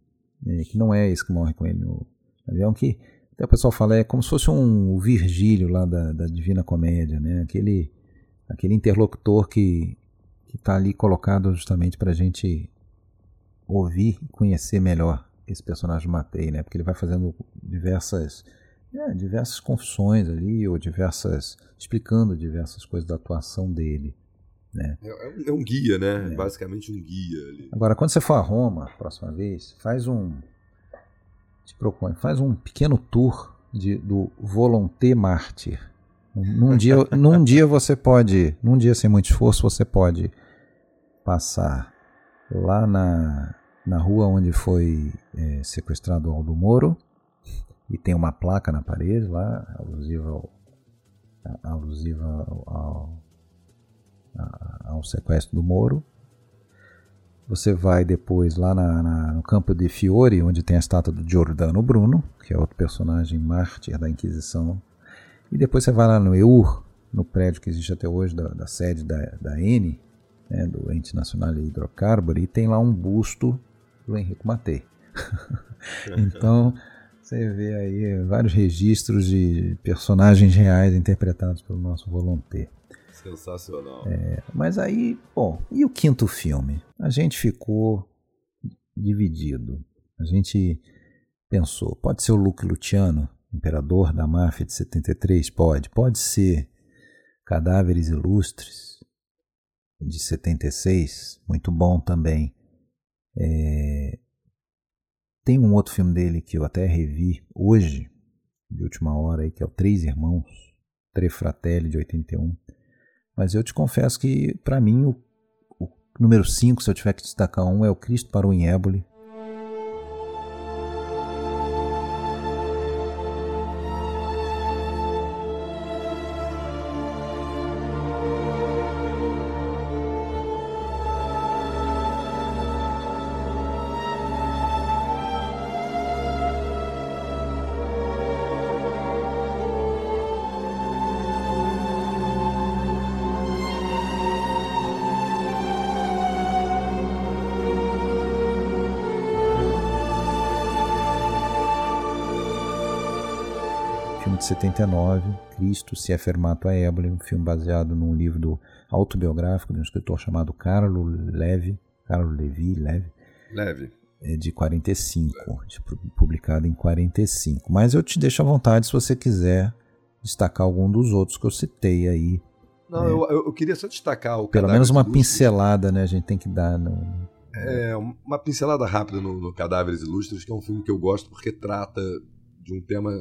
é, que não é esse que morre com ele no avião, que até o pessoal fala é como se fosse um Virgílio lá da, da Divina Comédia, né? Aquele, aquele interlocutor que que está ali colocado justamente para a gente ouvir e conhecer melhor esse personagem Matei, né? Porque ele vai fazendo diversas é, diversas confissões ali ou diversas explicando diversas coisas da atuação dele, né? É, é um é guia, né? É. Basicamente um guia ali. Agora, quando você for a Roma, próxima vez, faz um te propõe, faz um pequeno tour de, do Volonté Mártir. Num dia, num dia você pode, num dia sem muito esforço, você pode passar lá na na rua onde foi é, sequestrado Aldo Moro e tem uma placa na parede lá alusiva ao, alusiva ao, ao, ao sequestro do Moro. Você vai depois lá na, na, no campo de Fiore, onde tem a estátua do Giordano Bruno, que é outro personagem mártir da Inquisição. E depois você vai lá no EUR, no prédio que existe até hoje da, da sede da, da ENE, né, do Ente Nacional de Hidrocarburo, e tem lá um busto do Henrique Matei. então, você vê aí vários registros de personagens reais interpretados pelo nosso Volonté. Sensacional. É, mas aí, bom, e o quinto filme? A gente ficou dividido. A gente pensou, pode ser o Luke Luciano, imperador da máfia de 73? Pode. Pode ser Cadáveres Ilustres, de 76, muito bom também. É, tem um outro filme dele que eu até revi hoje, de última hora, aí, que é o Três Irmãos, Tre Fratelli, de 81. Mas eu te confesso que, para mim, o, o número 5, se eu tiver que destacar um, é o Cristo para o Inébole, filme de 79, Cristo se é fermato a ébole, um filme baseado num livro do autobiográfico de um escritor chamado Carlo Levi, Carlo Levi, Levi, Leve. é de 45, de- publicado em 45. Mas eu te deixo à vontade se você quiser destacar algum dos outros que eu citei aí. Não, eu, eu- eu queria só destacar o Pelo menos uma Ilustres. pincelada, né? A gente tem que dar. No... É, uma pincelada rápida no, no Cadáveres Ilustres, que é um filme que eu gosto porque trata de um tema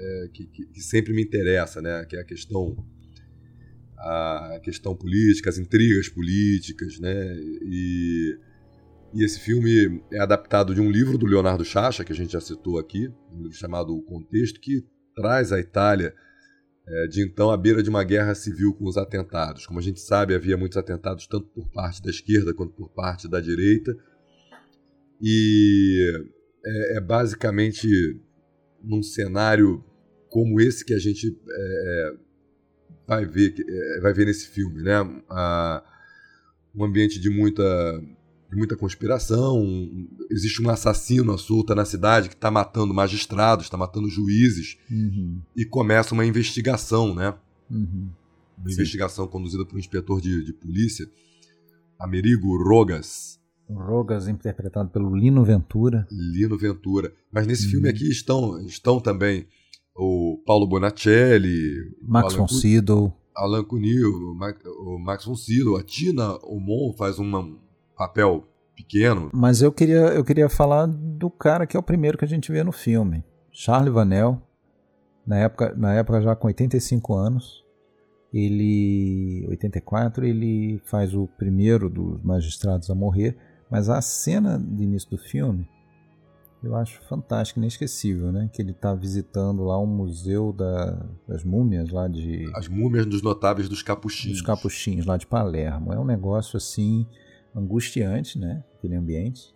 é, que, que- que sempre me interessa, né? Que é a questão a questão política, as intrigas políticas, né? E, e esse filme é adaptado de um livro do Leonardo Chacha, que a gente já citou aqui, um livro chamado O Contexto, que traz a Itália é, de então à beira de uma guerra civil com os atentados. Como a gente sabe, havia muitos atentados tanto por parte da esquerda quanto por parte da direita. E é, é basicamente num cenário como esse que a gente é, vai, ver, é, vai ver nesse filme. Né? A- um ambiente de muita, de muita conspiração. Existe um assassino à solta na cidade que está matando magistrados, está matando juízes Uhum, e começa uma investigação, né? uhum. Uma Sim. investigação conduzida por um inspetor de, de polícia, Amerigo Rogas, Rogas, interpretado pelo Lino Ventura. Lino Ventura. Mas nesse Uhum. filme aqui estão, estão também o Paulo Bonacelli, Max o von Sydow. Alan Cunil, o Max von Sydow, a Tina Omon faz um papel pequeno. Mas eu queria, eu queria falar do cara que é o primeiro que a gente vê no filme. Charles Vanel, na época, na época já com 85 anos. Ele, 84, ele faz o primeiro dos magistrados a morrer. Mas a cena de início do filme eu acho fantástica, inesquecível, né? Que ele está visitando lá um museu da- das múmias lá de As múmias dos notáveis dos capuchinhos. dos capuchinhos lá de Palermo. É um negócio assim angustiante, né? Aquele ambiente.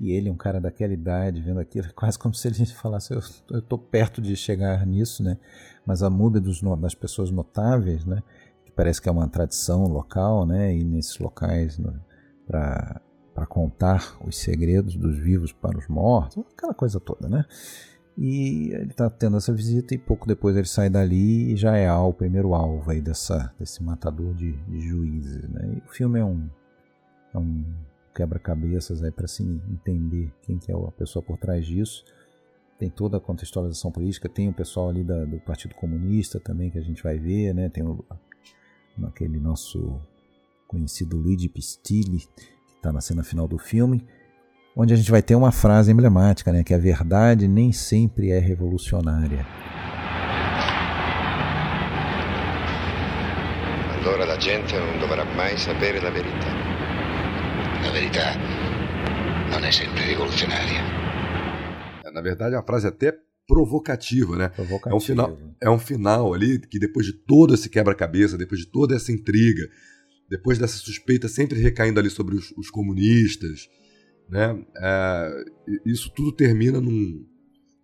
E ele, um cara daquela idade, vendo aquilo, é quase como se ele falasse: Eu, tô perto de chegar nisso, né? Mas a múmia dos, das pessoas notáveis, né? Que parece que é uma tradição local, né? E nesses locais para para contar os segredos dos vivos para os mortos, aquela coisa toda, né? E ele está tendo essa visita e pouco depois ele sai dali e já é o primeiro alvo aí dessa, desse matador de, de juízes. Né? E o filme é um, é um quebra-cabeças aí para se entender quem que é a pessoa por trás disso. Tem toda a contextualização política, tem o pessoal ali da- do Partido Comunista também que a gente vai ver, né? Tem o, aquele nosso conhecido Luigi Pistilli, está na cena final do filme onde a gente vai ter uma frase emblemática, né, que a verdade nem sempre é revolucionária. Allora la gente non dovrà mai sapere la verità. La verità non è sempre rivoluzionaria. É, Na verdade, é uma frase até provocativa, né? É um final, é um final ali que depois de todo esse quebra-cabeça, depois de toda essa intriga, depois dessa suspeita sempre recaindo ali sobre os, os comunistas, né? É, isso tudo termina num,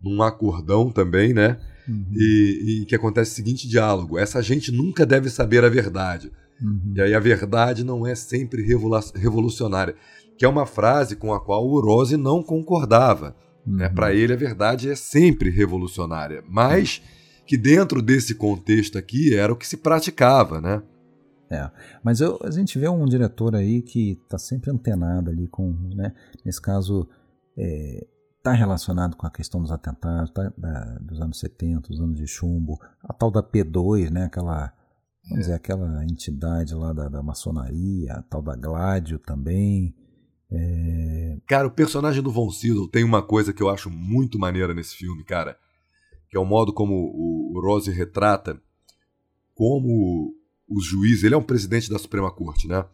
num acordão também, né? Uhum. E, e que acontece o seguinte diálogo: essa gente nunca deve saber a verdade. Uhum. E aí a verdade não é sempre revolu- revolucionária, que é uma frase com a qual o Rose não concordava. Né? Uhum. Para ele a verdade é sempre revolucionária, mas que dentro desse contexto aqui era o que se praticava, né? É, mas eu, a gente vê um diretor aí que está sempre antenado ali com, né, nesse caso, está relacionado com a questão dos atentados tá, da, dos anos 70, dos anos de chumbo, a tal da P2, né, aquela, vamos dizer, aquela entidade lá da, da maçonaria, a tal da Gládio também. É... Cara, o personagem do Von Sydow tem uma coisa que eu acho muito maneira nesse filme, cara, que é o modo como o Rose retrata como os juízes, ele é um presidente da Suprema Corte, né?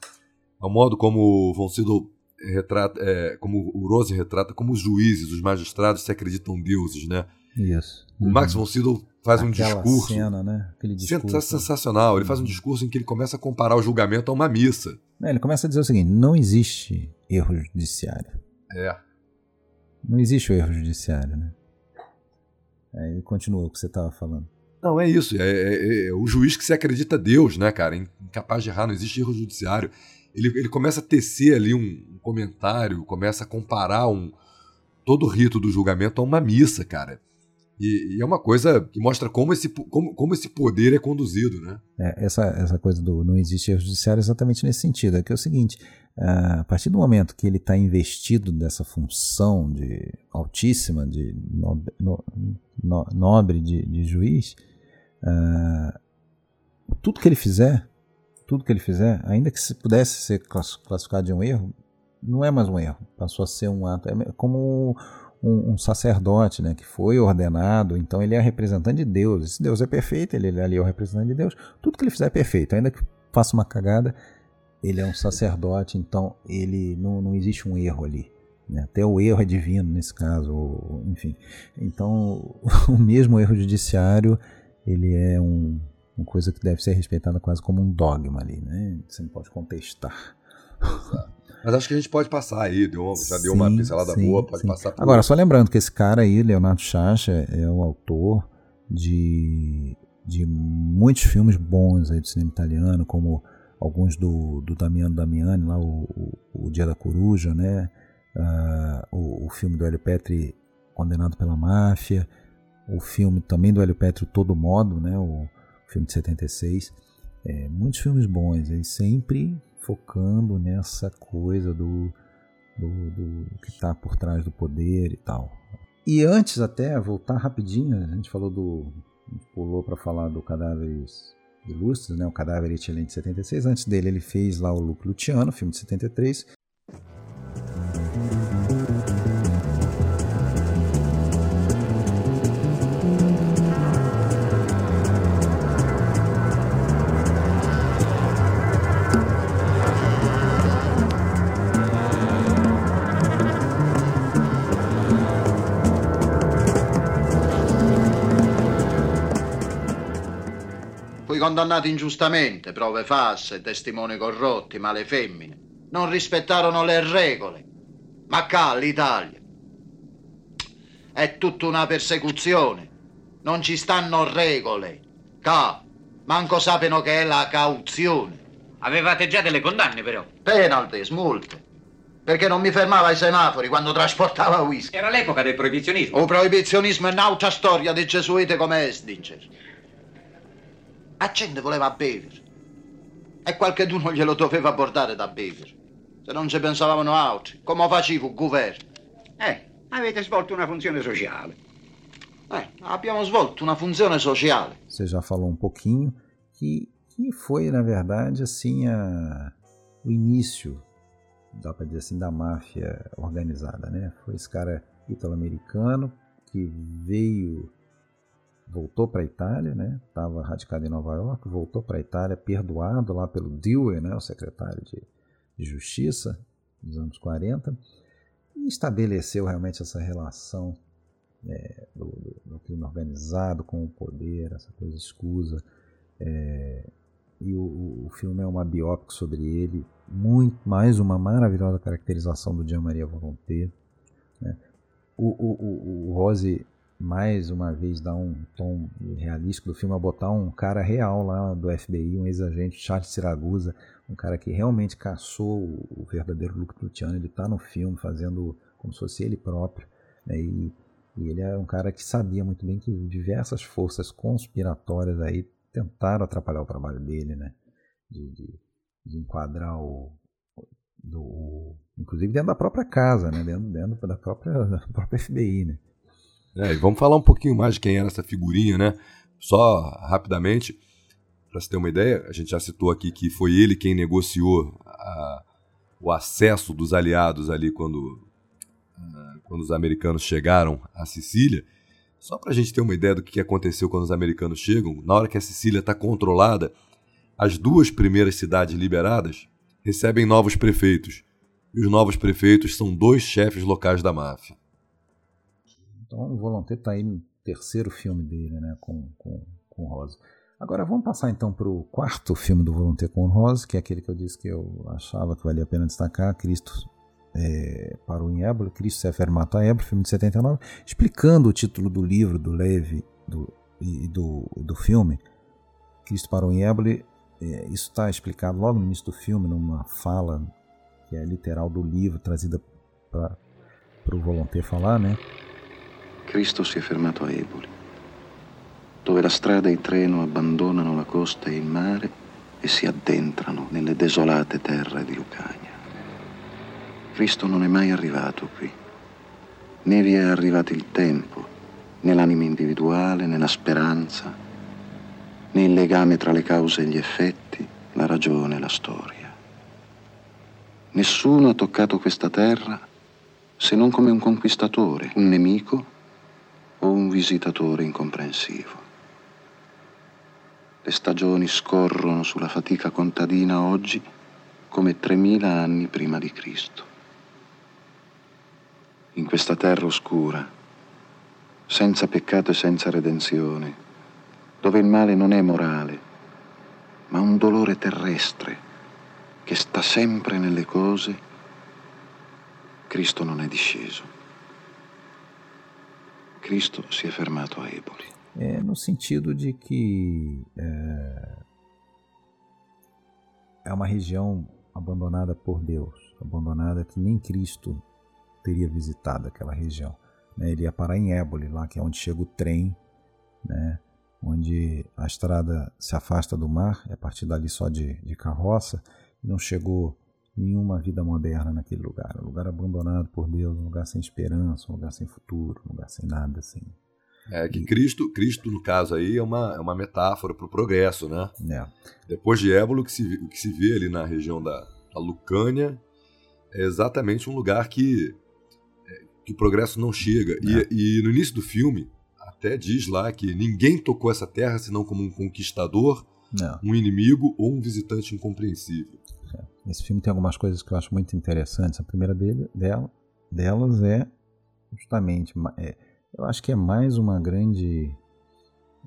É o modo como o Von Sydow retrata, é, como o Rose retrata, como os juízes, os magistrados se acreditam deuses, né? Isso. O Max von Sydow faz um discurso. Cena, né? Aquele discurso. Sensacional. Ele faz um discurso em que ele começa a comparar o julgamento a uma missa. É, ele começa a dizer o seguinte: não existe erro judiciário. É. Não existe o erro judiciário, né? Aí ele continua o que você estava falando. Não, é isso. É, é, é, o juiz que se acredita Deus, né, cara? Incapaz de errar, não existe erro judiciário. Ele, ele começa a tecer ali um, um comentário, começa a comparar um, todo o rito do julgamento a uma missa, cara. E, e, é uma coisa que mostra como esse, como, como esse poder é conduzido, né? É, essa, essa coisa do não existe erro judiciário é exatamente nesse sentido. É que é o seguinte, a partir do momento que ele está investido dessa função de altíssima, de nobre, no, no, nobre de, de juiz, uh, tudo que ele fizer, tudo que ele fizer, ainda que se pudesse ser classificado de um erro, não é mais um erro. Passou a ser um ato. É como um, um, sacerdote, né, que foi ordenado, então ele é representante de Deus. Esse Deus é perfeito, ele, ali é o representante de Deus. Tudo que ele fizer é perfeito, ainda que faça uma cagada, ele é um sacerdote, então ele não, não existe um erro ali. Né? Até o erro é divino nesse caso, ou, enfim. Então, o mesmo erro judiciário, ele é um, uma coisa que deve ser respeitada quase como um dogma ali, né? Você não pode contestar. Mas acho que a gente pode passar aí, deu, já sim, deu uma pincelada sim, boa, pode sim. passar por... Agora, só lembrando que esse cara aí, Leonardo Chacha, é o autor de, de muitos filmes bons aí do cinema italiano, como alguns do, do Damiano Damiani, lá o, o, o Dia da Coruja, né? Uh, o, o, filme do Hélio Petri, Condenado pela Máfia, o filme também do Hélio Petri, Todo Modo, né? O filme de 76. É, muitos filmes bons, aí sempre focando nessa coisa do, do, do que está por trás do poder e tal. E antes até, voltar rapidinho, a gente falou do. A gente pulou para falar do Cadáveres Ilustres, né? o Cadáver Excelente de 76. Antes dele, ele fez lá o Luke Luciano, filme de 73. Condannati ingiustamente, prove false, testimoni corrotti, male femmine. Non rispettarono le regole. Ma qua l'Italia è tutta una persecuzione. Non ci stanno regole. Qua manco sappiano che è la cauzione. Avevate già delle condanne però. Penalties, multe. Perché non mi fermava ai semafori quando trasportava whisky. Era l'epoca del proibizionismo. O proibizionismo è un'altra storia di gesuiti come Estinger. La gente voleva bere. E qualcheduno glielo doveva portare da bere. Se non ci pensavano altri, come faceva il governo? Eh, avete svolto una funzione sociale. Eh, abbiamo svolto una funzione sociale. Você já falou um pouquinho que, que foi, na verdade, assim, a, o início, dá para dizer assim, da máfia organizada, né? Foi esse cara italo-americano que veio voltou para a Itália, né? Estava radicado em Nova York, voltou para a Itália, perdoado lá pelo Dewey, né? O secretário de, de Justiça dos anos 40, e estabeleceu realmente essa relação é, do, do, do, crime organizado com o poder, essa coisa escusa. É, e o, o, filme é uma biópica sobre ele, muito mais uma maravilhosa caracterização do Gian Maria Volonté. Né? O, o, o, o Rose mais uma vez dar um tom realístico do filme a botar um cara real lá do FBI, um ex-agente, Charles Siragusa, um cara que realmente caçou o verdadeiro Luke Luciano, ele está no filme fazendo como se fosse ele próprio, né? e, e, ele é um cara que sabia muito bem que diversas forças conspiratórias aí tentaram atrapalhar o trabalho dele, né? de, de, de enquadrar o, do, inclusive dentro da própria casa, né? dentro, dentro da, própria, da própria FBI. Né? É, e vamos falar um pouquinho mais de quem era essa figurinha, né? Só rapidamente, para você ter uma ideia, a gente já citou aqui que foi ele quem negociou a, o acesso dos aliados ali quando, quando os americanos chegaram à Sicília. Só para a gente ter uma ideia do que aconteceu quando os americanos chegam, na hora que a Sicília está controlada, as duas primeiras cidades liberadas recebem novos prefeitos. E os novos prefeitos são dois chefes locais da máfia. Então o Volonté está aí no terceiro filme dele, né, com, com, com Rosa. Agora vamos passar então para o quarto filme do Volonté com Rosa, que é aquele que eu disse que eu achava que valia a pena destacar, Cristo é, parou em Éboli, Cristo se afirmato a Éboli, filme de 79, explicando o título do livro do Levi do, e do, do filme, Cristo parou em Éboli, é, isso está explicado logo no início do filme, numa fala que é literal do livro, trazida para o Volonté falar, né? Cristo si è fermato a Eboli, dove la strada e il treno abbandonano la costa e il mare e si addentrano nelle desolate terre di Lucania. Cristo non è mai arrivato qui, né vi è arrivato il tempo, né l'anima individuale, né la speranza, né il legame tra le cause e gli effetti, la ragione e la storia. Nessuno ha toccato questa terra se non come un conquistatore, un nemico o un visitatore incomprensivo. Le stagioni scorrono sulla fatica contadina oggi come 3000 anni prima di Cristo. In questa terra oscura, senza peccato e senza redenzione, dove il male non è morale, ma un dolore terrestre che sta sempre nelle cose, Cristo non è disceso. Cristo si è fermato a Eboli. É, no sentido de que é, é uma região abandonada por Deus, abandonada que nem Cristo teria visitado aquela região. Né? Ele ia parar em Éboli, lá que é onde chega o trem, né? onde a estrada se afasta do mar, é a partir dali só de, de carroça, não chegou nenhuma vida moderna naquele lugar. Um lugar abandonado por Deus, um lugar sem esperança, um lugar sem futuro, um lugar sem nada assim. É que Cristo, Cristo no caso aí é uma, é uma metáfora para o progresso, né? É. Depois de Ébolo, o que, se, o que se vê ali na região da, da Lucânia é exatamente um lugar que, é, que o progresso não chega. É. E, e no início do filme até diz lá que ninguém tocou essa terra senão como um conquistador, não. um inimigo ou um visitante incompreensível. Esse filme tem algumas coisas que eu acho muito interessantes. A primeira dele, dela, delas é justamente, é, eu acho que é mais uma grande,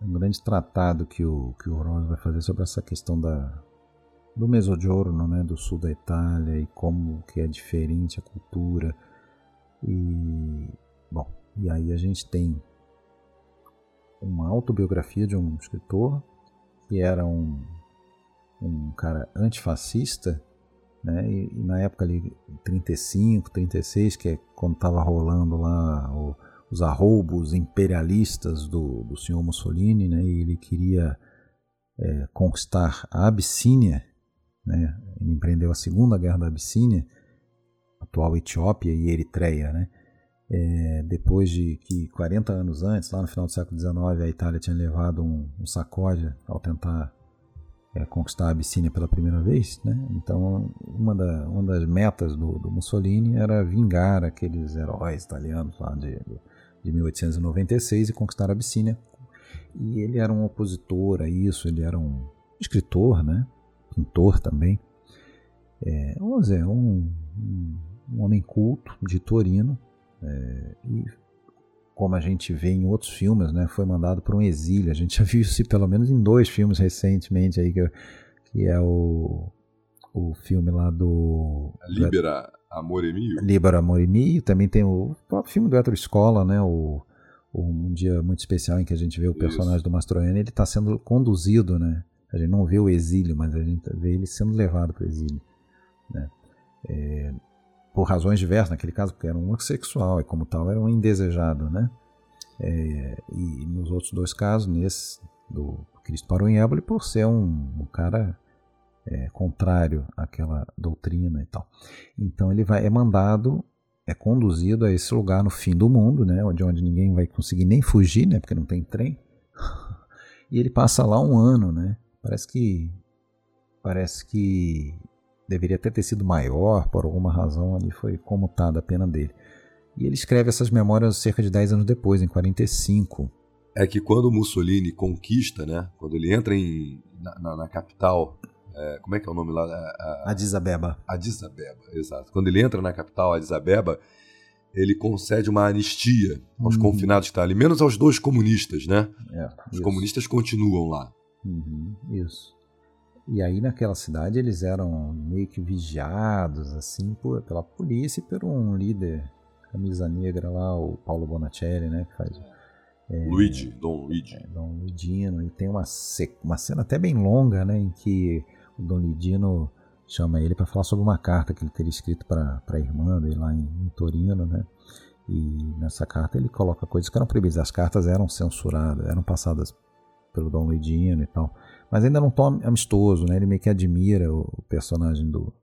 um grande tratado que o que o Rose vai fazer sobre essa questão da do Mezzogiorno, né, do sul da Itália e como que é diferente a cultura e bom, e aí a gente tem uma autobiografia de um escritor que era um um cara antifascista né? E, e, na época ali, 35, 36, que é quando estava rolando lá o, os arroubos imperialistas do, do senhor Mussolini, né? E ele queria é, conquistar a Abissínia, né? Ele empreendeu a Segunda Guerra da Abissínia, atual Etiópia e Eritreia, né? É, depois de que 40 anos antes, lá no final do século XIX, a Itália tinha levado um, um sacode ao tentar é, conquistar a Abissínia pela primeira vez, né? Então, uma, da, uma das metas do, do, Mussolini era vingar aqueles heróis italianos lá de, de 1896 e conquistar a Abissínia. E ele era um opositor a isso, ele era um escritor, né? Pintor também. É, vamos dizer, um, um, um homem culto de Torino é, e como a gente vê em outros filmes, né, foi mandado para um exílio. A gente já viu isso pelo menos em dois filmes recentemente aí que, que é o o filme lá do Libera Amore Mio. Libera Amore Mio, também tem o próprio filme do Hétero Escola, né, o, o, um dia muito especial em que a gente vê o personagem isso. do Mastroianni, ele está sendo conduzido, né? A gente não vê o exílio, mas a gente vê ele sendo levado para o exílio, né? É, por razões diversas, naquele caso porque era um homossexual e como tal era um indesejado, né? É, e nos outros dois casos, nesse do Cristo parou em Éboli, por ser um, um cara é, contrário àquela doutrina e tal. Então ele vai, é mandado, é conduzido a esse lugar no fim do mundo, né, onde, onde ninguém vai conseguir nem fugir, né, porque não tem trem. e ele passa lá um ano, né? Parece que parece que deveria até ter sido maior, por alguma razão ali foi comutada a pena dele. E ele escreve essas memórias cerca de 10 anos depois, em 45. É que quando Mussolini conquista, né, quando ele entra em, na, na, na capital é, como é que é o nome lá? A, Addis Abeba. Addis Abeba, exato. Quando ele entra na capital, Addis Abeba, ele concede uma anistia aos uhum. confinados que estão ali, menos aos dois comunistas, né? É, Os isso. comunistas continuam lá. Uhum, isso. E aí naquela cidade eles eram meio que vigiados, assim, por, pela polícia e por um líder camisa negra lá, o Paulo Bonacelli, né? Que faz é, Luigi, Dom Luigi. É, Dom Luigino. E tem uma, uma cena até bem longa, né? Em que o Dom Lidino chama ele para falar sobre uma carta que ele teria escrito para a irmã dele lá em, em, Torino, né? E nessa carta ele coloca coisas que eram proibidas. As cartas eram censuradas, eram passadas pelo Dom Lidino e tal. Mas ainda não tom amistoso, né? Ele meio que admira o personagem do,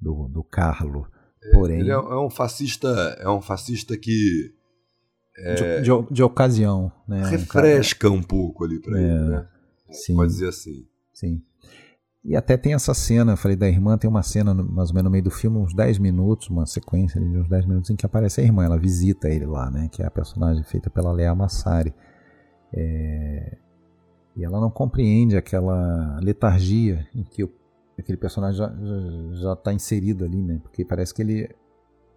do, do Carlo. É, Porém, ele é, é um fascista, é um fascista que é, de, de, de, ocasião, né? Refresca um, um pouco ali para é, ele, né? Sim, Pode dizer assim. Sim. E até tem essa cena, eu falei da irmã, tem uma cena mais ou menos no meio do filme, uns 10 minutos, uma sequência de uns 10 minutos em que aparece a irmã, ela visita ele lá, né? Que é a personagem feita pela Lea Massari. É... E ela não compreende aquela letargia em que o, aquele personagem já está inserido ali, né? Porque parece que ele,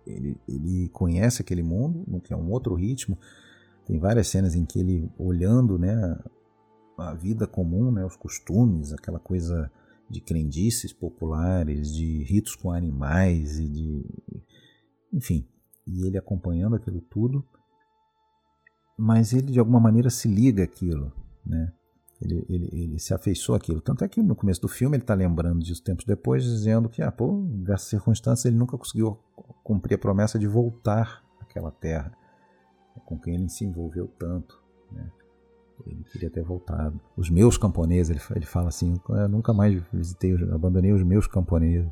ele, ele conhece aquele mundo, que é um outro ritmo. Tem várias cenas em que ele, olhando né, a vida comum, né, os costumes, aquela coisa de crendices populares, de ritos com animais e de. Enfim, e ele acompanhando aquilo tudo, mas ele de alguma maneira se liga aquilo, né? Ele, ele, ele se afeiçoa aquilo. Tanto é que no começo do filme ele está lembrando disso tempos depois, dizendo que, ah, pô, nessas circunstâncias ele nunca conseguiu cumprir a promessa de voltar àquela terra com quem ele se envolveu tanto. Né? Ele queria ter voltado. Os meus camponeses, ele, ele fala assim, eu nunca mais visitei, abandonei os meus camponeses.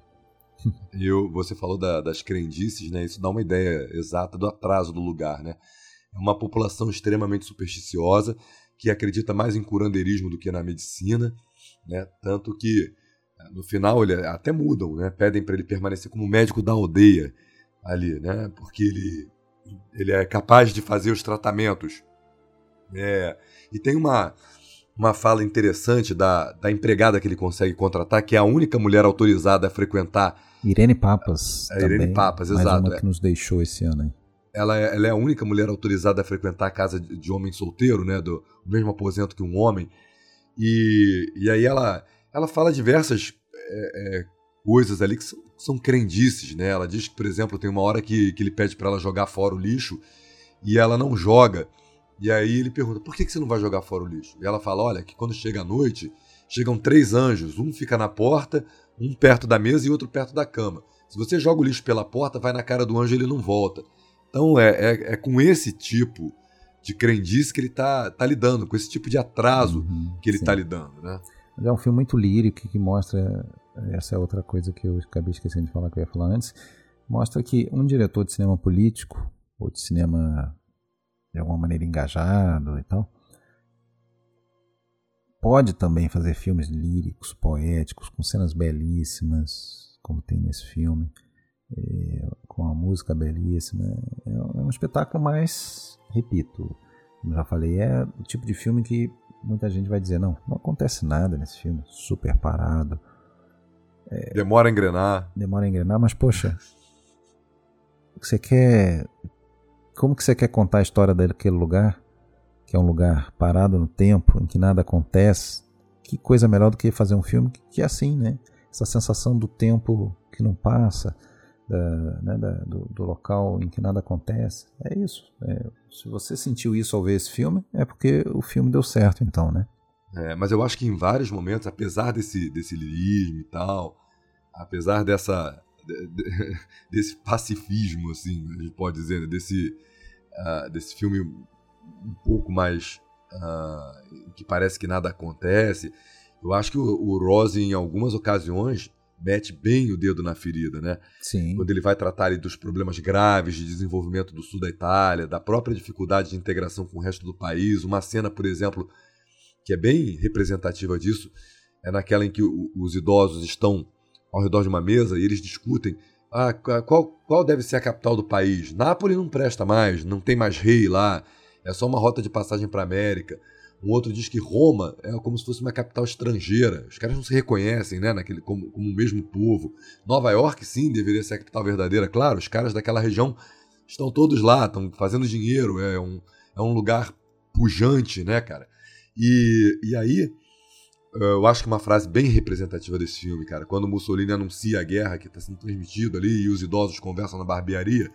E você falou da, das crendices, né? Isso dá uma ideia exata do atraso do lugar, né? É uma população extremamente supersticiosa que acredita mais em curanderismo do que na medicina, né? Tanto que no final ele até mudam, né? Pedem para ele permanecer como médico da aldeia ali, né? Porque ele ele é capaz de fazer os tratamentos. É, e tem uma, uma fala interessante da, da empregada que ele consegue contratar, que é a única mulher autorizada a frequentar. Irene Papas. É, Irene Papas, exato. Uma que nos deixou esse ano. Hein? Ela é, ela é a única mulher autorizada a frequentar a casa de, de homem solteiro, né? Do, do, mesmo aposento que um homem. E, e aí ela, ela fala diversas é, é, coisas ali que são, são crendices, né? Ela diz que, por exemplo, tem uma hora que, que ele pede para ela jogar fora o lixo e ela não joga. E aí ele pergunta: por que, que você não vai jogar fora o lixo? E ela fala: olha, que quando chega a noite, chegam três anjos, um fica na porta, um perto da mesa e outro perto da cama. Se você joga o lixo pela porta, vai na cara do anjo e ele não volta. Então é, é, é com esse tipo de crendice que ele está tá lidando, com esse tipo de atraso uhum, que ele está lidando. Né? É um filme muito lírico que mostra. Essa é outra coisa que eu acabei esquecendo de falar que eu ia falar antes. Mostra que um diretor de cinema político, ou de cinema de alguma maneira engajado e tal, pode também fazer filmes líricos, poéticos, com cenas belíssimas, como tem nesse filme, é, com a música belíssima. É, é, um espetáculo mais, repito, como já falei, é o tipo de filme que muita gente vai dizer: não, não acontece nada nesse filme, super parado. É, demora a engrenar. Demora a engrenar, mas poxa, você quer como que você quer contar a história daquele lugar, que é um lugar parado no tempo, em que nada acontece? Que coisa melhor do que fazer um filme que, é assim, né? Essa sensação do tempo que não passa, da, né, da, do, do, local em que nada acontece. É isso. É, se você sentiu isso ao ver esse filme, é porque o filme deu certo, então, né? É, mas eu acho que em vários momentos, apesar desse, desse lirismo e tal, apesar dessa desse pacifismo, assim, a gente pode dizer, né? desse, uh, desse filme um pouco mais uh, que parece que nada acontece. Eu acho que o, o Rose, em algumas ocasiões, mete bem o dedo na ferida, né? Sim. Quando ele vai tratar ali, dos problemas graves de desenvolvimento do sul da Itália, da própria dificuldade de integração com o resto do país. Uma cena, por exemplo, que é bem representativa disso, é naquela em que o, os idosos estão ao redor de uma mesa e eles discutem ah, qual, qual deve ser a capital do país. Nápoles não presta mais, não tem mais rei lá, é só uma rota de passagem para a América. Um outro diz que Roma é como se fosse uma capital estrangeira. Os caras não se reconhecem, né, naquele, como, como o mesmo povo. Nova York, sim, deveria ser a capital verdadeira. Claro, os caras daquela região estão todos lá, estão fazendo dinheiro. É um, é um lugar pujante, né, cara? E, e aí, eu acho que uma frase bem representativa desse filme, cara, quando Mussolini anuncia a guerra que está sendo transmitido ali e os idosos conversam na barbearia,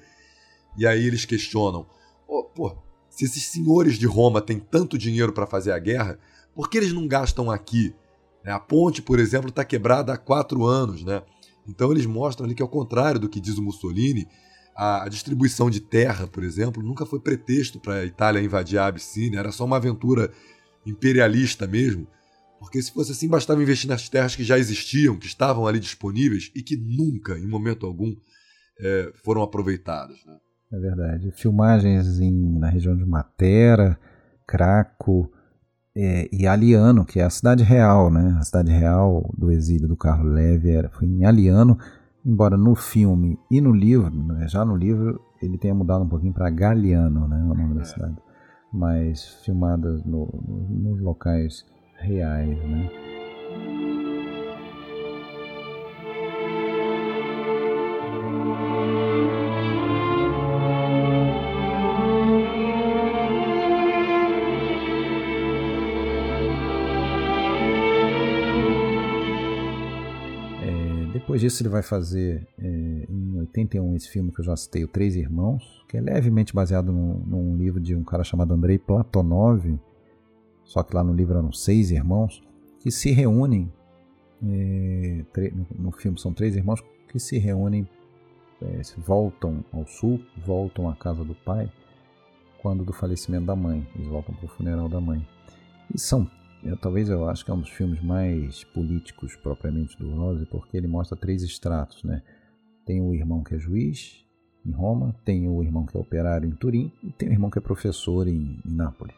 e aí eles questionam: oh, pô, se esses senhores de Roma têm tanto dinheiro para fazer a guerra, por que eles não gastam aqui? Né, a ponte, por exemplo, está quebrada há quatro anos, né? Então eles mostram ali que, ao contrário do que diz o Mussolini, a distribuição de terra, por exemplo, nunca foi pretexto para a Itália invadir a Abissínia, era só uma aventura imperialista mesmo. Porque se fosse assim, bastava investir nas terras que já existiam, que estavam ali disponíveis e que nunca, em momento algum, é, foram aproveitadas. Né? É verdade. Filmagens em, na região de Matera, Craco é, e Aliano, que é a cidade real, né? A cidade real do exílio do Carlo Leve era, foi em Aliano, embora no filme e no livro, né, já no livro, ele tenha mudado um pouquinho para Galiano, né? O nome é. da cidade. Mas filmadas no, no, nos locais reais, né? Depois disso ele vai fazer é, em 81 esse filme que eu já citei, O Três Irmãos, que é levemente baseado num, num livro de um cara chamado Andrei Platonov, só que lá no livro eram seis irmãos, que se reúnem, é, no filme são três irmãos que se reúnem, é, voltam ao sul, voltam à casa do pai, quando do falecimento da mãe, eles voltam para o funeral da mãe. E são eu, talvez eu acho que é um dos filmes mais políticos propriamente do Rose, porque ele mostra três estratos, né? Tem o irmão que é juiz em Roma, tem o irmão que é operário em Turim e tem o irmão que é professor em, em Nápoles.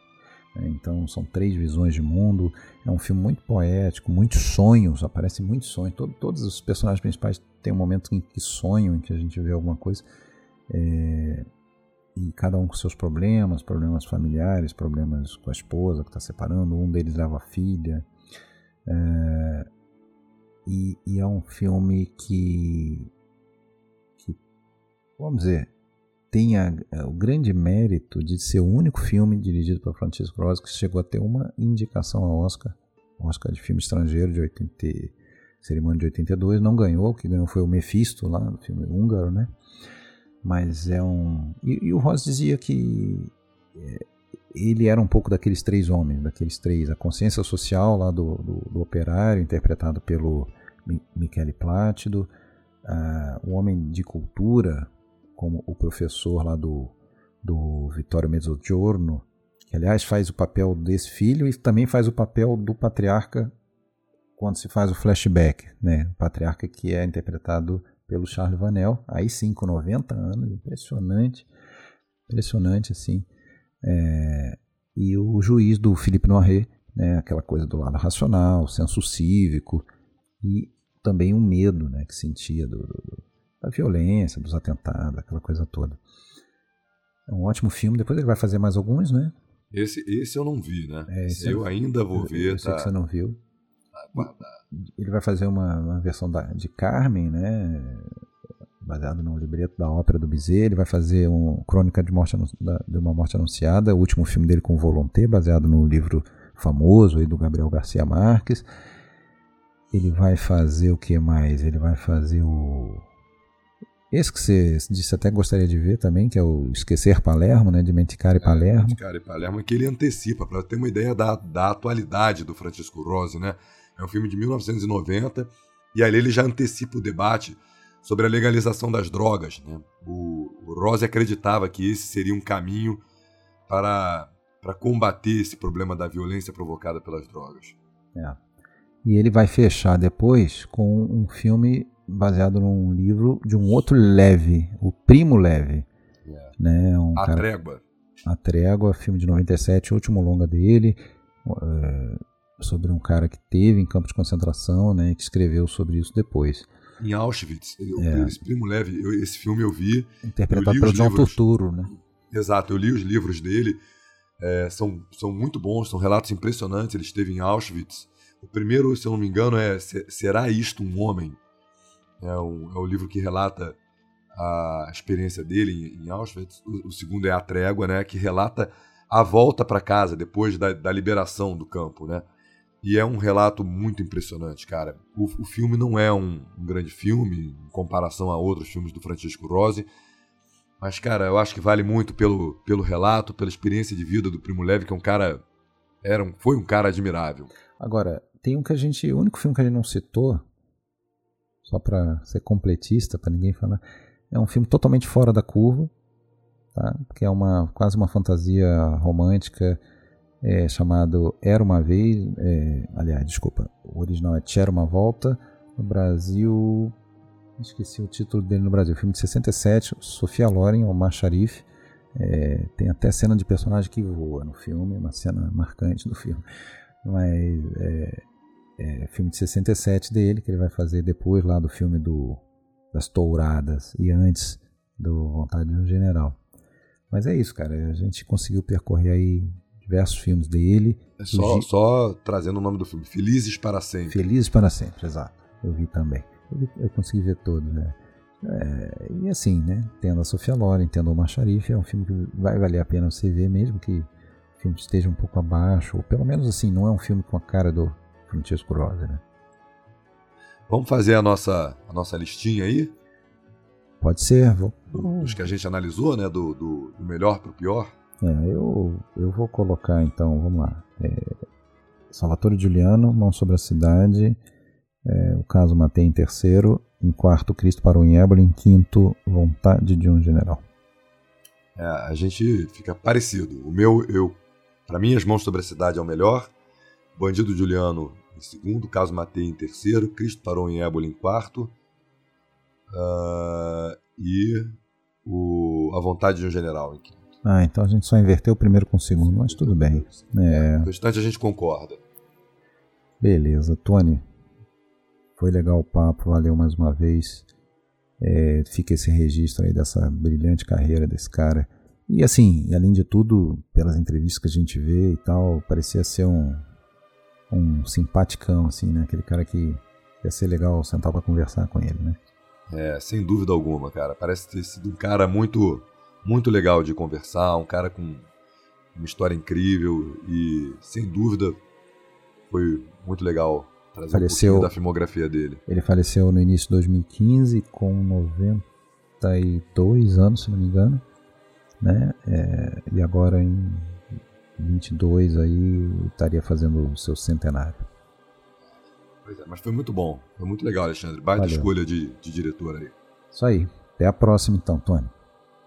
É, então são três visões de mundo. É um filme muito poético, muitos sonhos, aparecem muitos sonhos. Todo, todos os personagens principais têm um momento em que sonham, em que a gente vê alguma coisa. É, e cada um com seus problemas, problemas familiares, problemas com a esposa que está separando, um deles leva a filha. É, e, e, é um filme que, que vamos dizer, tem a, é, o grande mérito de ser o único filme dirigido por Francisco Rossi que chegou a ter uma indicação ao Oscar, Oscar de filme estrangeiro de 80, cerimônia de 82, não ganhou, o que ganhou foi o Mephisto lá, no filme húngaro, né? Mas é um. E, e o Ross dizia que é, ele era um pouco daqueles três homens, daqueles três. A consciência social lá do, do, do operário, interpretado pelo Michele Plácido, uh, o homem de cultura, como o professor lá do, do Vittorio Mezzogiorno, que aliás faz o papel desse filho e também faz o papel do patriarca quando se faz o flashback, né? O patriarca que é interpretado pelo Charles Vanel, aí sim, com 90 anos, impressionante, impressionante assim. É, e o juiz do Philippe Noiret, né, aquela coisa do lado racional, senso cívico e também o um medo né, que sentia do, do, da violência, dos atentados, aquela coisa toda. É um ótimo filme, depois ele vai fazer mais alguns, né? Esse, esse eu não vi, né? É, eu, ainda vou ver. Eu, eu tá... sei que você não viu. Ele vai fazer uma, uma versão da, de Carmen, né? Baseado no libreto da ópera do Bizet. Ele vai fazer um Crônica de, morte, de uma Morte Anunciada, o último filme dele com Volonté, baseado no livro famoso aí do Gabriel Garcia Marques. Ele vai fazer o que mais? Ele vai fazer o. Esse que você disse até gostaria de ver também, que é o Esquecer Palermo, né? De Menticare é, Palermo. Menticare Palermo, que ele antecipa, para ter uma ideia da, da atualidade do Francisco Rose, né? É um filme de 1990 e ali ele já antecipa o debate sobre a legalização das drogas. Né? O, o Rose acreditava que esse seria um caminho para, para combater esse problema da violência provocada pelas drogas. É. E ele vai fechar depois com um filme baseado num livro de um outro Leve, o Primo Leve. Yeah. Né? Um A cara, Trégua. A Trégua, filme de 97, último longa dele, é, sobre um cara que teve em campo de concentração, né, que escreveu sobre isso depois. Em Auschwitz. Eu- É. Esse Primo Leve, eu- esse filme eu vi. Interpretado eu pelo John. Turturro, né? Exato, eu li os livros dele. é, são, são muito bons, são relatos impressionantes. Ele esteve em Auschwitz. O primeiro, se eu não me engano, é Se- Será Isto um Homem? É o, é o livro que relata a experiência dele em, em Auschwitz. O, o segundo é A Trégua, né, que relata a volta para casa depois da, da liberação do campo. Né? E é um relato muito impressionante, cara. O, o filme não é um, um grande filme em comparação a outros filmes do Francisco Rosi, mas, cara, eu acho que vale muito pelo, pelo relato, pela experiência de vida do Primo Levi, que é um cara. Era um, foi um cara admirável. Agora, tem um que a gente. O único filme que a gente não citou, só pra ser completista, pra ninguém falar, é um filme totalmente fora da curva, tá? Que é uma, quase uma fantasia romântica é, chamado Era uma Vez. é, aliás, desculpa, o original é Tinha uma Volta. No Brasil. Esqueci o título dele no Brasil. Filme de 67, Sofia Loren, Omar Sharif. É, tem até cena de personagem que voa no filme, uma cena marcante do filme. Mas é, é filme de 67 dele, que ele vai fazer depois lá do filme do, das Touradas e antes do Vontade de um General. Mas é isso, cara. A gente conseguiu percorrer aí diversos filmes dele. É só, só trazendo o nome do filme: Felizes para Sempre. Felizes para sempre, exato. Eu vi também. Eu, eu consegui ver todos, né? É, e assim, né? Tendo a Sofia Loren, tendo o Omar Sharif, é um filme que vai valer a pena você ver, mesmo que o filme esteja um pouco abaixo, ou pelo menos assim, não é um filme com a cara do Francesco Rosa, né? Vamos fazer a nossa, a nossa listinha aí, Pode ser, vou, dos que a gente analisou, né? Do, do, do melhor pro pior. É, eu, eu vou colocar então, vamos lá. É, Salvatore Giuliano, Mão sobre a Cidade, é, o caso Matei em terceiro, em quarto Cristo parou em Éboli, em quinto Vontade de um General. É, a gente fica parecido. O meu, eu. Para mim, As Mãos sobre a Cidade é o melhor. Bandido Juliano em segundo. Caso Matei em terceiro. Cristo Parou em Éboli em quarto. Ah, e o A Vontade de um General em quinto. Ah, então a gente só inverteu o primeiro com o segundo, mas tudo bem. É, O restante a gente concorda. beleza, Tony. Foi legal o papo, valeu mais uma vez. É, fica esse registro aí dessa brilhante carreira desse cara. E assim, além de tudo, pelas entrevistas que a gente vê e tal, parecia ser um, um simpaticão, assim, né? Aquele cara que ia ser legal sentar pra conversar com ele, né? É, sem dúvida alguma, cara. Parece ter sido um cara muito, muito legal de conversar, um cara com uma história incrível e, sem dúvida, foi muito legal trazer Faleceu- um da filmografia dele. Ele faleceu no início de 2015 com 92 anos, se não me engano, né? É, e agora em 22 aí estaria fazendo o seu centenário. Pois é, mas foi muito bom. Foi muito legal, Alexandre. Baita Valeu. escolha de, de diretor aí. Isso aí. Até a próxima então, Tony.